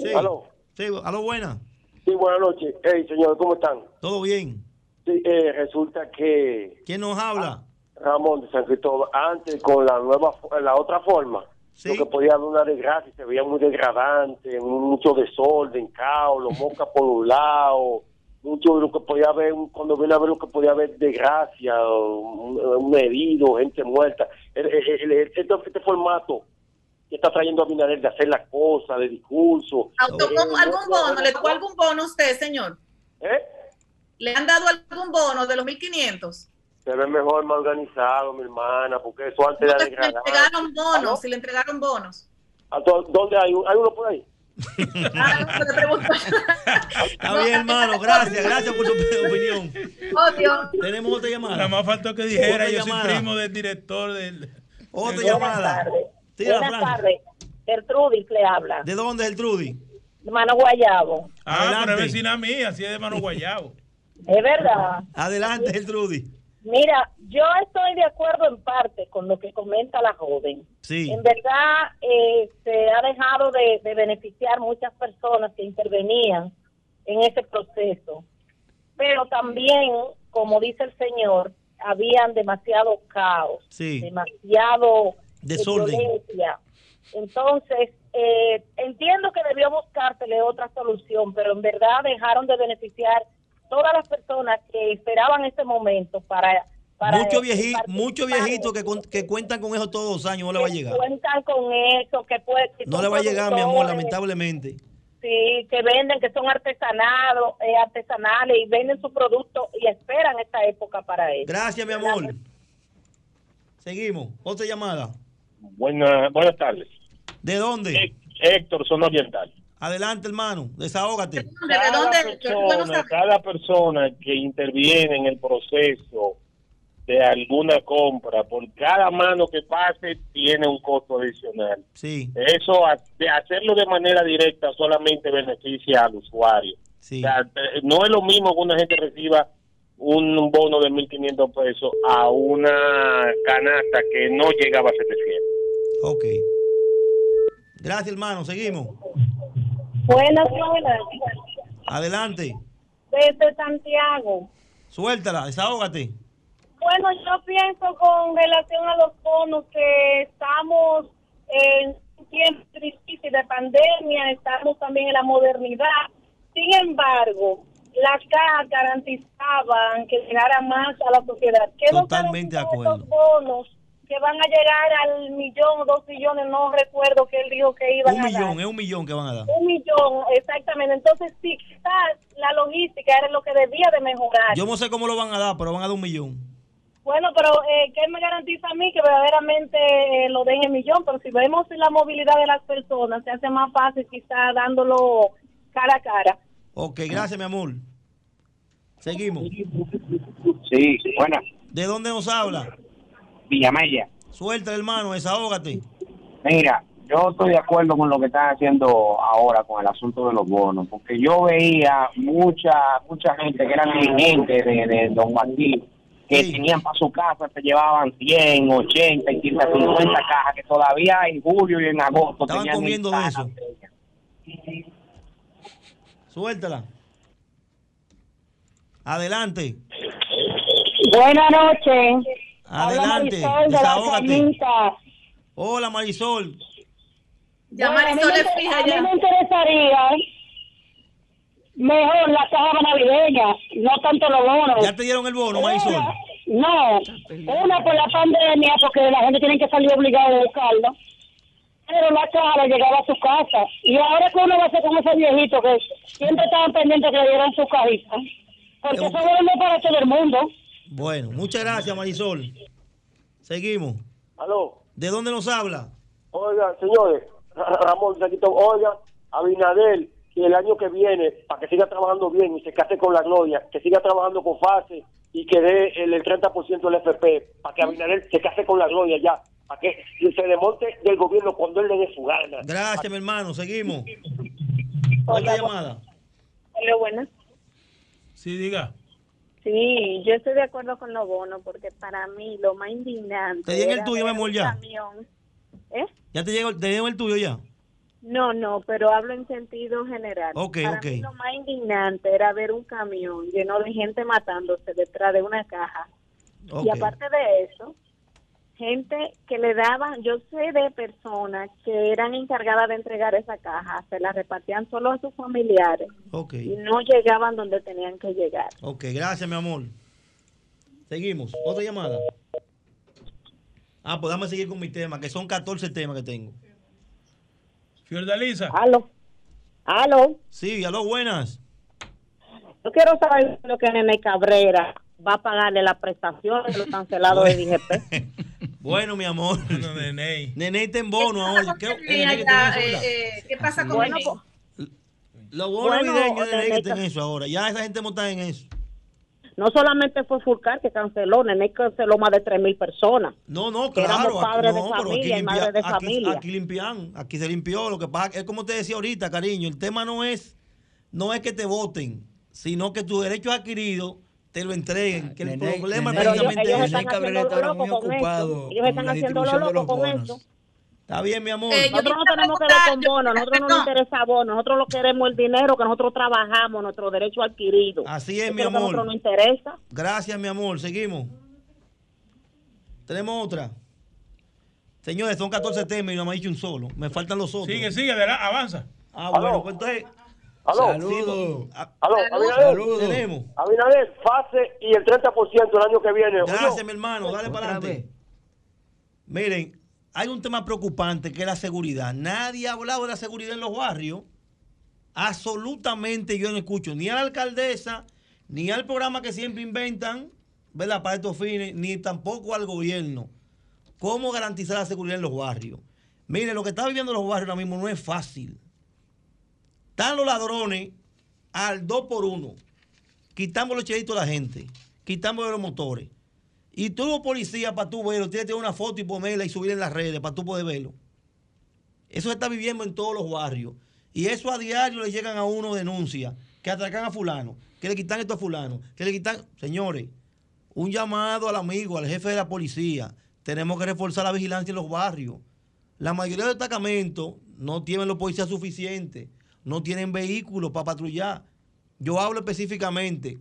Sí. Aló. Sí, aló, buena. Sí, buenas noches. Hey, señor, ¿cómo están? Todo bien. Sí, eh, resulta que... ¿Quién nos habla? Ramón de San Cristóbal, antes con la nueva, la otra forma, lo que podía dar una desgracia, se veía muy degradante, mucho desorden, caos, los <laughs> moscas por un lado, mucho de lo que podía haber, cuando viene a ver lo que podía haber desgracia, un, un herido, gente muerta. El- el- el- el- este, este formato que está trayendo a Binader de hacer las cosas, de discurso. Auto- eh, ¿Algún bono? ¿Le tocó algún bono a usted, señor? ¿Eh? ¿Le han dado algún bono de los 1.500? Se ve mejor, más organizado, mi hermana, porque eso antes era Si le degradante. entregaron bonos, ¿Aló? si le entregaron bonos. ¿A ¿Dónde hay? ¿Hay uno por ahí? <laughs> Está bien, hermano. Gracias, gracias por su opinión. Tenemos otra llamada. Nada más faltó que dijera, Otra yo soy primo del director del... Otra del- llamada. Tira, Buenas tardes. Gertrudis le habla. ¿De dónde es el Trudy? Hermano Guayabo. Ah, pero Adelante. es vecina mía, así es de mano <laughs> guayabo. Es verdad. Adelante, Gertrudis. Mira, yo estoy de acuerdo en parte con lo que comenta la joven. Sí. En verdad, eh, se ha dejado de, de beneficiar muchas personas que intervenían en ese proceso. Pero también, como dice el señor, habían demasiado caos, Sí. demasiado eh, Desorden. violencia. Entonces, eh, entiendo que debió buscársele otra solución, pero en verdad dejaron de beneficiar todas las personas que esperaban ese momento para... para Muchos eh, viejitos que, con- que cuentan con eso todos los años, no le va a llegar. Cuentan con eso, que puede, que No le va a llegar, mi amor, lamentablemente. Sí, que venden, que son artesanados, eh, artesanales y venden su producto y esperan esta época para eso. Gracias, mi amor. Seguimos. Otra llamada. Buena, buenas tardes. ¿De dónde? Héctor, zona oriental. Adelante, hermano. Desahógate. Cada persona, cada persona que interviene en el proceso de alguna compra, por cada mano que pase, tiene un costo adicional. Sí. Eso, de hacerlo de manera directa, solamente beneficia al usuario. Sí. O sea, no es lo mismo que una gente reciba un bono de 1.500 pesos a una canasta que no llegaba a 700. Ok. Gracias, hermano. Seguimos. Buenas, buenas. Adelante. Desde Santiago. Suéltala. Desahógate. Bueno, yo pienso con relación a los bonos que estamos en un tiempo difícil de pandemia, estamos también en la modernidad. Sin embargo, las cajas garantizaban que llegara más a la sociedad. ¿Qué Totalmente de acuerdo. bonos que van a llegar al millón o dos millones? No recuerdo que él dijo que iban Un a dar. millón, es un millón que van a dar. Un millón, exactamente. Entonces, sí, quizás la logística era lo que debía de mejorar. Yo no sé cómo lo van a dar, pero van a dar un millón. Bueno, pero eh, ¿qué me garantiza a mí que verdaderamente eh, lo den en millón? Pero si vemos la movilidad de las personas, se hace más fácil quizá dándolo cara a cara. Ok, gracias, mi amor. Seguimos. Sí, buena. ¿De dónde nos habla? Villamella. Suelta, hermano, desahógate. Mira, yo estoy de acuerdo con lo que están haciendo ahora con el asunto de los bonos, porque yo veía mucha mucha gente que eran dirigentes de, de Don Martín, que tenían para su casa, se llevaban 100, 80, y 50 cajas, que todavía en julio y en agosto Estaban tenían comiendo en de eso. Suéltala. Adelante. Buenas noches. Adelante. Habla Marisol. Hola, Marisol. Ya Bueno, Marisol me es fija a mí me interesaría mejor la caja navideña, no tanto los bonos. ¿Ya te dieron el bono, Marisol? No, una por la pandemia, porque la gente tiene que salir obligada a buscarlo. Pero la caja le llegaba a su casa. Y ahora que uno va a hacer con esos viejitos que siempre estaban pendientes que le dieran su cajita. Porque eso no es para todo el mundo. Bueno, muchas gracias, Marisol. Seguimos. Aló. ¿De dónde nos habla? Oiga, señores, Ra- Ramón, se quitó. Oiga, Abinadel, que el año que viene, para que siga trabajando bien y se case con la gloria, que siga trabajando con fase y que dé el, el 30% del FP, para que Abinadel se case con la gloria ya, para que se desmonte del gobierno cuando él le dé su gana. Gracias, mi hermano. Seguimos. Otra llamada. Hola, buenas. Sí, diga. Sí, yo estoy de acuerdo con los bonos porque para mí lo más indignante. ¿Te dieron el tuyo, mi amor, ya? camión. ¿Eh? ¿Ya te llegó, te dieron el tuyo ya? No, no, pero hablo en sentido general. Ok, Para ok. mí lo más indignante era ver un camión lleno de gente matándose detrás de una caja. Y Ok. aparte de eso, gente que le daban, yo sé de personas que eran encargadas de entregar esa caja, se la repartían solo a sus familiares y no llegaban donde tenían que llegar. Ok, gracias, mi amor. Seguimos. Otra llamada. Ah, pues dame seguir con mi tema, que son 14 temas que tengo. Fiordalisa. Aló. Aló. Sí, aló, buenas. Yo quiero saber lo que Nene Cabrera va a pagarle la prestación de los <laughs> cancelados de DGP. <laughs> Bueno, mi amor. <laughs> Nene. Nene está en bono ahora. ¿Qué, Mira, Nene, que ya, te ven eh, eh, ¿Qué pasa con Bueno, Nene? Los bonos Bueno, navideños Nene, Nene, que están en eso ahora. Ya esa gente monta en eso. No solamente fue Fulcar que canceló, Nene canceló más de 3 mil personas. No, no, claro. padres aquí- de no, pero familia y limpia- madres de aquí- familia. Aquí limpian, aquí se limpió. Lo que pasa es como te decía ahorita, cariño, el tema no es, no es que te voten, sino que tus derechos adquiridos te lo entreguen. Que el Nene- problema Nene- es precisamente ellos eso. están Cabrera estaba muy ocupado. Ellos están haciendo lo loco con eso. Está bien, mi amor. nosotros no tenemos que ver con bonos, nosotros no nos interesa bonos, nosotros lo queremos el dinero que nosotros trabajamos, nuestro derecho adquirido. Así es, Eso mi que amor. nosotros nos interesa. Gracias, mi amor. Seguimos. Tenemos otra. Señores, son 14 temas y no me ha dicho un solo. Me faltan los otros. Sigue, sigue, adelante, avanza. Ah, bueno, pues entonces. Aló. Saludos. Aló, Abinader. Saludos. Tenemos. Abinader, fase y el 30% el año que viene. Gracias, mi hermano. Dale para adelante. Miren, hay un tema preocupante que es la seguridad. Nadie ha hablado de la seguridad en los barrios. Absolutamente yo no escucho ni a la alcaldesa, ni al programa que siempre inventan, ¿verdad? Para estos fines, ni tampoco al gobierno. ¿Cómo garantizar la seguridad en los barrios? Miren, lo que está viviendo los barrios ahora mismo no es fácil. Están los ladrones al 2 por 1 Quitamos los chelitos a la gente, quitamos los motores. Y tú los policías, para tú verlo, tienes que tener una foto y ponerla y subirla en las redes para tú poder verlo. Eso se está viviendo en todos los barrios. Y eso a diario le llegan a uno denuncias, que atracan a fulano, que le quitan esto a fulano, que le quitan... Señores, un llamado al amigo, al jefe de la policía. Tenemos que reforzar la vigilancia en los barrios. La mayoría de los destacamentos no tienen los policías suficientes, no tienen vehículos para patrullar. Yo hablo específicamente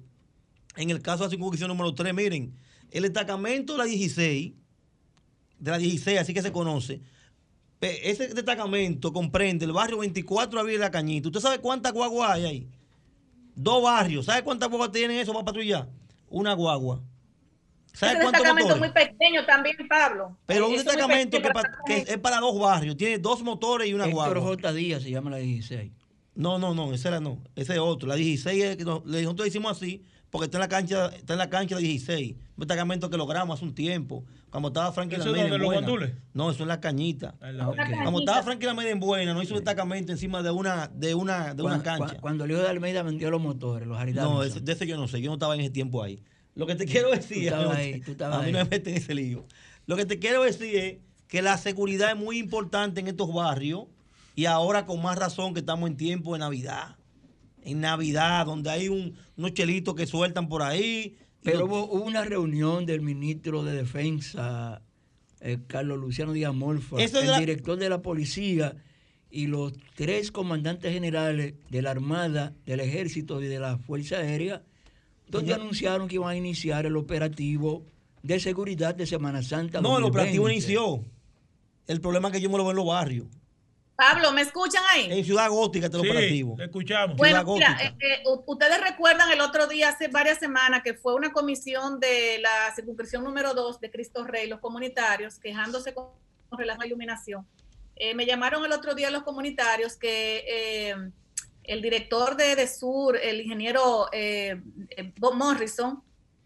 en el caso de la circunscripción número 3. Miren, el destacamento de la 16, de la 16, así que se conoce, ese destacamento comprende el barrio 24 Abril de la Cañita. ¿Usted sabe cuántas guaguas hay ahí? Dos barrios. ¿Sabe cuántas guaguas tienen eso para patrullar? Una guagua. ¿Sabe Ese cuántos destacamento motores? muy pequeño también, Pablo. Pero un es muy destacamento que es para dos barrios. Tiene dos motores y una Héctor guagua. J. Díaz se llama la 16. No, no, no, ese era no. Ese es otro. La 16 es que nosotros decimos así porque está en la cancha, está en la cancha la 16. Un destacamento que logramos hace un tiempo. Cuando estaba Frankie ¿Eso es en los buena. guandules? No, eso es la cañita. Ah, ok. Cuando estaba Frankie Lamed en buena, no hizo un destacamento encima de una, de una, de una Cuando- cancha. cua- Cuando Leo de Almeida vendió los motores, los Harley No, ese- de ese yo no sé, yo no estaba en ese tiempo ahí. Lo que te quiero decir Tú estabas es- ahí, tú estabas a mí ahí. no me meten en ese lío. Lo que te quiero decir es que la seguridad es muy importante en estos barrios y ahora con más razón que estamos en tiempo de Navidad. En Navidad, donde hay un, unos chelitos que sueltan por ahí. Pero hubo, una reunión del ministro de Defensa, eh, Carlos Luciano Díaz Morfa, el la- director de la policía y los tres comandantes generales de la Armada, del Ejército y de la Fuerza Aérea, donde anunciaron que iban a iniciar el operativo de seguridad de Semana Santa. No, el 2020. operativo inició. El problema es que yo me lo veo en los barrios. Pablo, ¿me escuchan ahí? En Ciudad Gótica está el Sí, operativo. escuchamos. Bueno, Ciudad mira, Gótica. eh, eh, ustedes recuerdan el otro día, hace varias semanas, que fue una comisión de la circunscripción número 2 de Cristo Rey, los comunitarios, quejándose con, con relación a la iluminación. Eh, me llamaron el otro día los comunitarios que eh, el director de, de Sur, el ingeniero Bob Morrison,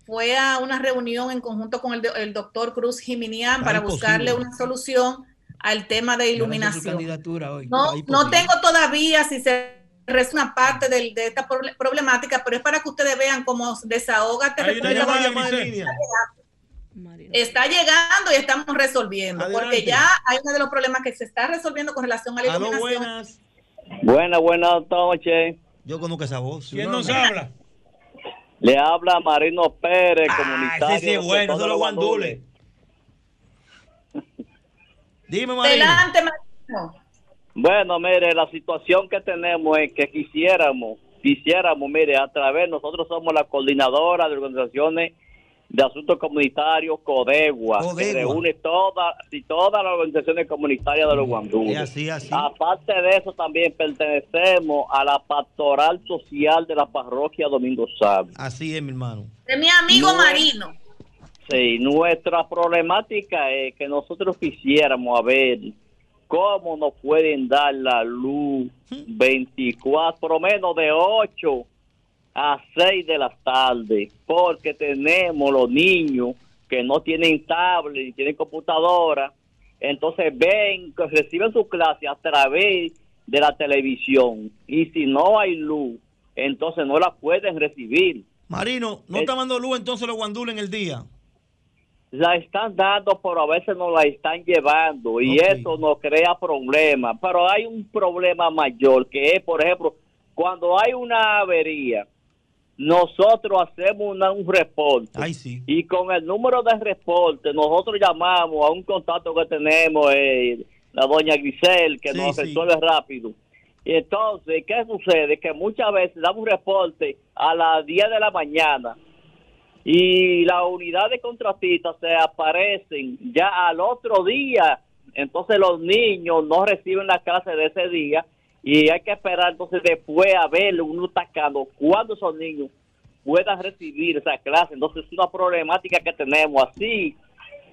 fue a una reunión en conjunto con el, do- el doctor Cruz Jiminián para imposible. buscarle una solución al tema de iluminación. candidatura hoy. No, no tengo todavía si se resta una parte del- de esta proble- problemática, pero es para que ustedes vean cómo desahógate. Hay una llamada. Grisel. Está llegando y estamos resolviendo, porque Adelante. ya hay uno de los problemas que se está resolviendo con relación a la iluminación. buenas. Buenas, buenas noches. Yo conozco esa voz. ¿Quién No, nos no. habla? Le habla Marino Pérez, Ah, comunitario. sí es bueno, de eso es los guandules. Dime, Marino. Adelante, Marino. Bueno, mire, la situación que tenemos es que quisiéramos, quisiéramos, mire, a través, nosotros somos la coordinadora de organizaciones de asuntos comunitarios Codegua, que Codegua. reúne todas y todas las organizaciones comunitarias de los guandules. Es así, así. Aparte de eso, también pertenecemos a la pastoral social de la parroquia Domingo Sabio. Así es, mi hermano. De mi amigo No. Marino. Sí, nuestra problemática es que nosotros quisiéramos a ver cómo nos pueden dar la luz 24, por lo menos de 8 a 6 de la tarde, porque tenemos los niños que no tienen tablet ni tienen computadora, entonces ven, reciben su clase a través de la televisión. Y si no hay luz, entonces no la pueden recibir. Marino, ¿no Eh, está dando luz entonces los guandules en el día? La están dando, pero a veces no la están llevando y eso nos crea problemas. Pero hay un problema mayor que es, por ejemplo, cuando hay una avería, nosotros hacemos una- un reporte. Ay, sí. Y con el número de reporte, nosotros llamamos a un contacto que tenemos, eh, la doña Grisel, que Sí, nos sí. resuelve rápido. Y entonces, ¿qué sucede? Que muchas veces damos un reporte a las 10 de la mañana y las unidades contratistas se aparecen ya al otro día. Entonces los niños no reciben la clase de ese día y hay que esperar entonces después a ver uno atacando cuando esos niños puedan recibir esa clase. Entonces es una problemática que tenemos así.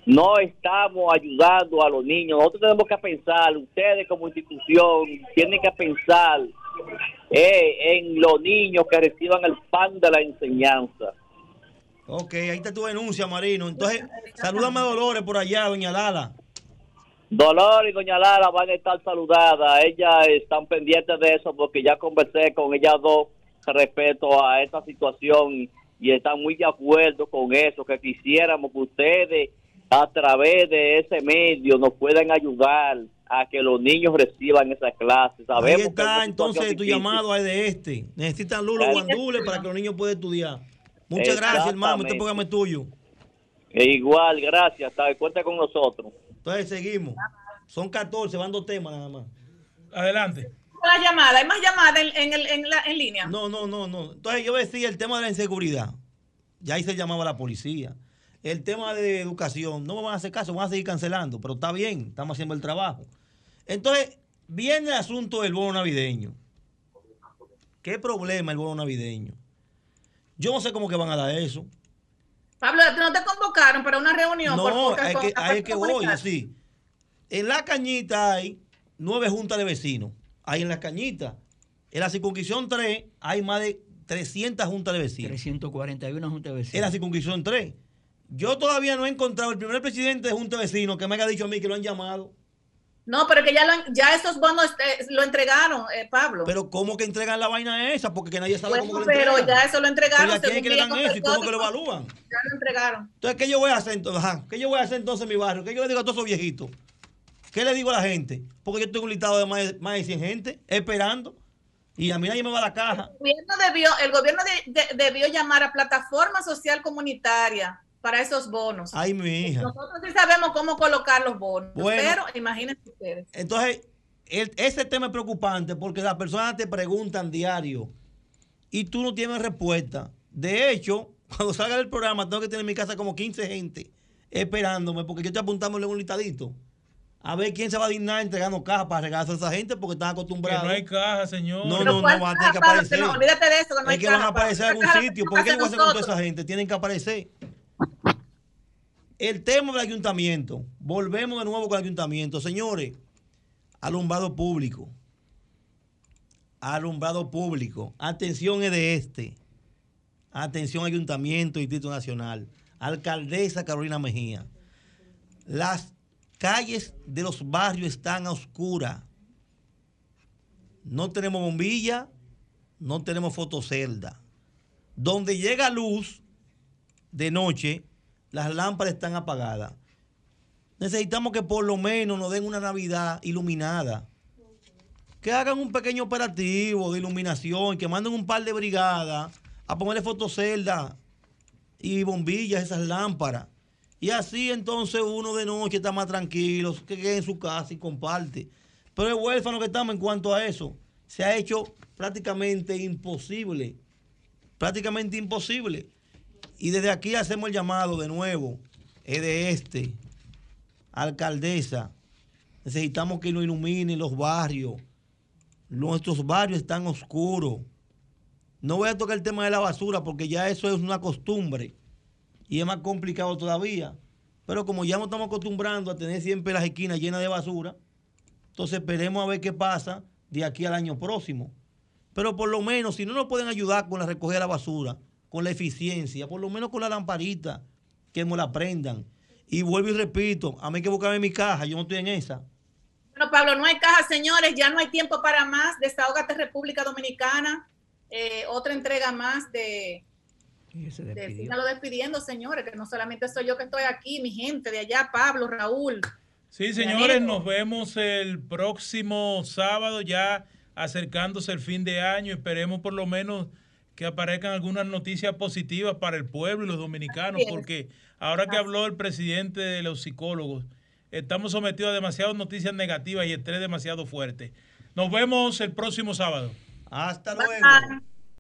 No estamos ayudando a los niños. Nosotros tenemos que pensar, ustedes como institución tienen que pensar eh, en los niños que reciban el pan de la enseñanza. Ok, ahí está tu denuncia, Marino. Entonces, salúdame a Dolores por allá, doña Lala. Dolor y Doña Lara van a estar saludadas. Ellas están pendientes de eso porque ya conversé con ellas dos respecto a esta situación y, están muy de acuerdo con eso, que quisiéramos que ustedes a través de ese medio nos puedan ayudar a que los niños reciban esa clase. Sabemos Ahí que es entonces tu difícil. llamado es de este. Necesitan Ahí- guandules para que los niños puedan estudiar. Muchas gracias, hermano. Este programa es tuyo. E igual, gracias. Cuenta con nosotros. Entonces, seguimos. Son 14, van dos temas nada más. Adelante. La llamada, ¿hay más llamadas en, en, el- en la, en línea? No, no, no, no. Entonces yo decía el tema de la inseguridad. Ya ahí se llamaba la policía. El tema de educación, no me van a hacer caso, van a seguir cancelando, pero está bien, estamos haciendo el trabajo. Entonces, viene el asunto del bono navideño. ¿Qué problema el bono navideño? Yo no sé cómo que van a dar eso. Pablo, ¿no te convocaron para una reunión? No, por- por- hay que, es que voy, sí. En la cañita hay nueve juntas de vecinos. Hay en la cañita. En la circunscripción 3 hay más de 300 juntas de vecinos. 341 juntas de vecinos. En la circunscripción 3. Yo todavía no he encontrado el primer presidente de junta de vecinos que me haya dicho a mí que lo han llamado. No, pero que ya, lo- ya esos bonos eh, lo entregaron, eh, Pablo. Pero ¿cómo que entregan la vaina esa? Porque que nadie sabe Bueno, cómo lo pero entregan. ya eso lo entregaron. Pero ¿a quién que le dan bien eso y cómo que lo evalúan? Ya lo entregaron. Entonces, ¿qué yo voy a hacer entonces? Ajá, ¿Qué yo voy a hacer entonces en mi barrio? ¿Qué yo le digo a todos esos viejitos? ¿Qué le digo a la gente? Porque yo tengo un listado de más de, más de 100 gente esperando y a mí nadie me va a la caja. El gobierno debió, el gobierno de- de- debió llamar a plataforma social comunitaria para esos bonos. Ay, mi hija. Nosotros sí sabemos cómo colocar los bonos, Bueno. pero imagínense ustedes. Entonces, el- ese tema es preocupante porque las personas te preguntan diario y tú no tienes respuesta. De hecho, <laughs> cuando salga del programa, tengo que tener en mi casa como 15 gente esperándome porque yo estoy apuntándole un listadito. A ver quién se va a dignar entregando cajas para regalar a esa gente porque están Que acostumbrados. no hay caja, señor. No, no, no, ¿cuál van a tener que aparecer. Que no, olvídate de eso, que no hay es que van a caja, Pablo. aparecer en algún sitio. ¿Por qué tenemos voy a hacer con toda esa gente? Tienen que aparecer. El tema del ayuntamiento. Volvemos de nuevo con el ayuntamiento. Señores, alumbrado público. Alumbrado público. Atención es de este. Atención Ayuntamiento Distrito Nacional. Alcaldesa Carolina Mejía. Las calles de los barrios están a oscuras. No tenemos bombilla, no tenemos fotocelda. Donde llega luz de noche, las lámparas están apagadas. Necesitamos que por lo menos nos den una Navidad iluminada. Que hagan un pequeño operativo de iluminación, que manden un par de brigadas a ponerle fotocelda y bombillas esas lámparas. Y así entonces uno de noche está más tranquilo, que quede en su casa y comparte. Pero el huérfano que estamos en cuanto a eso, se ha hecho prácticamente imposible. Prácticamente imposible. Y desde aquí hacemos el llamado de nuevo, es de este, alcaldesa. Necesitamos que nos iluminen los barrios. Nuestros barrios están oscuros. No voy a tocar el tema de la basura porque ya eso es una costumbre y es más complicado todavía. Pero como ya nos estamos acostumbrando a tener siempre las esquinas llenas de basura, entonces esperemos a ver qué pasa de aquí al año próximo. Pero por lo menos, si no nos pueden ayudar con la recogida de la basura, con la eficiencia, por lo menos con la lamparita, que me la prendan. Y vuelvo y repito, a mí hay que buscarme mi caja, yo no estoy en esa. Bueno, Pablo, no hay caja, señores, ya no hay tiempo para más. Desahógate República Dominicana. Eh, otra entrega más de, de Sígalo despidiendo, señores, que no solamente soy yo que estoy aquí, mi gente de allá, Pablo, Raúl. Sí, señores, nos vemos el próximo sábado ya acercándose el fin de año. Esperemos por lo menos que aparezcan algunas noticias positivas para el pueblo y los dominicanos, porque ahora que habló el presidente de los psicólogos, estamos sometidos a demasiadas noticias negativas y estrés demasiado fuerte. Nos vemos el próximo sábado. Hasta luego.